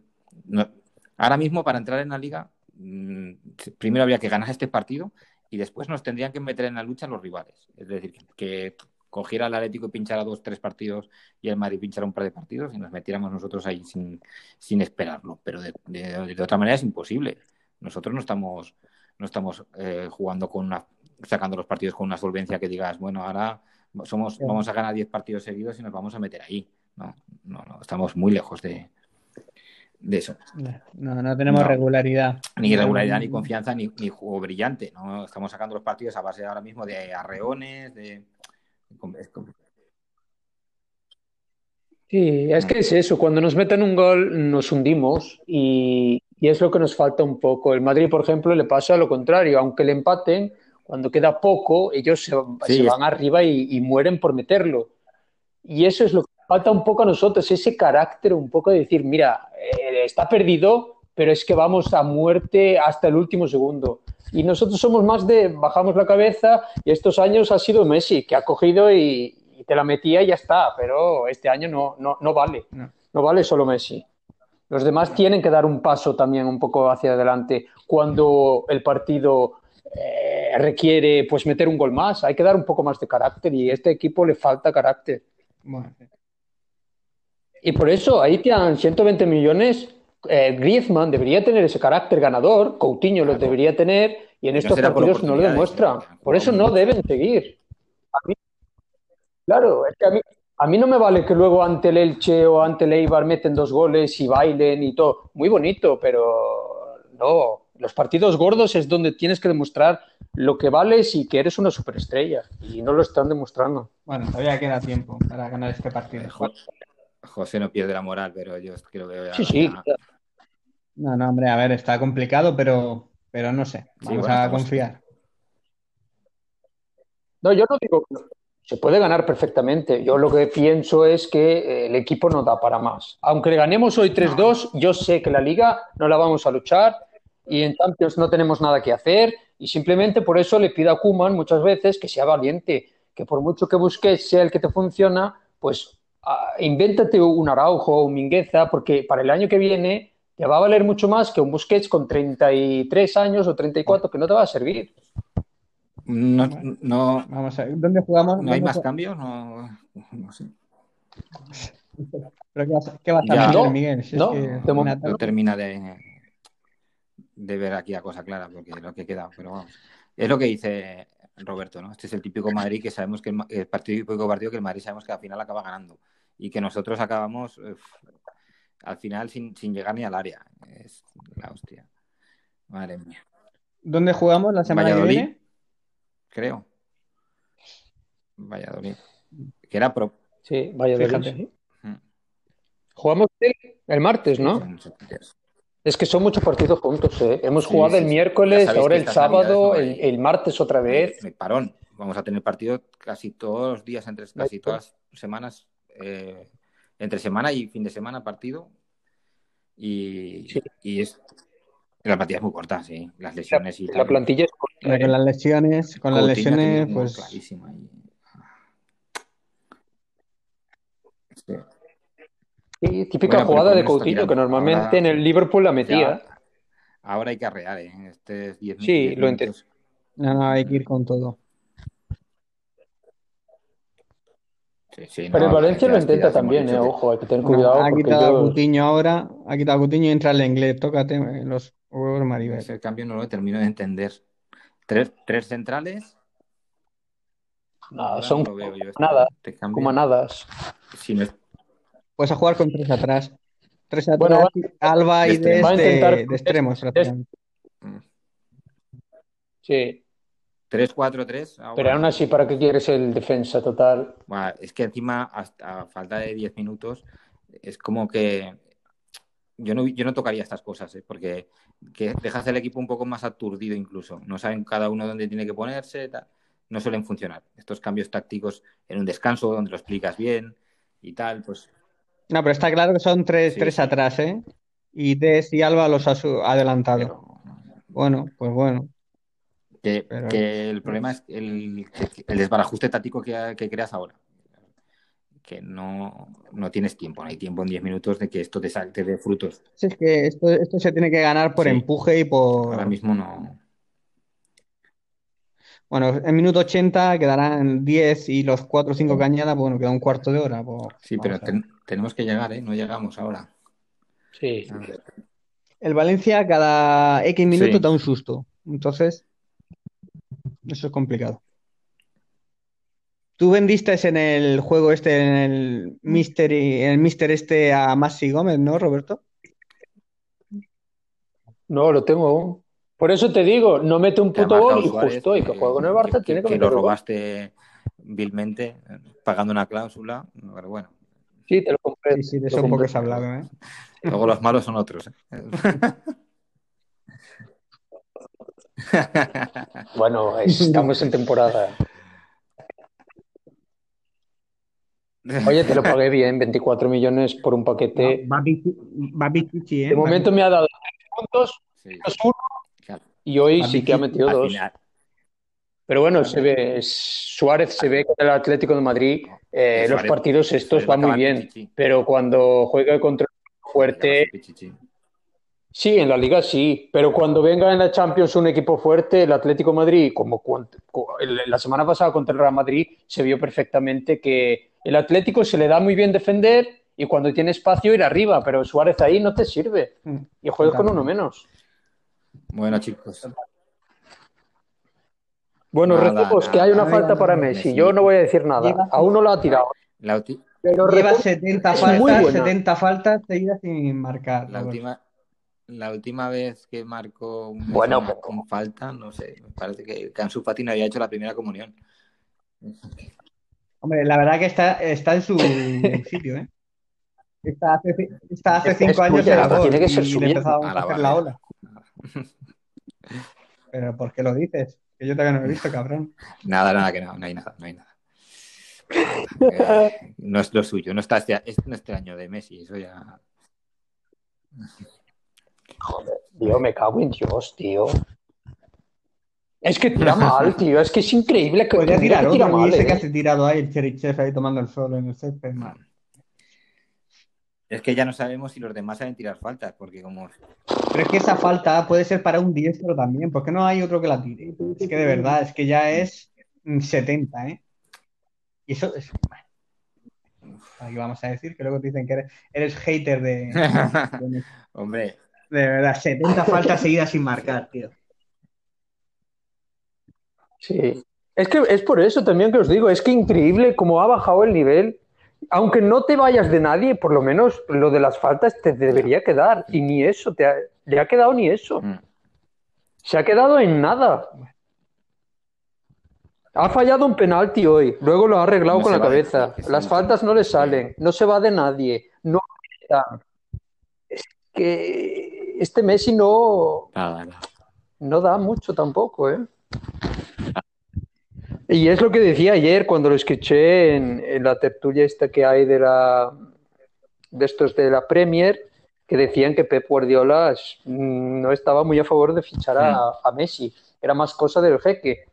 ahora mismo, para entrar en la liga, Mm, primero había que ganar este partido y después nos tendrían que meter en la lucha los rivales. Es decir, que cogiera el Atlético y pinchara dos, tres partidos y el Madrid pinchara un par de partidos y nos metiéramos nosotros ahí sin, sin esperarlo. Pero de, de, otra manera es imposible. Nosotros no estamos, no estamos eh, jugando con una, sacando los partidos con una solvencia que digas, bueno, ahora somos, vamos a ganar 10 partidos seguidos y nos vamos a meter ahí. No, no, no estamos muy lejos de, de eso. No, no tenemos regularidad. Ni regularidad, ni confianza, ni, juego brillante. ¿no? Estamos sacando los partidos a base ahora mismo de arreones, de... Sí, es que es eso, cuando nos meten un gol nos hundimos y, es lo que nos falta un poco. El Madrid, por ejemplo, le pasa lo contrario, aunque le empaten, cuando queda poco, ellos se, van arriba y, mueren por meterlo. Y eso es lo que falta un poco a nosotros, ese carácter un poco de decir, mira, eh, está perdido, pero es que vamos a muerte hasta el último segundo. Y nosotros somos más de bajamos la cabeza y estos años ha sido Messi, que ha cogido y, te la metía y ya está, pero este año no, no, no vale, no. vale solo Messi. Los demás tienen que dar un paso también un poco hacia adelante cuando el partido eh, requiere pues meter un gol más, hay que dar un poco más de carácter y a este equipo le falta carácter. Y por eso ahí tienen 120 millones eh, Griezmann debería tener ese carácter ganador, Coutinho lo debería tener y en estos partidos no lo demuestra. Por eso no deben seguir. claro, es que a mí, a mí no me vale que luego ante el Elche o ante el Eibar meten dos goles y bailen y todo. Muy bonito, pero no. Los partidos gordos es donde tienes que demostrar lo que vales y que eres una superestrella. Y no lo están demostrando. Bueno, todavía queda tiempo para ganar este partido. José no pierde la moral, pero yo creo que... Sí, sí. No, no, hombre, a ver, está complicado, pero, pero no sé. Vamos a confiar. No, yo no digo se puede ganar perfectamente. Yo lo que pienso es que eh, el equipo no da para más. Aunque le ganemos hoy 3-2, yo sé que la liga no la vamos a luchar y en Champions no tenemos nada que hacer y simplemente por eso le pido a Kuman muchas veces que sea valiente, que por mucho que busques sea el que te funciona, pues ah, invéntate un Araujo o un Mingueza porque para el año que viene te va a valer mucho más que un Busquets con 33 años o 34 que no te va a servir. No, no, Vamos a ver, ¿dónde jugamos? ¿No hay más cambios? No, no sé. ¿Pero qué vas, a hacer, Miguel? no, termina de, de ver aquí la cosa clara, porque lo que queda, pero vamos. Es lo que dice Roberto, ¿no? Este es el típico Madrid que sabemos que el, el partido típico partido que el Madrid sabemos que al final acaba ganando y que nosotros acabamos al final sin, llegar ni al área. Es la hostia. Madre mía. ¿Dónde jugamos la semana que viene? Creo. Valladolid. Que era pro. Sí, Valladolid. Jugamos el, martes, ¿no? Es que son muchos partidos juntos. ¿eh? Hemos jugado el miércoles, ahora el sábado, el, martes otra vez. El parón. Vamos a tener partido casi todos los días, entre casi todas las semanas. Eh, entre semana y fin de semana partido. Y, y es. La plantilla es muy corta, sí. Las lesiones y La plantilla es corta. Con las lesiones, con las lesiones, pues. Sí. típica jugada de Coutinho, que normalmente en el Liverpool la metía. ahora hay que arrear, ¿eh? Este es 10 Sí, lo entiendo. No, no, hay que ir con todo. Pero el Valencia lo intenta también, eh, ojo, hay que tener cuidado. ha quitado a Coutinho ahora, ha quitado a Coutinho y entra el inglés. Tócate los huevos Maribel. Ese cambio no lo termino de entender. Tres, tres centrales. Nada, son nada, como nadas. Si no Puedes jugar con tres atrás. Tres atrás, Alba y de, de, de extremos. Sí, 3-4-3. Pero aún así, ¿para qué quieres el defensa total? es que encima, hasta a falta de 10 minutos, es como que yo no, yo no tocaría estas cosas, ¿eh? porque que dejas el equipo un poco más aturdido incluso. No saben cada uno dónde tiene que ponerse, no suelen funcionar. Estos cambios tácticos en un descanso donde lo explicas bien y tal, pues... No, pero está claro que son tres, tres atrás, ¿eh? Y Des y Alba los ha adelantado. Bueno, pues bueno. Que, el problema es el, el desbarajuste táctico que, creas ahora. Que no, tienes tiempo, no hay tiempo en 10 minutos de que esto te salte de frutos. Sí, es que esto, esto se tiene que ganar por empuje y por. Ahora mismo no. Bueno, en minuto 80 quedarán 10 y los 4 o 5 cañadas, bueno, queda un cuarto de hora. Pues, sí, pero tenemos que llegar, ¿eh? No llegamos ahora. Sí. El Valencia cada X minutos da un susto. Entonces, eso es complicado. Tú vendiste en el juego este, en el Mister, el Mister este a Masi Gómez, ¿no, Roberto? No, lo tengo Por eso te digo, no mete un puto gol y justo, y que juega con el Barça tiene que, que lo robaste vilmente, pagando una cláusula, pero bueno. Sí, te lo compré. Sí, sí, de eso un poco se ha hablado, ¿eh? Luego los malos son otros. ¿eh? Bueno, estamos en temporada. Oye, te lo pagué bien, 24 millones por un paquete. Va, va Pichi- va Pichichi, ¿eh? De momento me ha dado tres puntos, Sí, uno, claro. y hoy sí que ha metido Al dos. final, Pero bueno, se ve, Suárez se ve que el Atlético de Madrid, eh, los partidos estos van muy bien, Pichichi. pero cuando juega contra un fuerte, sí, en la Liga sí, pero cuando venga en la Champions un equipo fuerte, el Atlético de Madrid, como la semana pasada contra el Real Madrid, se vio perfectamente que el Atlético se le da muy bien defender y cuando tiene espacio ir arriba, pero Suárez ahí no te sirve Mm. y juegas con uno menos. Bueno, chicos. Bueno, Nada, recemos que hay una nada, falta para Messi. Messi. Yo no voy a decir nada. Lleva- Aún no lo ha tirado. La, ulti- Pero Lleva recemos- 70 es muy faltas, buena. 70 faltas seguidas sin marcar. la última, la última vez que marcó un, Bueno, con falta, no sé, me parece que Ansu Fati no había hecho la primera comunión. Hombre, la verdad que está, está en su sitio, ¿eh? Está hace, está hace Es- cinco es años en la tiene que ser y le empezábamos A a la hacer la ola. Pero ¿por qué lo dices? Que yo todavía no lo he visto, cabrón. Nada, nada, que no, no hay nada, no hay nada. Eh, no es lo suyo, no está este, es este año de Messi, eso ya. Tío, me cago en Dios, tío. Es que tira mal, tío. Es que es increíble que, Podría tirar tira otro, y mal, ese que ¿eh? hace tirado ahí, el Cherichev ahí tomando el sol en el césped. man. Es que ya no sabemos si los demás saben tirar faltas, porque como Pero es que esa falta puede ser para un diestro también. ¿Por qué no hay otro que la tire? Es que de verdad, es que ya es mm, 70, ¿eh? Y eso es. Aquí vamos a decir que luego te dicen que eres, eres hater de. Hombre, De verdad, 70 faltas seguidas sin marcar, tío. Sí. Es que es por eso también que os digo, es que increíble cómo ha bajado el nivel. Aunque no te vayas de nadie, por lo menos lo de las faltas te debería quedar. Y ni eso, te ha- le ha quedado ni eso. mm, Se ha quedado en nada. Ha fallado un penalti hoy, luego lo ha arreglado No con la de- cabeza. Las faltas no le salen, no se va de nadie, no Es que este Messi no, nada, nada. no da mucho tampoco, ¿eh? Y es lo que decía ayer cuando lo escuché en, en la tertulia esta que hay de la de estos de la Premier, que decían que Pep Guardiola mm, no estaba muy a favor de fichar a, a Messi, era más cosa del jeque.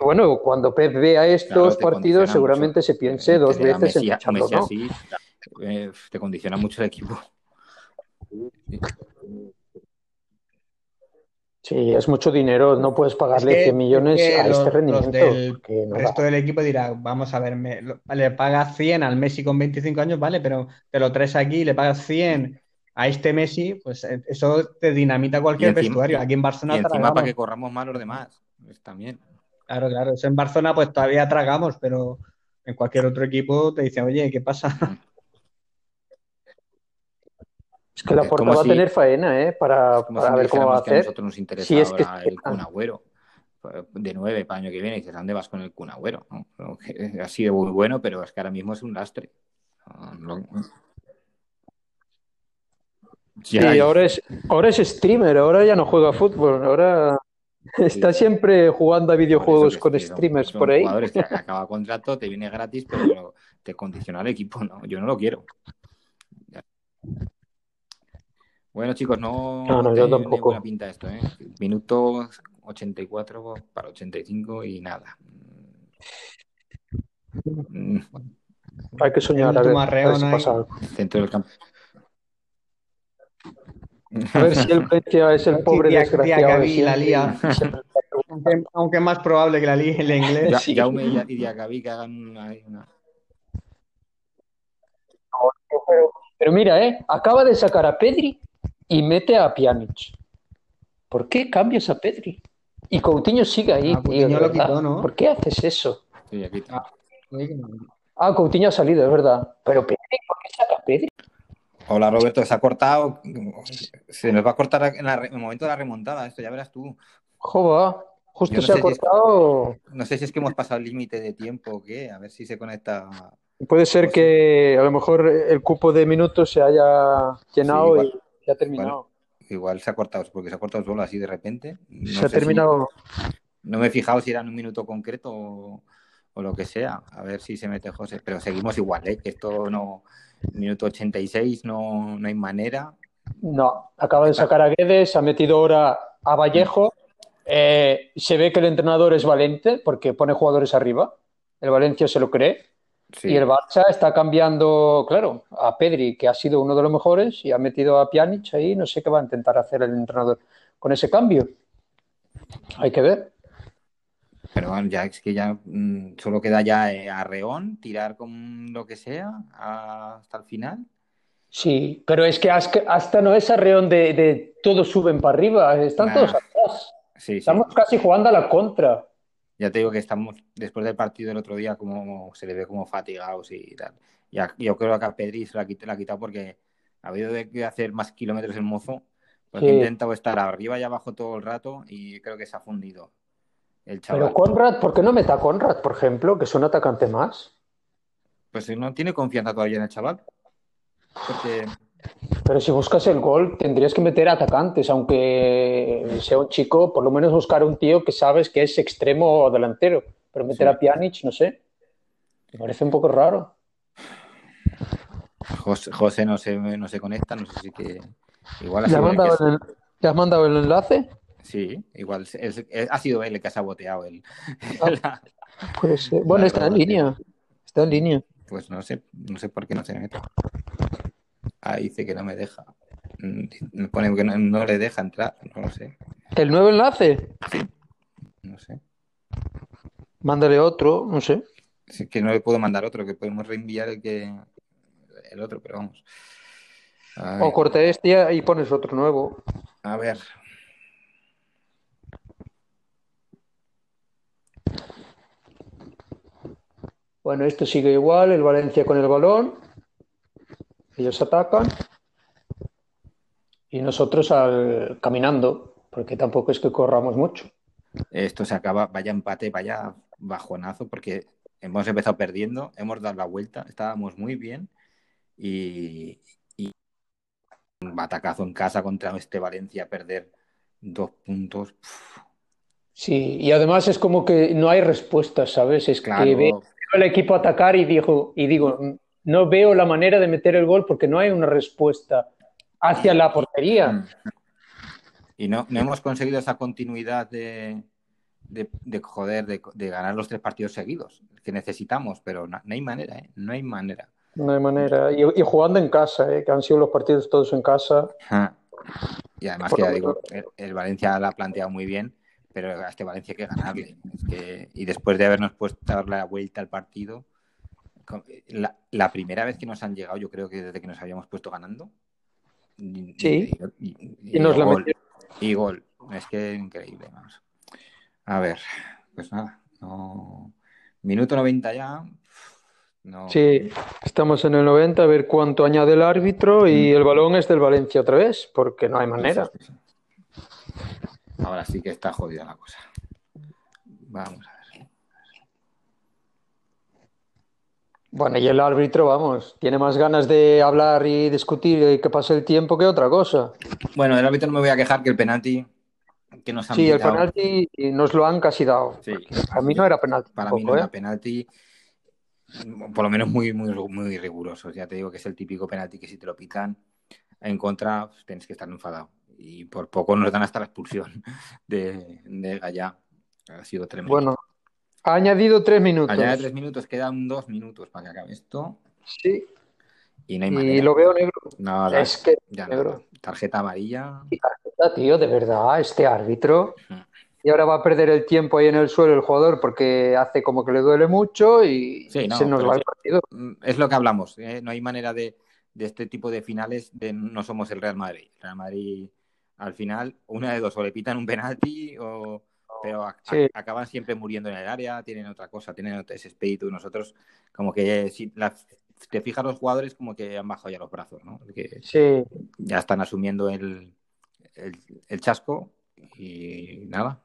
Bueno, cuando Pep vea estos partidos, seguramente mucho. se piense dos Tener veces en Messi, a- ficharlo, ¿no? así, eh, te condiciona mucho el equipo. Sí, es mucho dinero, no puedes pagarle Es que- 100 millones es que a los- este los rendimiento. del porque no da. resto del equipo dirá, vamos a ver, me, lo- le pagas 100 al Messi con 25 años, vale, pero te lo traes aquí y le pagas 100 a este Messi, pues eh, eso te dinamita cualquier Y encima- vestuario. Aquí en Y Barcelona encima tragamos. para que corramos más los demás. pues, también. Claro, claro, eso en Barcelona pues todavía tragamos, pero en cualquier otro equipo te dice, oye, ¿qué pasa? Es que la Porta va a si- tener faena, ¿eh? Para, para si ver cómo va a hacer. nosotros nos interesa Si es que ahora el. Kun Agüero. De nueve para el año que viene. Y dices, ¿a dónde vas con el Kun Ha sido muy bueno, pero es que ahora mismo es un lastre. No- Sí, ahora es, ahora es streamer, ahora ya no juega fútbol, ahora está siempre jugando a videojuegos con son- streamers son por ahí. jugadores que acaba contrato, te viene gratis, pero te condiciona el equipo. No, yo no lo quiero. Bueno, chicos, no, No, no, yo tiene tampoco. buena pinta esto, ¿eh? Minuto 84 para 85 y nada. Mm, Hay que soñar, a ver, último a ver si ahí. pasa algo. Centro del campo. A ver si el Valencia es el pobre Tía- desgraciado de Diacabí la lía. Aunque, aunque es más probable que la ligue el inglés. Ya, Sí. Jaume y y Diacabí que hagan una, una- Pero, pero mira, ¿eh? Acaba de sacar a Pedri y mete a Pjanic. ¿Por qué cambias a Pedri? Y Coutinho sigue ahí, Ah, tío. ¿Por qué haces eso? Sí, aquí está. Ah, Coutinho ha salido, es verdad. Pero Pedri, ¿por qué saca a Pedri? Hola Roberto, se ha cortado. Se nos va a cortar en, la re- en el momento de la remontada, esto ya verás tú. Joba, justo no se ha sé si es- cortado. No sé si es que hemos pasado el límite de tiempo o qué, a ver si se conecta Puede ser Pues que a lo mejor el cupo de minutos se haya llenado igual. y ha terminado. Igual se ha cortado, porque se ha cortado solo así de repente. No se ha si- terminado. no me he fijado si era en un minuto concreto o, o lo que sea. A ver si se mete José. Pero seguimos igual, ¿eh? Que esto no. Minuto 86, no, no hay manera. No, acaba de sacar a Guedes, ha metido ahora a Vallejo. Eh, se ve que el entrenador es valiente porque pone jugadores arriba. El Valencia se lo cree. Sí. Y el Barça está cambiando, claro, a Pedri, que ha sido uno de los mejores, y ha metido a Pjanic ahí. No sé qué va a intentar hacer el entrenador con ese cambio. Hay que ver. Pero bueno, ya es que ya mm, solo queda ya eh, arreón, tirar con lo que sea a- hasta el final. Sí, pero es que hasta, hasta no es arreón de, de todos suben para arriba, están Nah. todos atrás. Sí, sí. Estamos casi jugando a la contra. Ya te digo que estamos, después del partido del otro día, como se le ve como fatigados y tal. Ya, yo creo que a Pedri se la, ha quit- la ha quitado porque ha habido de que hacer más kilómetros el mozo, porque Sí. ha intentado estar arriba y abajo todo el rato y creo que se ha fundido el chaval. Pero Conrad, ¿por qué no meta a Conrad, por ejemplo, que es un atacante más? Pues no tiene confianza todavía en el chaval. Porque Pero si buscas el gol, tendrías que meter atacantes, aunque sea un chico, por lo menos buscar un tío que sabes que es extremo o delantero. Pero meter Sí. a Pjanic, no sé. Me parece un poco raro. José, José no, se, no se conecta, no sé si que... Igual ha ¿Le has que- mandado el, ¿le has mandado el enlace? Sí, igual es- es- es- ha sido él el que ha saboteado el... Ah. la- Pues, bueno, La está en línea. Está en línea. Pues no sé, no sé por qué no se mete. Ahí dice que no me deja. Mm, Me pone que no, no le deja entrar, no lo sé, ¿El nuevo enlace? no sé. Mándale otro, no sé. Es que no le puedo mandar otro, que podemos reenviar el que el otro, pero vamos. O corta este y pones otro nuevo. a ver. Bueno, esto sigue igual, el Valencia con el balón. Ellos atacan. Y nosotros al, caminando, porque tampoco es que corramos mucho. Esto se acaba, vaya empate, vaya bajonazo, porque hemos empezado perdiendo, hemos dado la vuelta, estábamos muy bien y, y un batacazo en casa contra este Valencia, perder dos puntos. Sí, y además es como que no hay respuestas, ¿sabes? Es Claro, que veo al equipo atacar y digo, y digo, no veo la manera de meter el gol porque no hay una respuesta hacia la portería. Mm. Y no, no hemos conseguido esa continuidad de, de, de joder, de, de ganar los tres partidos seguidos que necesitamos, pero no, no hay manera, ¿eh? No hay manera. No hay manera. Y, y jugando en casa, ¿eh? que han sido los partidos todos en casa. Ajá. Y además que ya digo, el, el Valencia la ha planteado muy bien, pero a este Valencia hay que ganarle. Es que- y después de habernos puesto la vuelta al partido, la, la primera vez que nos han llegado, yo creo que desde que nos habíamos puesto ganando. Sí. y- y- Y nos la gol, metieron. y gol. Es que increíble, vamos. A ver, pues nada, no... Minuto 90 ya. No. Sí, estamos en el 90, a ver cuánto añade el árbitro y el balón es del Valencia otra vez, porque no hay manera. Ahora sí que está jodida la cosa. Vamos a ver. Bueno, y el árbitro, vamos, tiene más ganas de hablar y discutir y que pase el tiempo que otra cosa. Bueno, del árbitro no me voy a quejar que el penalti que nos han Sí, el penalti nos lo han casi dado. sí, A mí no era penalti para mí no era ¿eh? penalti, por lo menos muy, muy, muy riguroso. Ya te digo que es el típico penalti que si te lo pitan en contra, pues, tienes que estar enfadado. Y por poco nos dan hasta la expulsión de, de Gallá. Ha sido tremendo. Bueno, ha añadido tres minutos. Allá de tres minutos, quedan dos minutos para que acabe esto. Sí, Y no hay y lo veo negro. Nada, Es que ya negro. Tarjeta amarilla. Tarjeta, tío, de verdad, este árbitro. Y ahora va a perder el tiempo ahí en el suelo el jugador porque hace como que le duele mucho y Sí, no, se nos va el partido. Mm, Es lo que hablamos. ¿eh? No hay manera de, de este tipo de finales de no somos el Real Madrid. Real Madrid, al final, una de dos, o le pitan un penalti o. Pero a- Sí. a- acaban siempre muriendo en el área, tienen otra cosa, tienen ese espíritu. Nosotros, como que si la- te fijas, los jugadores como que han bajado ya los brazos, ¿no? Que Sí, ya están asumiendo el, el, el chasco y nada.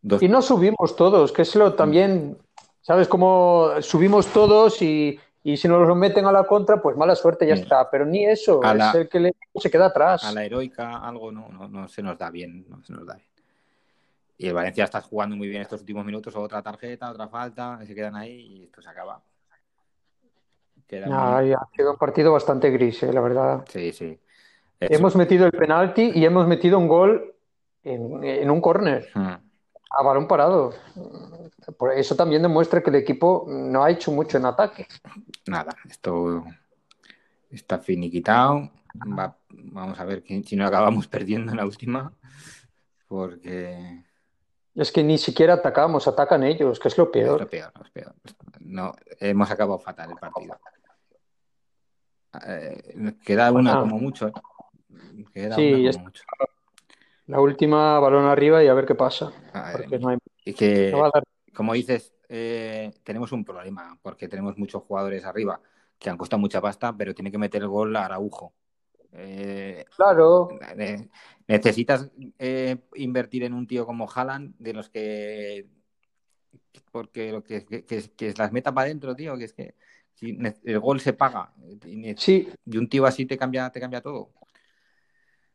Dos, y no subimos todos, que es lo también, ¿sabes? Como subimos todos y y si no los meten a la contra, pues mala suerte, ya está. Pero ni eso, es el que le, se queda atrás. A la heroica algo no, no, no, se nos da bien, no se nos da bien. Y el Valencia está jugando muy bien estos últimos minutos, otra tarjeta, otra falta, se quedan ahí y esto se acaba. Ha sido un partido bastante gris, eh, la verdad. Sí, sí. Hemos metido el penalti y hemos metido un gol en, un córner. Hmm. A balón parado. Por eso también demuestra que el equipo no ha hecho mucho en ataque. Nada, esto está finiquitado. vamos a ver si no acabamos perdiendo en la última. Porque. Es que ni siquiera atacamos, atacan ellos, que es lo peor. Es lo peor, es peor. No, hemos acabado fatal el partido. Eh, queda una como mucho. ¿eh? Queda sí, una como mucho. La última, balón arriba y a ver qué pasa. Y que, como dices, eh, tenemos un problema, porque tenemos muchos jugadores arriba que han costado mucha pasta, pero tiene que meter el gol a Araujo. Eh, claro. necesitas eh, invertir en un tío como Haaland, de los que. Porque lo que, que, las meta para adentro, tío, que es que si el gol se paga. Y, sí. y un tío así te cambia, te cambia todo.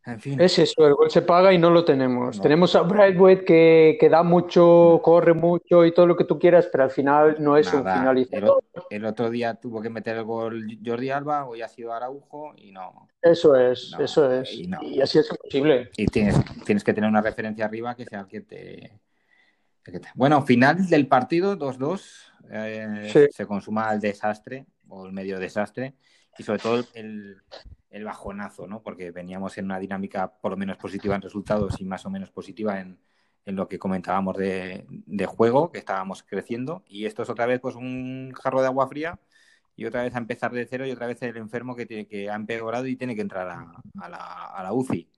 Es eso, el gol se paga y no lo tenemos. Tenemos a Brightwood que, que, da mucho, corre mucho y todo lo que tú quieras, pero al final no es un finalizador. El, otro día tuvo que meter el gol Jordi Alba, hoy ha sido Araujo y no. Eso es, eso es. Y, así es imposible. Y tienes, tienes que tener una referencia arriba que sea el que te. Bueno, final del partido, 2-2. Eh, se consuma el desastre o el medio desastre y sobre todo el el bajonazo, ¿no? Porque veníamos en una dinámica por lo menos positiva en resultados y más o menos positiva en, lo que comentábamos de, juego, que estábamos creciendo. Y esto es otra vez pues un jarro de agua fría y otra vez a empezar de cero y otra vez el enfermo que, tiene, que ha empeorado y tiene que entrar a, la, UCI.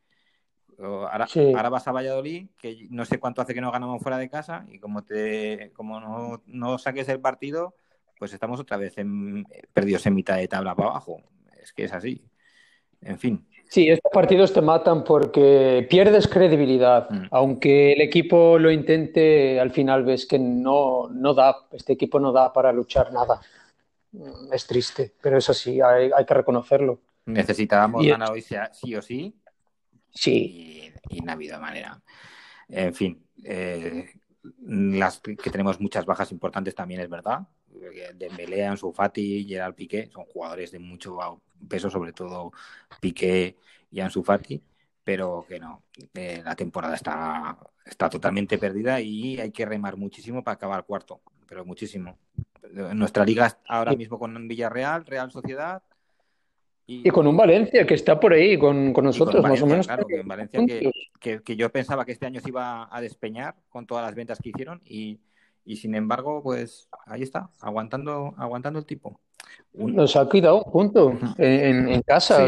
Ahora, ahora, vas a Valladolid, que no sé cuánto hace que no ganamos fuera de casa y como te como no, no saques el partido, pues estamos otra vez en, perdidos en mitad de tabla para abajo. Es que es así en fin. Sí, estos partidos te matan porque pierdes credibilidad. Mm. Aunque el equipo lo intente, al final ves que no, no da, este equipo no da para luchar nada. Mm, es triste, pero es así, hay, que reconocerlo. Necesitábamos ganar hoy sí o sí. Sí. Y, no ha habido manera. En fin, eh, las que tenemos muchas bajas importantes también es verdad. Dembélé, Ansu Fati, Gerard Piqué son jugadores de mucho peso, sobre todo Piqué y Ansu Fati, pero que no, eh, la temporada está, está totalmente perdida y hay que remar muchísimo para acabar cuarto, pero muchísimo. Nuestra liga ahora mismo con Villarreal, Real Sociedad. Y, con un Valencia que está por ahí con, nosotros, más o menos. Claro, que en Valencia que, que, yo pensaba que este año se iba a despeñar con todas las ventas que hicieron y, y sin embargo, pues ahí está, aguantando, aguantando el tipo. Nos ha quitado un punto en, casa.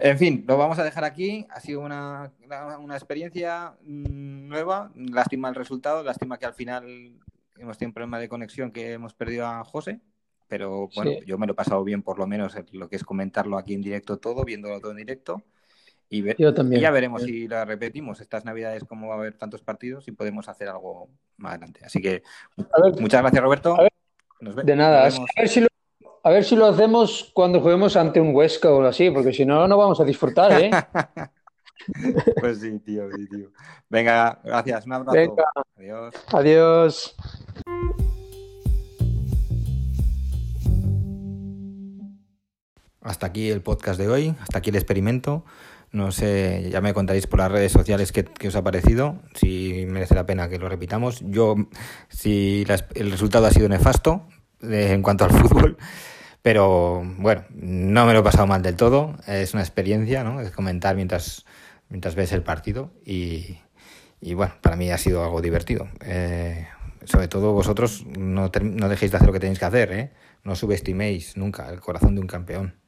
En fin, lo vamos a dejar aquí. Ha sido una, una, experiencia mm, nueva. Lástima el resultado, lástima que al final hemos tenido un problema de conexión que hemos perdido a José. Pero bueno, yo me lo he pasado bien, por lo menos lo que es comentarlo aquí en directo todo, viéndolo todo en directo. Y, ya veremos si la repetimos estas navidades, cómo va a haber tantos partidos y podemos hacer algo más adelante. Así que muchas gracias, Roberto. de nada. A ver, si lo, a ver si lo hacemos cuando juguemos ante un Huesca o así, porque si no, no vamos a disfrutar, ¿eh? pues sí, tío, sí, tío. Venga, gracias. Un abrazo. Adiós. Adiós. Hasta aquí el podcast de hoy, hasta aquí el experimento. No sé, ya me contaréis por las redes sociales qué, os ha parecido, si merece la pena que lo repitamos. Yo, si el resultado ha sido nefasto eh, en cuanto al fútbol, pero bueno, no me lo he pasado mal del todo. Es una experiencia, ¿no? Es comentar mientras, mientras ves el partido y, bueno, para mí ha sido algo divertido. Eh, sobre todo vosotros no, no dejéis de hacer lo que tenéis que hacer, ¿eh? No subestiméis nunca el corazón de un campeón.